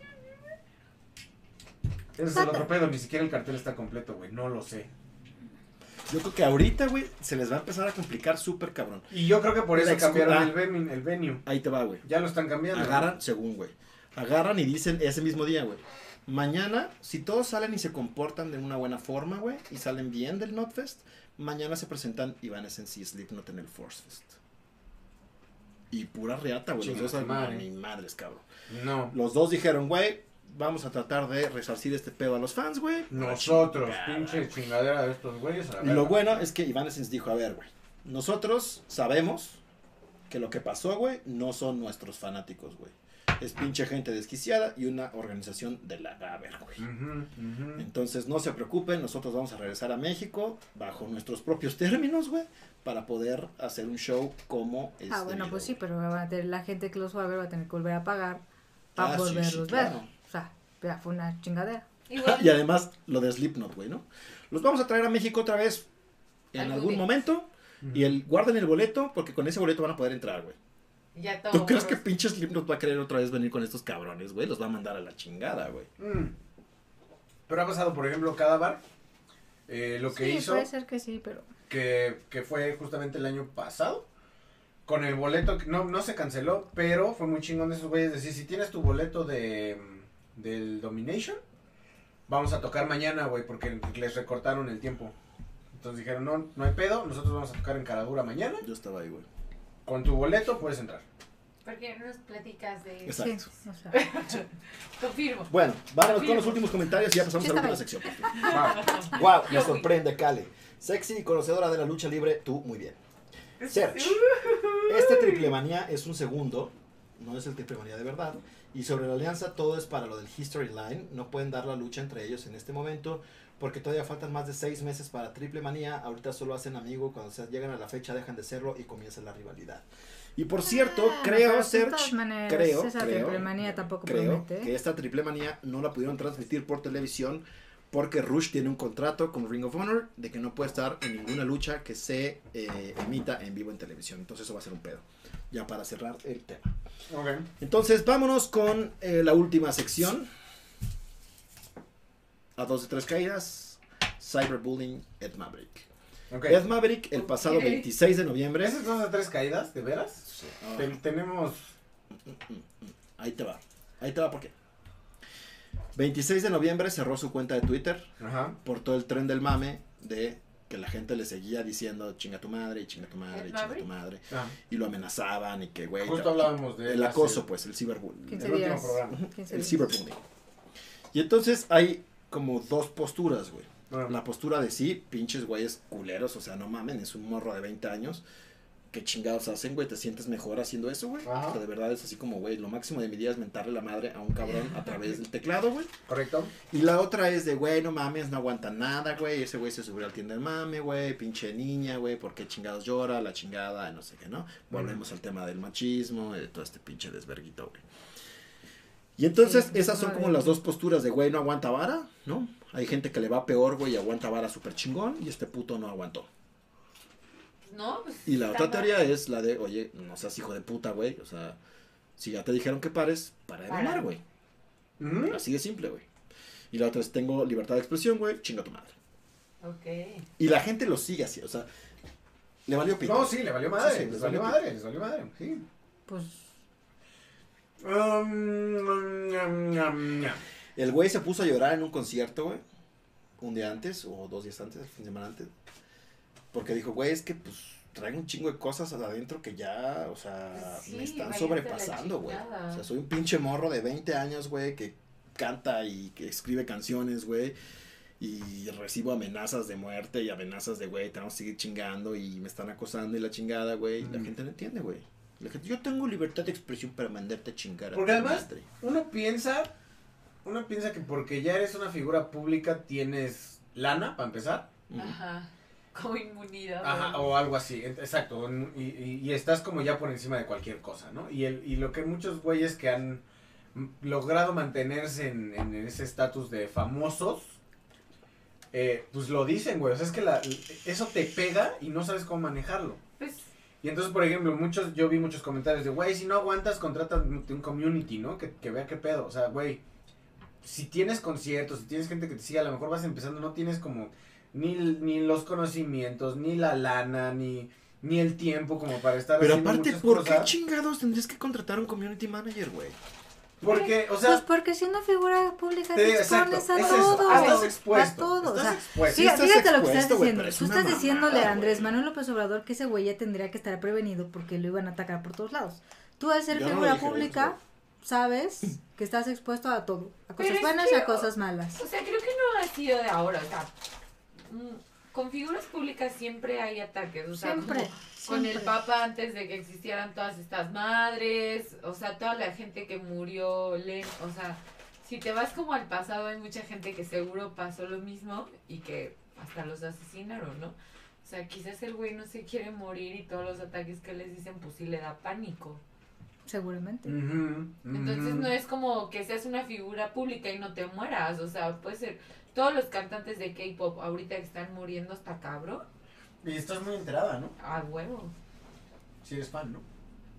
Ese es el otro pedo, ni siquiera el cartel está completo, güey, no lo sé.
Yo creo que ahorita, güey, se les va a empezar a complicar súper cabrón.
Y yo creo que por eso cambiaron el el venue.
Ahí te va, güey.
Ya lo están cambiando.
Agarran, según, güey. Agarran y dicen ese mismo día, güey. Mañana, si todos salen y se comportan de una buena forma, güey, y salen bien del Notfest, mañana se presentan y Slipknot en el Force Fest. Y pura reata, güey. Los dos al-
madre.
ni madres, cabrón.
No.
Los dos dijeron, güey, vamos a tratar de resarcir este pedo a los fans, güey.
Nosotros,
Chingada,
pinche chingadera de estos güeyes. a
Y lo bueno es que Evanescence dijo, a ver, güey, nosotros sabemos que lo que pasó, güey, no son nuestros fanáticos, güey. Es pinche gente desquiciada y una organización de la Gaber, güey. Entonces no se preocupen, nosotros vamos a regresar a México bajo nuestros propios términos, güey, para poder hacer un show como es
Ah, bueno, pues sí, pero va a tener- la gente que los va a ver va a tener que volver a pagar para
Ah, sí,
volverlos
sí,
ver.
claro.
O sea, ya fue una chingadera.
Igual,
Y además lo de Slipknot, güey, ¿no? Los vamos a traer a México otra vez en
Algún
algún momento y el guarden el boleto porque con ese boleto van a poder entrar, güey.
ya todo.
¿Tú crees que pinche Slipknot va a querer otra vez venir con estos cabrones, güey? Los va a mandar a la chingada, güey.
Mm. Pero ha pasado, por ejemplo, cada bar. eh, lo que
sí,
hizo,
puede ser que sí, pero
que, que fue justamente el año pasado. Con el boleto, que no, no se canceló, pero fue muy chingón de esos güeyes. Decir, si tienes tu boleto de del Domination, vamos a tocar mañana, güey, porque les recortaron el tiempo. Entonces dijeron, no, no hay pedo, nosotros vamos a tocar en Caradura mañana.
Yo estaba ahí, güey.
Con tu boleto puedes entrar.
¿Por qué no nos platicas de eso?
Exacto.
sí, o sea,
Confirmo.
Bueno, vámonos con los últimos comentarios y ya pasamos a la última sección.
Va.
Wow, me sorprende, Kale. Sexy y conocedora de la lucha libre, tú muy bien. Serge. Este triple manía es un segundo, no es el triple manía de verdad. Y sobre la alianza, todo es para lo del History Line. No pueden dar la lucha entre ellos en este momento, porque todavía faltan más de seis meses para triple manía. Ahorita solo hacen amigo, cuando se llegan a la fecha dejan de serlo y comienza la rivalidad. Y por cierto,
Ah,
creo, Serge,
maneras,
creo,
esa
creo,
tampoco
creo
promete.
que esta triple manía no la pudieron transmitir por televisión porque Rush tiene un contrato con Ring of Honor de que no puede estar en ninguna lucha que se eh, emita en vivo en televisión. Entonces eso va a ser un pedo. Ya para cerrar el tema.
Ok.
Entonces vámonos con eh, la última sección. A dos de tres caídas. Cyberbullying Ed Maverick. Ed Maverick el pasado
Ok.
26 de noviembre.
¿Esas dos de tres caídas? ¿De veras?
Ah,
Ten- tenemos.
ahí te va. Ahí te va porque. 26 de noviembre cerró su cuenta de Twitter
Ajá.
por todo el tren del mame de que la gente le seguía diciendo chinga tu madre y chinga tu madre y
¿El
chinga tu madre
Ah,
y lo amenazaban y que güey
justo hablábamos de
el acoso pues el ciberbullying.
15
el último programa.
15
el ciberbullying. Y entonces hay como dos posturas güey. La postura de sí pinches güeyes culeros o sea no mamen es un morro de 20 años ¿Qué chingados hacen, güey? ¿Te sientes mejor haciendo eso, güey?
Ajá.
O sea, de verdad es así como, güey, lo máximo de mi día es mentarle la madre a un cabrón a través del teclado, güey.
Correcto.
Y la otra es de, güey, no mames, no aguanta nada, güey. Ese güey se subió al tienda del mame, güey. Pinche niña, güey. ¿Por qué chingados llora? La chingada, no sé qué, ¿no? Volvemos al tema del machismo, de todo este pinche desverguito, güey. Y entonces
Sí,
esas son como las dos posturas de, güey, no aguanta vara, ¿no? Hay gente que le va peor, güey, y aguanta vara súper chingón. Y este puto no aguantó.
No, pues,
Y la otra
mal.
teoría es la de, oye, no seas hijo de puta, güey. O sea, si ya te dijeron que pares, para de mamar, güey.
Ujú.
Así de simple, güey. Y la otra es, tengo libertad de expresión, güey, chinga tu madre.
Ok.
Y la gente lo sigue así, o sea, le valió pito.
No, sí, le valió madre.
Sí, sí,
les valió
valió
madre, les valió madre. Sí.
Pues
Um, ñam, ñam.
El güey se puso a llorar en un concierto, güey. Un día antes, o dos días antes, el fin de semana antes. Porque dijo, güey, es que pues traigo un chingo de cosas adentro que ya, o sea,
Sí,
me están
a
sobrepasando, güey. O sea, soy un pinche morro de 20 años, güey, que canta y que escribe canciones, güey. Y recibo amenazas de muerte y amenazas de, güey, tenemos que seguir chingando y me están acosando y la chingada, güey. La
Mm.
gente no entiende, güey. La gente, yo tengo libertad de expresión para mandarte a chingar a
Porque
tu
además-
madre".
Uno piensa, uno piensa que porque ya eres una figura pública tienes lana, para empezar.
Ajá. Como inmunidad.
Ajá, o algo así, exacto. Y, y- y estás como ya por encima de cualquier cosa, ¿no? Y, el, y lo que muchos güeyes que han logrado mantenerse en, en ese estatus de famosos, eh, pues lo dicen, güey. O sea, es que la- eso te pega y no sabes cómo manejarlo.
Pues,
Y entonces, por ejemplo, muchos, yo vi muchos comentarios de, güey, si no aguantas, contrata un un community, ¿no? Que, que vea qué pedo. O sea, güey, si tienes conciertos, si tienes gente que te sigue, a lo mejor vas empezando, no tienes como ni, ni los conocimientos, ni la lana, ni, ni el tiempo como para estar
Pero
haciendo
aparte,
muchas
¿por qué
cosas.
chingados tendrías que contratar un community manager, güey?
Porque, o
Pues
sea,
porque siendo figura pública
te
te,
digo, exacto,
expones a
es eso,
todo.
estás expuesto,
a todo.
estás
o sea,
expuesto.
Sí,
fíjate,
estás
fíjate lo que estás
expuesto, güey,
diciendo.
pero es
Tú
una
estás diciéndole a Andrés. Manuel López Obrador que ese güey ya tendría que estar prevenido porque lo iban a atacar por todos lados. Tú al ser
Yo no
figura
dije
pública
eso.
sabes que estás expuesto a todo. A
Pero
cosas
es
buenas
que,
y a cosas malas.
O sea, creo que no ha sido de ahora. O sea, con figuras públicas siempre hay ataques. O sea,
Siempre.
como con el. Papa antes de que existieran todas estas madres. O sea, toda la gente que murió. O sea, si te vas como al pasado, hay mucha gente que seguro pasó lo mismo y que hasta los asesinaron, ¿no? O sea, quizás el güey no se quiere morir y todos los ataques que les dicen, pues sí le da pánico.
Seguramente.
Entonces no es como que seas una figura pública y no te mueras, o sea, puede ser todos los cantantes de K-pop ahorita están muriendo hasta cabrón,
Y estás muy enterada, ¿no?
a huevo.
Si eres fan, ¿no?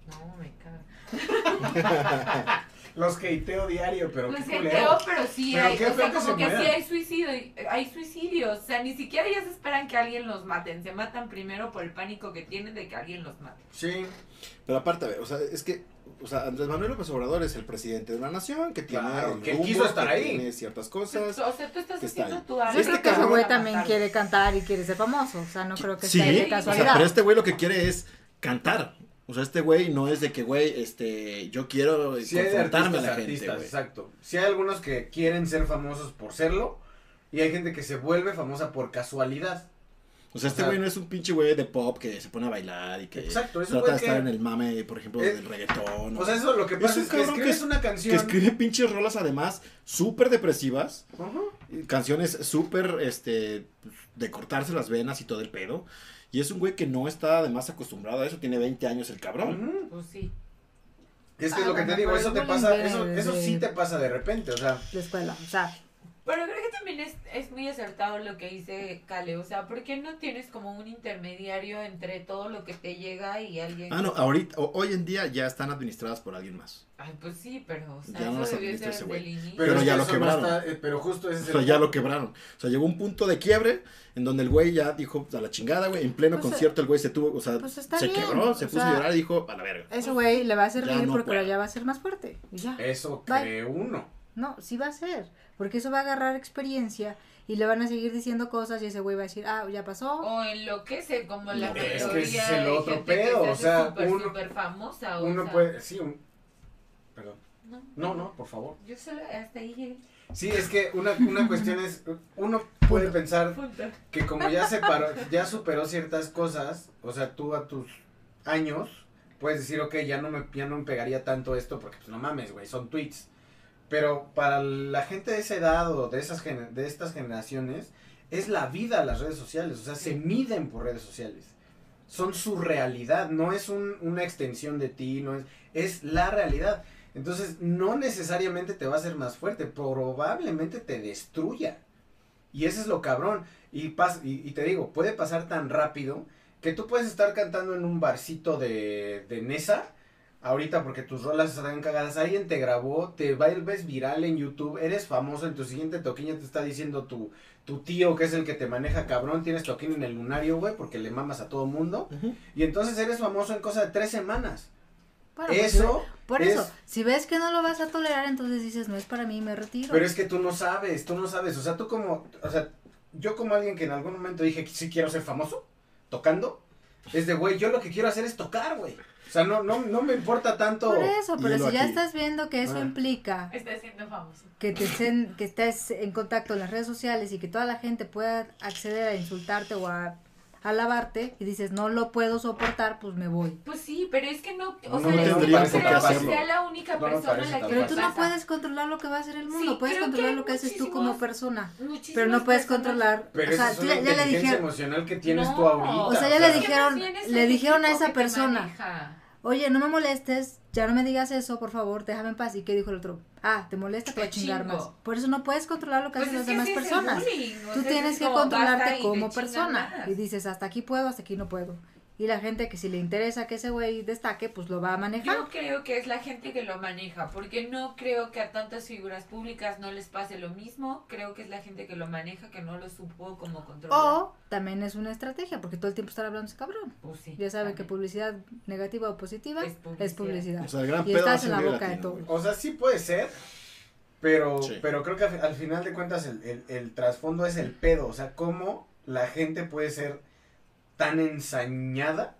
No, me cago.
Los hateo diario, pero
Lo
qué
siento,
culero.
pero sí
Pero
hay, o sea, como
se
que sí hay suicidio, hay suicidios, o sea, ni siquiera ya se esperan que alguien los maten, se matan primero por el pánico que tienen de que alguien los mate.
Sí,
Pero aparte, o sea, es que, o sea, Andrés Manuel López Obrador es el presidente de una nación que tiene,
Claro,
el
que
rumbo,
quiso estar
que
ahí.
tiene ciertas
O
cosas.
sea, tú estás
que está
haciendo tu
Yo
arte
creo que güey también quiere cantar y quiere ser famoso. O sea, no creo que
Sí,
sea de
o sea,
casualidad.
pero este güey lo que quiere es cantar. O sea, este güey no es de que, güey, este, yo quiero
sí
confrontarme a la gente,
artistas,
güey.
exacto. Sí hay algunos que quieren ser famosos por serlo y hay gente que se vuelve famosa por casualidad.
O sea, este
O
güey no es un pinche güey de pop que se pone a bailar y que
Exacto,
trata de estar
que-
en el mame, por ejemplo,
Eh,
del reggaetón.
O sea, eso lo que
Es
pasa
un
es, que
que
escribes
es-
una
que
canción.
escribe pinches rolas además súper depresivas,
Ajá.
y canciones súper, este, de cortarse las venas y todo el pedo. Y es un güey que no está además acostumbrado a eso, tiene 20 años el cabrón.
Pues sí.
Es que es
Ah,
lo que te
bueno,
digo,
pero
eso te pasa,
viene
eso, eso
desde-
sí te pasa de repente, o sea,
La escuela. O sea,
Pero creo que también es, es muy acertado lo que dice Kale, o sea, ¿por qué no tienes como un intermediario entre todo lo que te llega y alguien...
Ah, no, ahorita, o- hoy en día ya están administradas por alguien más.
Ay, pues sí, pero, o sea,
Ya no
eso
las
debió ser
ese güey.
pero,
ya lo quebraron.
está- eh, pero justo ese es
O sea,
el
ya lo quebraron. O sea, llegó un punto de quiebre en donde el güey ya dijo a la chingada, güey. En pleno
Pues,
concierto el güey se tuvo, o sea,
pues está
se
bien,
quebró, se
o
puso
sea,
a llorar y dijo a la verga.
ese güey le va a servir
no
porque
puedo.
ya va a ser más fuerte. Y ya.
Eso
Bye.
cree uno.
No, sí va a ser. Porque eso va a agarrar experiencia y le van a seguir diciendo cosas y ese güey va a decir, ah, ya pasó.
O enloquece como la
No, es
que ese es el otro pedo,
se
o sea,
súper,
uno-
súper famosa, o
Uno
sea,
puede, sí, un, perdón.
No,
No, no, por favor.
Yo solo hasta ahí llegué.
Sí, es que una, una cuestión es, uno puede pensar
Punto.
que como ya separó, ya superó ciertas cosas, o sea, tú a tus años puedes decir, ok, ya no me, ya no me pegaría tanto esto porque pues no mames, güey, son tweets. Pero para la gente de esa edad o de esas de estas generaciones es la vida las redes sociales, o sea, se miden por redes sociales. Son su realidad, no es un- una extensión de ti, no es es la realidad. Entonces, no necesariamente te va a hacer más fuerte, probablemente te destruya. Y ese es lo cabrón. Y, pas y, y te digo, puede pasar tan rápido que tú puedes estar cantando en un barcito de, de Nesa, ahorita porque tus rolas están cagadas, alguien te grabó, te vuelves viral en YouTube, eres famoso, en tu siguiente toquín ya te está diciendo tu, tu tío que es el que te maneja cabrón, tienes toquín en el lunario, güey, porque le mamas a todo mundo, y entonces eres famoso en cosa de tres semanas.
Bueno, pues,
Eso
Por
es-
eso, si ves que no lo vas a tolerar, entonces dices, no es para mí, me retiro.
Pero es que tú no sabes, tú no sabes. O sea, tú como, o sea, yo como alguien que en algún momento dije que sí quiero ser famoso, tocando, es de, güey, yo lo que quiero hacer es tocar, güey. O sea, no, no, no me importa tanto.
Por eso, pero si ya
aquí.
estás viendo que eso
Ah.
implica
Está siendo famoso.
que te estén, que estés en contacto en las redes sociales y que toda la gente pueda acceder a insultarte o a alabarte y dices, no lo puedo soportar, pues me voy.
Pues sí, pero es que no, o
No
sea, es que no creo sea la única
No
persona la que
Pero tú
pasa.
no puedes controlar lo que va a hacer el mundo,
Sí,
puedes controlar lo que haces tú como persona. Pero no puedes
personas-
controlar,
Pero
o sea,
es
tú ya, ya le dijeron,
emocional que tienes
No,
tú ahorita.
O sea, ya
o
le
sea,
dijeron- le dijeron a esa persona.
maneja.
Oye, no me molestes, ya no me digas eso, por favor, déjame en paz. ¿Y qué dijo el otro? Ah, te molesta, te voy a chingar
chingo.
más. Por eso no puedes controlar lo que
Pues
hacen las demás
es
personas.
bullying,
Tú tienes
es
que controlarte como persona.
más.
Y dices, hasta aquí puedo, hasta aquí no puedo. Y la gente que si le interesa que ese güey destaque, pues lo va a manejar.
Yo creo que es la gente que lo maneja, porque no creo que a tantas figuras públicas no les pase lo mismo. Creo que es la gente que lo maneja que no lo supo como controlar.
O también es una estrategia, porque todo el tiempo estar hablando ese cabrón.
Pues sí,
Ya saben que publicidad negativa o positiva
Es
es
publicidad.
O sea, el gran
y
pedo
estás en la boca de todo.
O sea, sí puede ser, pero,
Sí.
pero creo que al, al final de cuentas el, el- el trasfondo es el pedo. O sea, cómo la gente puede ser tan ensañada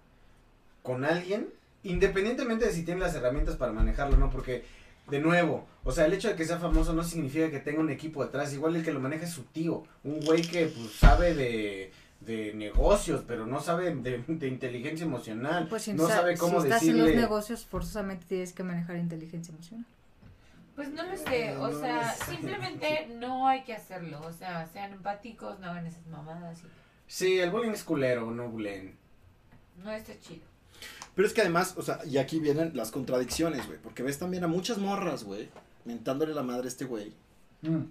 con alguien, independientemente de si tiene las herramientas para manejarlo o no, porque, de nuevo, o sea, el hecho de que sea famoso no significa que tenga un equipo detrás. Igual el que lo maneja es su tío, un güey que pues sabe de de negocios, pero no sabe de, de inteligencia emocional,
Pues si,
no
sa-
sabe cómo
si estás en los negocios, forzosamente tienes que manejar inteligencia emocional.
Pues no lo sé, o
No
sea, simplemente no hay que hacerlo. O sea, sean empáticos, no hagan esas mamadas. y
Sí, el bullying es culero, no bullying.
No está chido.
Pero es que además, o sea, y aquí vienen las contradicciones, güey. Porque ves también a muchas morras, güey, mentándole la madre a este güey.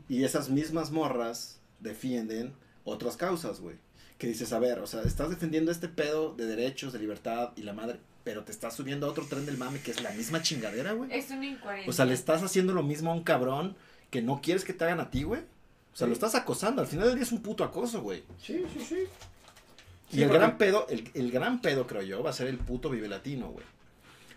Y esas mismas morras defienden otras causas, güey. Que dices, a ver, o sea, estás defendiendo este pedo de derechos, de libertad y la madre, pero te estás subiendo a otro tren del mame que es la misma chingadera, güey.
Es una incoherencia.
O sea, le estás haciendo lo mismo a un cabrón que no quieres que te hagan a ti, güey. O sea,
Sí.
lo estás acosando. Al final del día es un puto acoso, güey.
Sí, sí, sí.
Y
Sí,
el
porque-
gran pedo, el, el gran pedo, creo yo, va a ser el puto Vive Latino, güey.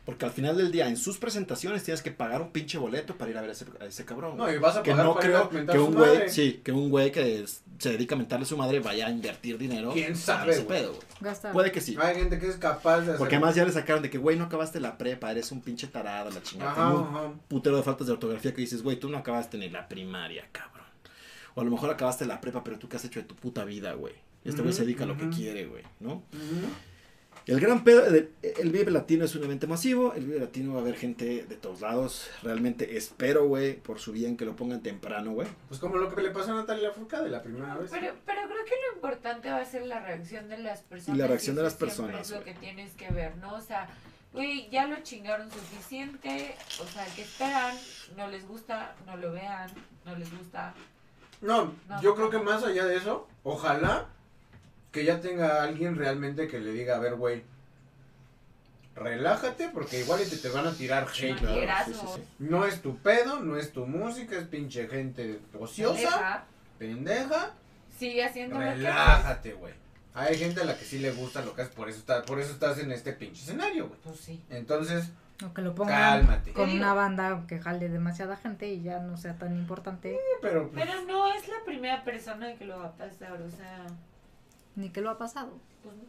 Porque al final del día, en sus presentaciones, tienes que pagar un pinche boleto para ir a ver a ese, a ese cabrón.
No, y vas a
que
pagar
no
para ir a
creo
mentar
que un güey, sí, que un güey que es- se dedica a mentarle a su madre vaya a invertir dinero.
¿Quién
en
sabe,
ese
güey?
pedo, güey. Puede que sí.
Hay gente que es capaz de hacer.
Porque además ya le sacaron de que, güey, no acabaste la prepa, eres un pinche tarado, la chingada.
Ajá,
Tengo un
ajá.
putero de faltas de ortografía que dices, güey, tú no acabaste ni la primaria, cabrón. O a lo mejor acabaste la prepa, pero tú qué has hecho de tu puta vida, güey. Este güey se dedica a lo que quiere, güey, ¿no? El gran pedo, el, el Vive Latino es un evento masivo, el Vive Latino va a haber gente de todos lados. Realmente espero, güey, por su bien que lo pongan temprano, güey.
Pues como lo que le pasó a Natalia Furcade la primera vez.
Pero, pero creo que lo importante va a ser la reacción de las personas.
Y la reacción de las personas,
Es lo que tienes que ver, ¿no? O sea, güey, ya lo chingaron suficiente. O sea, ¿qué esperan? No les gusta, no lo vean. No les gusta.
No, yo creo que más allá de eso, ojalá que ya tenga alguien realmente que le diga, a ver, güey, relájate porque igual te, te van a tirar hate.
sí, sí, sí.
No es tu pedo, no es tu música, es pinche gente ociosa,
Deja,
pendeja.
sigue haciendo.
Relájate, güey. Hay gente a la que sí le gusta lo que haces, por eso, está, por eso estás en este pinche escenario, güey.
Pues sí.
Entonces,
O que lo pongan
cálmate.
con una banda que jale demasiada gente y ya no sea tan importante.
Pero, pues,
Pero no es la primera persona que lo va a pasar, o sea,
Ni que lo ha pasado.
pues no.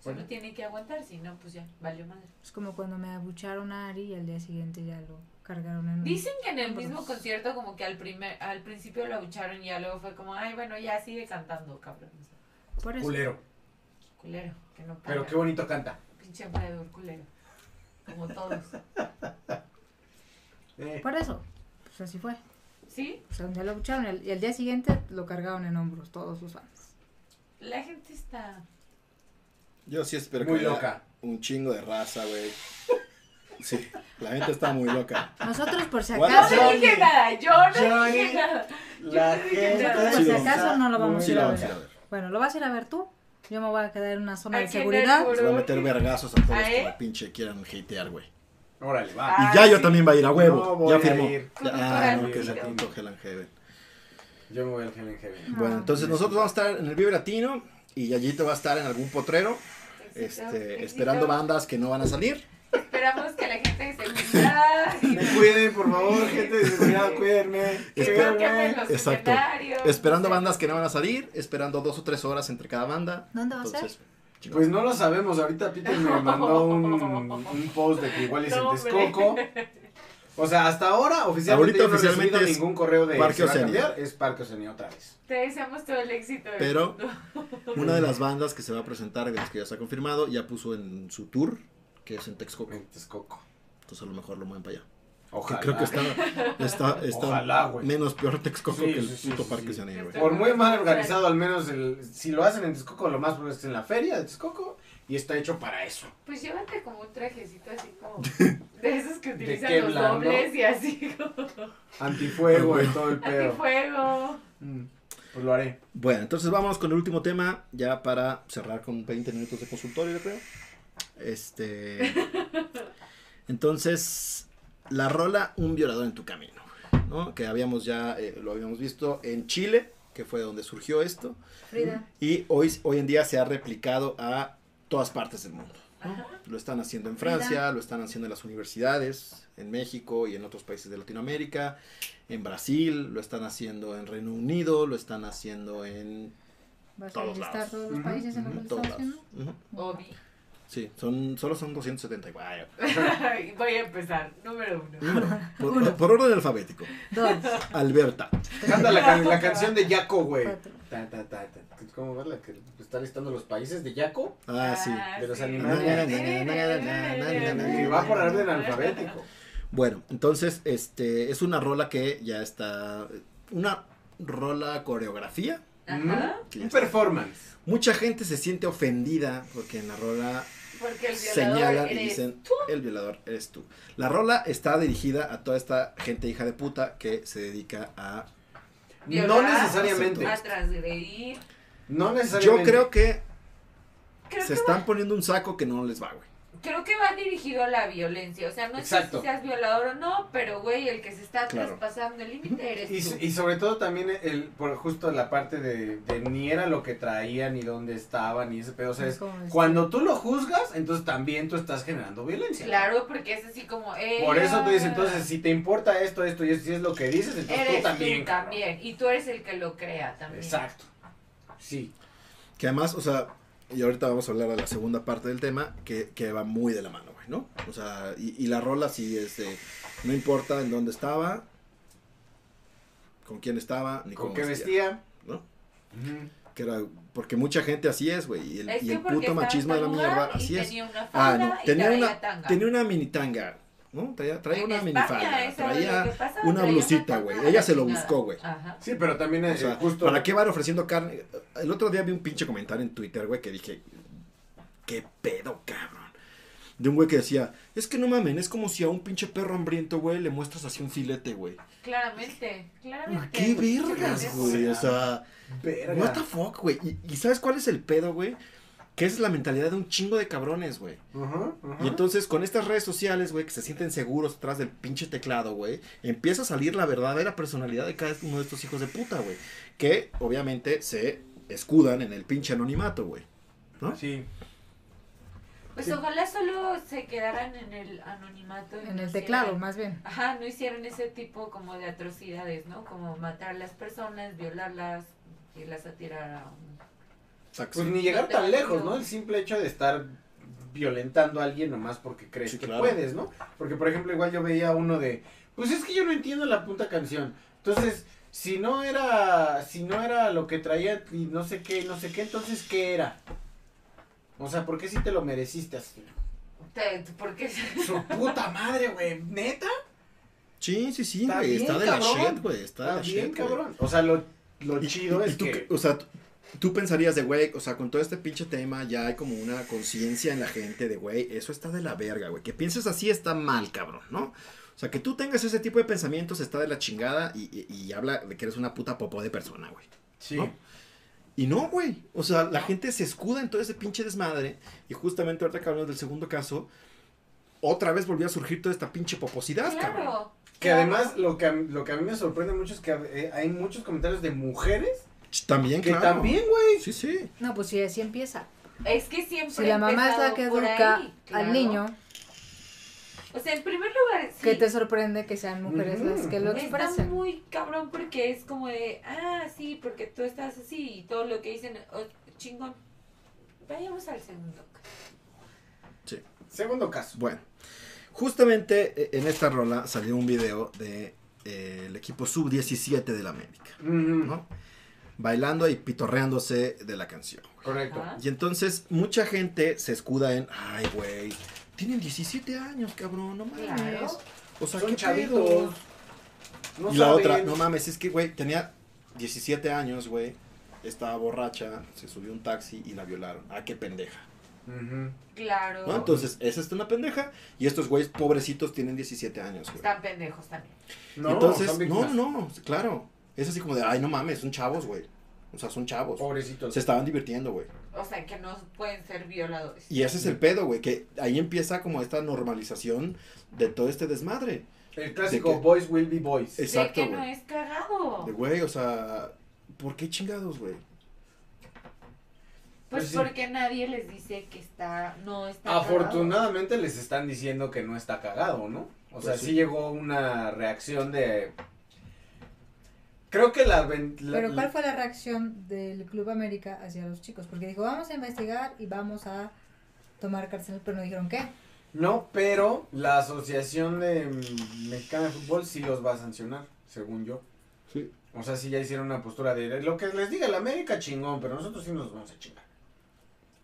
Solo
Bueno.
tiene que aguantar, si no, pues ya, valió madre.
Es como cuando me abucharon a Ari y al día siguiente ya lo cargaron en un-
Dicen que en el
hombros.
mismo concierto como que al primer, al principio lo abucharon y ya luego fue como, ay, bueno, ya sigue cantando, cabrón.
Por eso.
culero.
culero, que no para.
Pero qué bonito canta.
Pinche emperador culero. Como todos.
Eh,
Por eso. Pues así fue.
¿Sí?
O sea, un día lo abucharon y al día siguiente lo cargaron en hombros todos sus fans.
La gente está...
Yo sí espero
Muy
que haya
loca.
un chingo de raza, güey. Sí, la gente está muy loca.
Nosotros por si
What?
Yo
acaso,
no
Johnny,
dije nada, yo no
Johnny,
dije nada.
La
no dije
gente.
nada.
por si acaso no lo vamos a
Sí,
ir
lo vamos a ir
ver.
a ver.
Bueno, lo vas a ir a ver tú. Yo me voy a quedar en una zona de seguridad.
Se va a meter vergazos a todos
¿Ah,
los que
eh?
la pinche quieran hatear, güey.
Órale, va.
Ah,
Y ya yo
sí.
también va a ir a huevo.
No voy
ya
a
firmó. ah, no, que se pinto Hell and Heaven.
Yo me voy al Hell in Heaven.
Ah.
Bueno, entonces nosotros vamos a estar en el Vive Latino y Yayito va a estar en algún potrero,
Éxito,
este,
éxito.
esperando bandas que no van a salir.
Esperamos que la gente
Me cuiden, por favor, gente de seguridad, cuídenme.
los
Exacto. Esperando bandas que no van a salir, esperando dos o tres horas entre cada banda.
¿Dónde va a
Entonces,
ser?
Pues no lo sabemos, ahorita Peter me mandó un, un post de que igual es en. Texcoco. O sea, hasta ahora oficialmente
Ahorita
yo no he
oficialmente es
ningún correo de
Parque Oceanía.
es Parque Oceanía otra vez.
Te deseamos todo el éxito. del
Pero-
mundo.
Una de las bandas que se va a presentar, de las que ya está confirmado, ya puso en su tour, que es en Texcoco.
En Texcoco.
Entonces a lo mejor lo mueven para allá. Que
Ojalá.
creo que está, está, está
Ojalá,
menos peor Texcoco
Sí,
que el
sí,
puto
sí,
Parque
sí.
Oceanía, güey.
Por muy mal organizado, al menos el, si lo hacen en Texcoco, lo más probable es en la feria de Texcoco y está hecho para eso.
Pues llévate como un trajecito así como de esos que utilizan
Kevlar,
los
¿no?
dobles y así como
Antifuego y todo el pedo.
antifuego.
Mm. Pues lo haré.
Bueno, entonces vamos con el último tema, ya para cerrar con 20 minutos de consultorio, yo creo. Este. Entonces, la rola Un violador en tu camino, ¿no? Que habíamos ya, eh, lo habíamos visto en Chile, que fue donde surgió esto.
Frida.
Y hoy, hoy en día se ha replicado a todas partes del mundo. ¿no? Lo están haciendo en Francia, lo están haciendo en las universidades, en México y en otros países de Latinoamérica, en Brasil, lo están haciendo en Reino Unido, lo están haciendo en
¿Vas a
Todos
listar
lados.
todos los países en los que
Sí, son, solo son 270. Guay.
Voy a empezar. Número uno.
Número, por, por orden alfabético.
Dos.
Alberta.
Canta la, can- la canción de Yaco, güey.
Cuatro.
Ta, ta, ta, ta. ¿Cómo va la que está listando los países de Yaco?
Ah, sí.
de los animales. Y va por orden alfabético.
Bueno, entonces, este, es una rola que ya está, una rola coreografía.
Ajá.
ya
Un performance.
Mucha gente se siente ofendida porque en la rola
Porque el violador
señalan y dicen, el violador eres tú. La rola está dirigida a toda esta gente hija de puta que se dedica a...
No
violar,
necesariamente.
A transgredir.
No
Yo
necesariamente.
creo que
Creo
se
que,
están
va,
poniendo un saco que no les va, güey.
Creo que va dirigido a la violencia. O sea, no
Exacto.
sé si seas violador o no, pero güey, el que se está
Claro.
traspasando el límite eres
Y,
tú.
y sobre todo también el, por justo la parte de, de ni era lo que traía, ni dónde estaba, ni ese pedo. O sea, es, cuando tú lo juzgas, entonces también tú estás generando violencia.
Claro, porque es así como.
Por eso tú dices, entonces, si te importa esto, esto y esto, si es lo que dices, entonces
Eres
tú también.
tú
cabrón.
también. Y tú eres el que lo crea también.
Exacto. Sí.
Que además, o sea, y ahorita vamos a hablar de la segunda parte del tema, que, que va muy de la mano, güey, ¿no? O sea, y, y la rola sí es de, no importa en dónde estaba, con quién estaba, ni
¿Con qué
vestía,
vestía?
¿no? Que era, porque mucha gente así es, güey, y el, y puto machismo de la mierda, así es.
Tenía una
Ah,
falda
no,
y
tenía una,
tanga.
tenía una mini tanga, ¿no? Traía, una minifalda, traía una
traía
blusita, güey, ella
la
se lo buscó, güey.
Ajá.
Sí, pero también
O
eh,
sea,
justo.
¿para qué van ofreciendo carne? El otro día vi un pinche comentario en Twitter, güey, que dije, ¿qué pedo, cabrón? De un güey que decía, es que no mamen, es como si a un pinche perro hambriento, güey, le muestras así un filete, güey.
Claramente, claramente.
¿Qué vergas, güey? O sea,
Verga.
what the fuck, güey. ¿Y, y sabes cuál es el pedo, güey? Que esa es la mentalidad de un chingo de cabrones, güey.
Ajá, ajá.
Y entonces, con estas redes sociales, güey, que se sienten seguros detrás del pinche teclado, güey, empieza a salir la verdadera personalidad de cada uno de estos hijos de puta, güey. Que, obviamente, se escudan en el pinche anonimato, güey. ¿No?
Sí.
Pues
Sí.
ojalá solo se quedaran en el anonimato.
En
no
el teclado,
hicieran-
más bien.
Ajá, no hicieron ese tipo como de atrocidades, ¿no? Como matar a las personas, violarlas, irlas a tirar a un...
Exacto.
Pues ni llegar tan lejos. ¿no? El simple hecho de estar violentando a alguien nomás porque crees
Sí,
que
claro.
puedes, ¿no? Porque, por ejemplo, igual yo veía uno de, pues es que yo no entiendo la puta canción. Entonces, si no era, si no era lo que traía y no sé qué, no sé qué, entonces, ¿qué era? O sea, ¿por qué si te lo mereciste así?
Te- Porque
Su puta madre, güey, ¿neta?
Sí, sí, sí,
Está
güey.
bien,
Está de la shit, güey. Está, de
Está
la
bien,
shit,
cabrón. O sea, lo, lo
Y-
chido
y- y
es
tú,
que...
O sea, tú- pensarías de, güey, o sea, con todo este pinche tema ya hay como una conciencia en la gente de, güey, eso está de la verga, güey. Que pienses así está mal, cabrón, ¿no? O sea, que tú tengas ese tipo de pensamientos está de la chingada y, y- y habla de que eres una puta popó de persona, güey.
Sí.
¿no? Y no, güey. O sea, la gente se escuda en todo ese pinche desmadre. Y justamente ahorita que hablamos del segundo caso, otra vez volvió a surgir toda esta pinche poposidad, cabrón.
claro.
Que
claro.
además lo que, a- lo que a mí me sorprende mucho es que eh, hay muchos comentarios de mujeres
También,
que
claro.
también, güey.
Sí, sí.
No, pues sí, así empieza.
Es que siempre
Si la mamá es la que educa
ahí, claro.
al niño,
O sea, en primer lugar, sí.
¿qué te sorprende que sean mujeres
Ujú.
las que lo
Está
expresen?
muy cabrón porque es como de, ah, sí, porque tú estás así y todo lo que dicen, oh, chingón. Vayamos al segundo.
Segundo caso.
Bueno, justamente eh, en esta rola salió un video de eh, el equipo sub-17 de la América,
Ujú,
¿no? Bailando y pitorreándose de la canción.
Correcto.
Ajá.
Y entonces mucha gente se escuda en, ay, güey, tienen 17 años, cabrón, no mames.
Claro.
O sea,
Son
qué
chavitos.
pedo?
No
y la
saben.
otra, no mames, es que, güey, tenía 17 años, güey, estaba borracha, se subió a un taxi y la violaron. Ah, qué pendeja.
Claro.
¿no? Entonces, esa es una pendeja y estos güeyes pobrecitos tienen 17 años, güey.
Están pendejos también.
No,
Entonces, no, no, claro. Es así como de, ay, no mames, son chavos, güey. O sea, son chavos.
Pobrecitos.
Se estaban divirtiendo, güey.
O sea, que no pueden ser violadores.
Y ese es el pedo, güey, que ahí empieza como esta normalización de todo este desmadre.
El clásico boys will be boys.
Exacto,
de que no es cagado.
De güey, o sea, ¿por qué chingados, güey?
Pues
Pues sí.
porque nadie les dice que está, no está cagado.
Afortunadamente les están diciendo que no está cagado, ¿no? O
Pues
sea,
sí.
sí. llegó una reacción de... Creo que la...
Pero ¿cuál fue la reacción del Club América hacia los chicos? Porque dijo, vamos a investigar y vamos a tomar cárcel, pero no dijeron qué.
No, pero la Asociación de Mexicana de Fútbol sí los va a sancionar, según yo.
Sí.
O sea, sí ya hicieron una postura de lo que les diga la América chingón, pero nosotros sí nos vamos a chingar.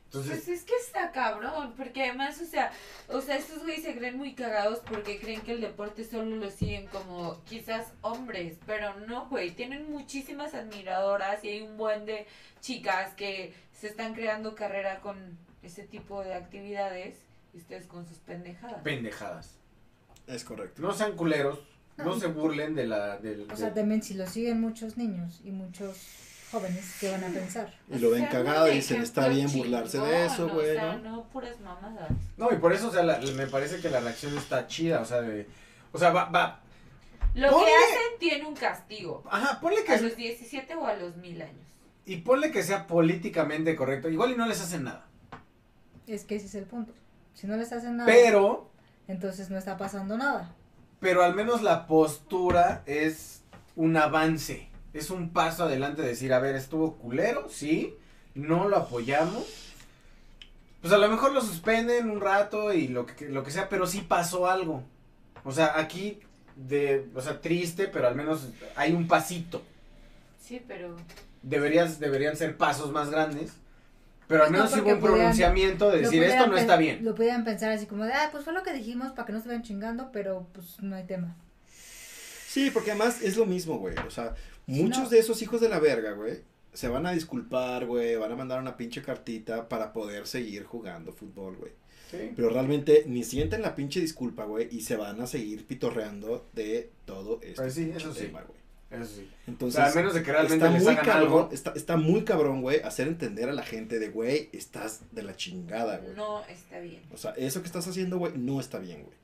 Entonces,
Pues es que está cabrón, porque además, o sea, o sea, estos güeyes se creen muy cagados porque creen que el deporte solo lo siguen como quizás hombres, pero no, güey, tienen muchísimas admiradoras y hay un buen de chicas que se están creando carrera con ese tipo de actividades y ustedes con sus pendejadas.
pendejadas.
Es correcto.
No sean culeros, no
No.
se burlen de la... Del,
O sea, también si lo siguen muchos niños y muchos jóvenes, ¿qué van a pensar?
Y lo ven cagado y dicen, está bien burlarse de eso, güey,
O sea,
¿no?
no puras mamadas.
No, y por eso, o sea, la- me parece que la reacción está chida, o sea, de... O sea, va, va...
Lo
Ponle-
que hacen tiene un castigo.
Ajá, ponle
A
que...
los 17 o a los mil años.
Y ponle que sea políticamente correcto. Igual y no les hacen nada.
Es que ese es el punto. Si no les hacen nada,
Pero,
entonces no está pasando nada.
pero al menos la postura es un avance. Es un paso adelante de decir, a ver, estuvo culero, sí, no lo apoyamos. Pues a lo mejor lo suspenden un rato y lo que, lo que sea, pero sí pasó algo. O sea, aquí, de, o sea, triste, pero al menos hay un pasito.
Sí, pero
Deberías, deberían ser pasos más grandes. Pero al
Pues no,
menos sí hubo un pronunciamiento de decir, esto no está bien.
Lo pudieran pensar así como de, ah, pues fue lo que dijimos para que no se vayan chingando, pero pues no hay tema.
Sí, porque además es lo mismo, güey. O sea, muchos
no.
de esos hijos de la verga, güey, se van a disculpar, güey, van a mandar una pinche cartita para poder seguir jugando fútbol, güey.
Sí.
Pero realmente ni sienten la pinche disculpa, güey, y se van a seguir pitorreando de todo este
Pues sí, eso sí.
tema, güey.
Eso sí. O
Entonces,
sea, al menos de que realmente
está
les
muy
hagan
cabrón,
algo.
está, está muy cabrón, güey, hacer entender a la gente de, güey, estás de la chingada, güey.
no está bien.
O sea, eso que estás haciendo, güey, no está bien, güey.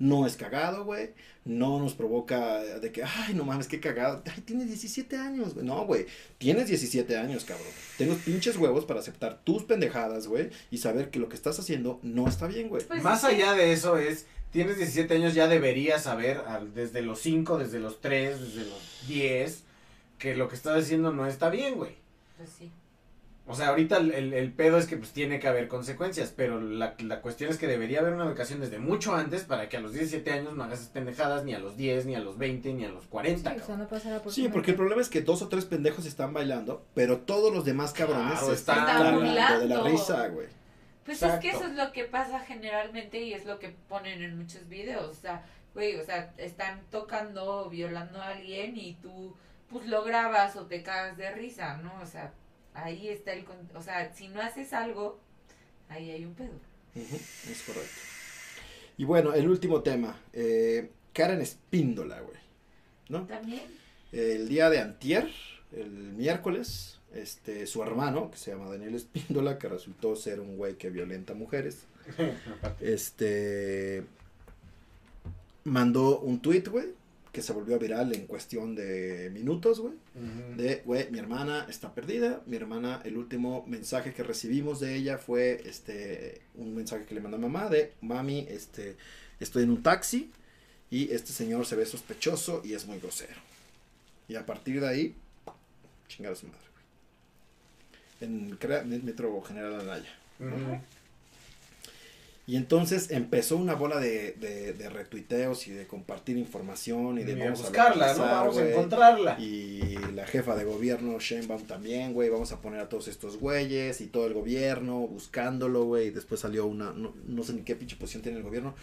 No es cagado, güey. No nos provoca de que, ay, no mames, qué cagado. Ay, tienes 17 años, güey. No, güey. Tienes 17 años, cabrón. Tengo pinches huevos para aceptar tus pendejadas, güey. Y saber que lo que estás haciendo no está bien, güey.
Pues
Más allá de eso es, tienes 17 años, ya deberías saber al- desde los 5, desde los 3, desde los 10, que lo que estás haciendo no está bien, güey.
Pues sí.
O sea, ahorita el, el- el pedo es que pues tiene que haber consecuencias, pero la, la cuestión es que debería haber una educación desde mucho antes para que a los 17 años no hagas pendejadas, ni a los 10, ni a los 20, ni a los
Sí,
40.
o sea, no pasará por
Sí, porque el problema es que dos o tres pendejos están bailando, pero todos los demás cabrones
Claro,
se están de la risa, güey.
Pues es que eso es lo que pasa generalmente y es lo que ponen en muchos videos. O sea, güey, o sea, están tocando o violando a alguien y tú, pues lo grabas o te cagas de risa, ¿no? O sea, ahí está el. O sea, si no haces algo, ahí hay un pedo.
Es correcto. Y bueno, el último tema. Eh, Karen Espíndola, güey. ¿No?
También.
El día de antier, el miércoles, este, su hermano, que se llama Daniel Espíndola, que resultó ser un güey que violenta mujeres, este, mandó un tweet, güey, que se volvió viral en cuestión de minutos, güey, de, güey, mi hermana está perdida, mi hermana, el último mensaje que recibimos de ella fue, este, un mensaje que le mandó a mamá de, mami, este, estoy en un taxi y este señor se ve sospechoso y es muy grosero. Y a partir de ahí, chingar a su madre, güey. En crea- Metro General Anaya.
Ujú.
Y entonces empezó una bola de, de, de retuiteos y de compartir información y de
Y a
vamos a
buscarla, ¿no?
localizar,
Vamos a encontrarla.
Y la jefa de gobierno, Sheinbaum, también, güey. Vamos a poner a todos estos güeyes y todo el gobierno buscándolo, güey. Y después salió una, no, no sé ni qué pinche posición tiene el gobierno,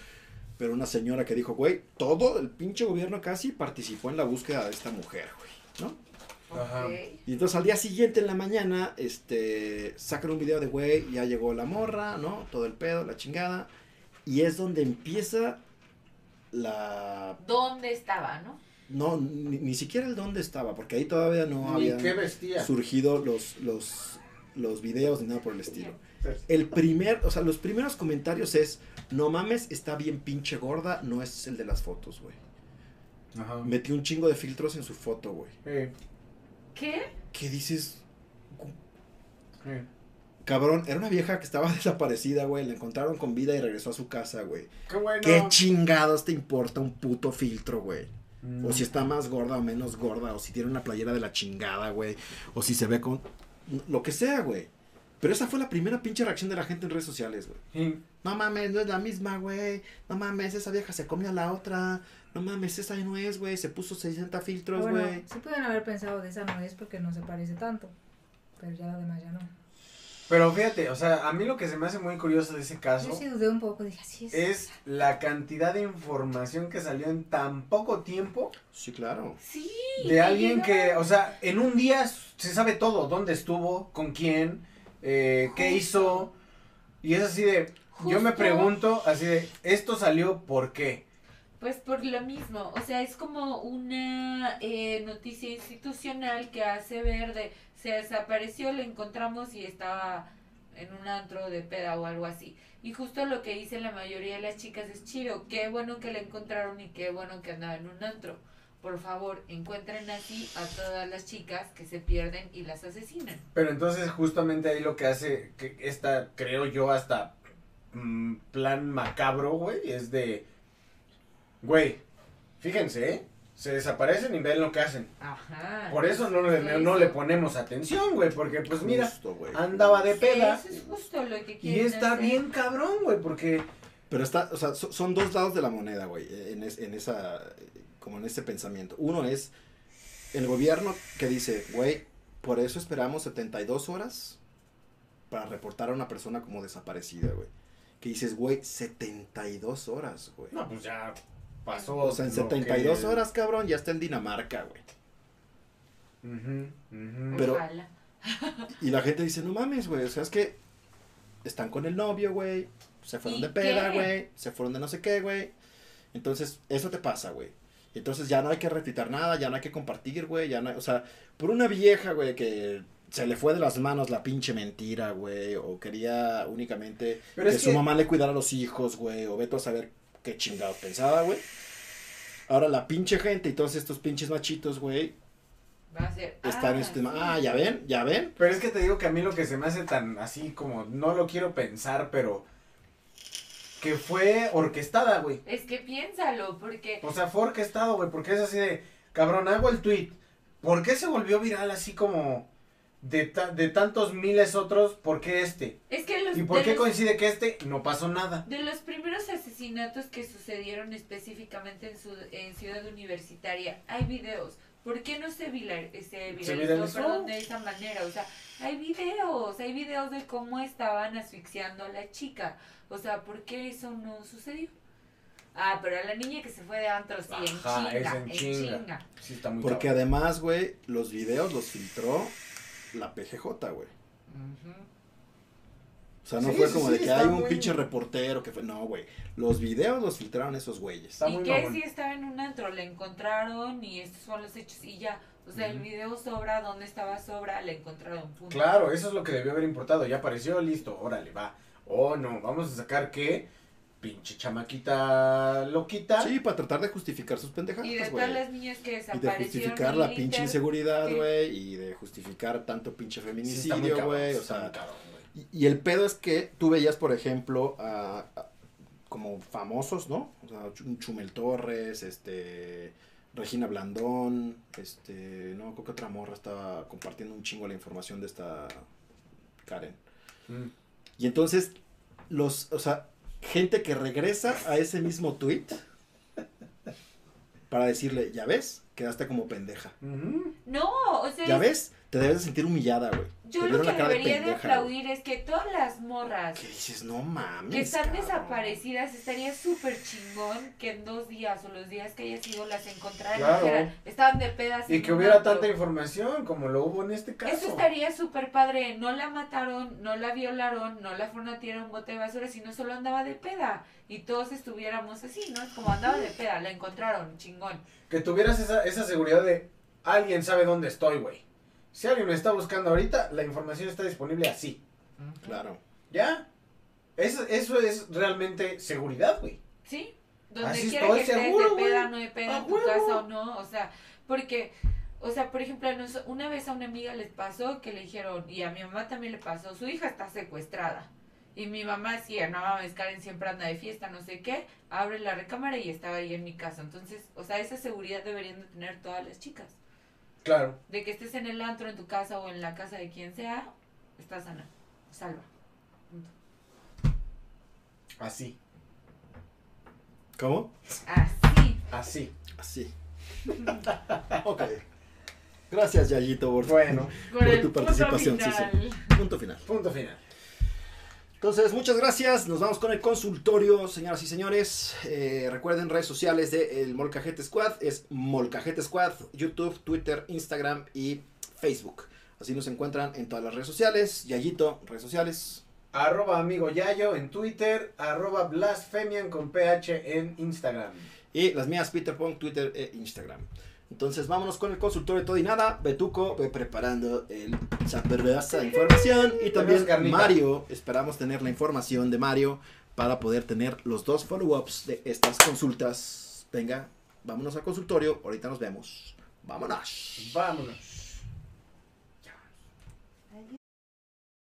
pero una señora que dijo, güey, todo el pinche gobierno casi participó en la búsqueda de esta mujer, güey, ¿no?
Ajá.
Y entonces al día siguiente en la mañana, este, sacan un video de, güey, ya llegó la morra, ¿no? Todo el pedo, la chingada. Y es donde empieza la...
¿Dónde estaba, no?
no, ni, ni siquiera el dónde estaba, porque ahí todavía no
vestía.
surgido los, los, los videos ni nada por el estilo. El primer, o sea, los primeros comentarios es, no mames, está bien pinche gorda, no es el de las fotos, güey.
Ajá.
Metió un chingo de filtros en su foto, güey.
Eh,
¿Qué?
¿Qué dices? Cabrón, era una vieja que estaba desaparecida, güey. La encontraron con vida y regresó a su casa, güey.
Qué bueno.
¿Qué chingados te importa un puto filtro, güey?
Mm.
O si está más gorda o menos gorda, o si tiene una playera de la chingada, güey. O si se ve con... Lo que sea, güey. Pero esa fue la primera pinche reacción de la gente en redes sociales, güey.
Sí.
No mames, no es la misma, güey. No mames, esa vieja se comió a la otra. No mames, esa no es, güey. Se puso 60 filtros,
bueno,
güey.
sí pueden haber pensado de esa no es porque no se parece tanto. Pero ya lo demás ya no.
Pero fíjate, o sea, a mí lo que se me hace muy curioso de ese caso
Yo sí dudé un poco, dije, así es.
es la cantidad de información que salió en tan poco tiempo
Sí, claro.
Sí.
de alguien que, o sea, en un día se sabe todo, dónde estuvo, con quién, eh, qué hizo. Y es así de, yo me pregunto, así de, esto salió por qué.
Pues por lo mismo, o sea, es como una eh, noticia institucional que hace ver de se desapareció, le encontramos y estaba en un antro de peda o algo así. Y justo lo que dicen la mayoría de las chicas es chido, qué bueno que la encontraron y qué bueno que andaba en un antro. Por favor, encuentren así a todas las chicas que se pierden y las asesinan.
Pero entonces justamente ahí lo que hace, que esta, creo yo, hasta mm, plan macabro, güey, es de, güey, fíjense, ¿eh? Se desaparecen y ven lo que hacen.
Ajá.
Por eso no le, no le ponemos atención, güey, porque pues mira,
Justo, güey.
andaba de
Sí,
peda.
Eso es justo lo que
Y está
hacer.
bien cabrón, güey, porque...
Pero está, o sea, so- son dos lados de la moneda, güey, en, es- en esa, como en ese pensamiento. Uno es el gobierno que dice, güey, por eso esperamos 72 horas para reportar a una persona como desaparecida, güey. Que dices, güey, 72 horas, güey.
No, pues ya pasó.
O sea, en
lo
72
que-
horas, cabrón, ya está en Dinamarca, güey. Pero-
Ojalá.
Y la gente dice, no mames, güey, o sea, es que están con el novio, güey, se fueron
¿Y
de peda, güey, se fueron de no sé qué, güey. Entonces, eso te pasa, güey. Entonces ya no hay que retweetar nada, ya no hay que compartir, güey, ya no hay- o sea, por una vieja, güey, que se le fue de las manos la pinche mentira, güey, o quería únicamente
Pero
que,
es
su
que-
mamá le cuidara a los hijos, güey, o vete a saber qué chingado pensaba, güey. Ahora la pinche gente y todos estos pinches machitos, güey,
Va a ser.
están en
ah,
este tema. Ah, ya ven, ya ven.
Pero es que te digo que a mí lo que se me hace tan así como, no lo quiero pensar, pero que fue orquestada, güey.
Es que piénsalo, porque
O sea, fue orquestado, güey, porque es así de, cabrón, hago el tweet. ¿Por qué se volvió viral así como de, ta- de tantos miles otros? ¿Por qué este?
es que los,
¿Y por qué
los,
coincide que este no pasó nada?
de los primeros asesinatos que sucedieron específicamente en, su, en Ciudad Universitaria, hay videos. ¿Por qué no se, vila- se viralizó,
viralizó.
perdón, de esa manera? O sea, hay videos, hay videos de cómo estaban asfixiando a la chica. O sea, ¿por qué eso no sucedió? Ah, pero a la niña que se fue de antro, sí, en
Ajá,
chinga,
en
en
chinga.
chinga.
Sí, está muy
Porque
cabrón.
además, güey, los videos los filtró la PGJ, güey. O sea, no
Sí,
fue como
sí,
de que hay un
muy-
pinche reportero que fue. No, güey. Los videos los filtraron esos güeyes.
Está
y
muy
que si estaba en un antro, le encontraron y estos son los hechos y ya. O sea, el video sobra, ¿dónde estaba sobra? Le encontraron, punto.
Claro, eso es lo que debió haber importado. Ya apareció, listo, órale, va. Oh, no, vamos a sacar que pinche chamaquita loquita.
Sí, para tratar de justificar sus pendejadas,
Y de todas las niñas que
Y de
desaparecieron.
justificar la pinche inseguridad, güey. Y de justificar tanto pinche feminicidio, güey. O sea,
cabrón,
y, y el pedo es que tú veías, por ejemplo, a, a- como famosos, ¿no? O sea, Ch- Chumel Torres, este. Regina Blandón, este. No, creo que otra morra estaba compartiendo un chingo la información de esta Karen.
Mm.
Y entonces, los, o sea, gente que regresa a ese mismo tweet para decirle, ya ves, quedaste como pendeja.
No, o sea,
Ya
es-
ves, te debes de sentir humillada, güey.
yo
Te
lo que
la cara de
debería de,
pendeja,
aplaudir es que todas las morras
Que dices, no mames.
que están
cabrón".
desaparecidas estaría súper chingón que en dos días o los días que haya sido las encontraran
Claro.
y dijeran, estaban de pedas
Y que hubiera
antro".
tanta información como lo hubo en este caso.
Eso estaría súper padre. No la mataron, no la violaron, no la fueron a tirar a un bote de basura, sino solo andaba de peda. Y todos estuviéramos así, ¿no? Como andaba de peda, la encontraron, chingón.
Que tuvieras esa, esa seguridad de alguien sabe dónde estoy, güey. Si alguien me está buscando ahorita, la información está disponible así.
Claro.
¿Ya? Eso, eso es realmente seguridad, güey.
Sí, donde
Así
quiera que estés,
seguro,
de peda, no de peda, en tu casa o no, o sea, porque, o sea, por ejemplo, una vez a una amiga les pasó que le dijeron, y a mi mamá también le pasó, su hija está secuestrada. Y mi mamá decía, no mames, Karen siempre anda de fiesta, no sé qué, abre la recámara y estaba ahí en mi casa. Entonces, o sea, esa seguridad deberían de tener todas las chicas.
Claro.
De que estés en el antro, en tu casa o en la casa de quien sea, estás sana, salva. Punto.
Así.
¿Cómo?
Así.
Así.
Así. ok. Gracias, Yayito, por,
Bueno,
Por
tu
punto
participación, sí, sí.
final.
punto final.
punto final.
Entonces, muchas gracias. Nos vamos con el consultorio, señoras y señores. Eh, recuerden, redes sociales de el Molcajete Squad. Es Molcajete Squad, YouTube, Twitter, Instagram y Facebook. Así nos encuentran en todas las redes sociales. Yayito, redes sociales.
Arroba amigo Yayo en Twitter, arroba blasfemian con PH en Instagram.
Y las mías, Peter Pong, Twitter e Instagram. Entonces, vámonos con el consultorio de todo y nada. Betuco, preparando el sabrosa información. Y también. Mario. Esperamos tener la información de Mario para poder tener los dos follow-ups de estas consultas. Venga, vámonos al consultorio. Ahorita nos vemos. Vámonos.
Vámonos.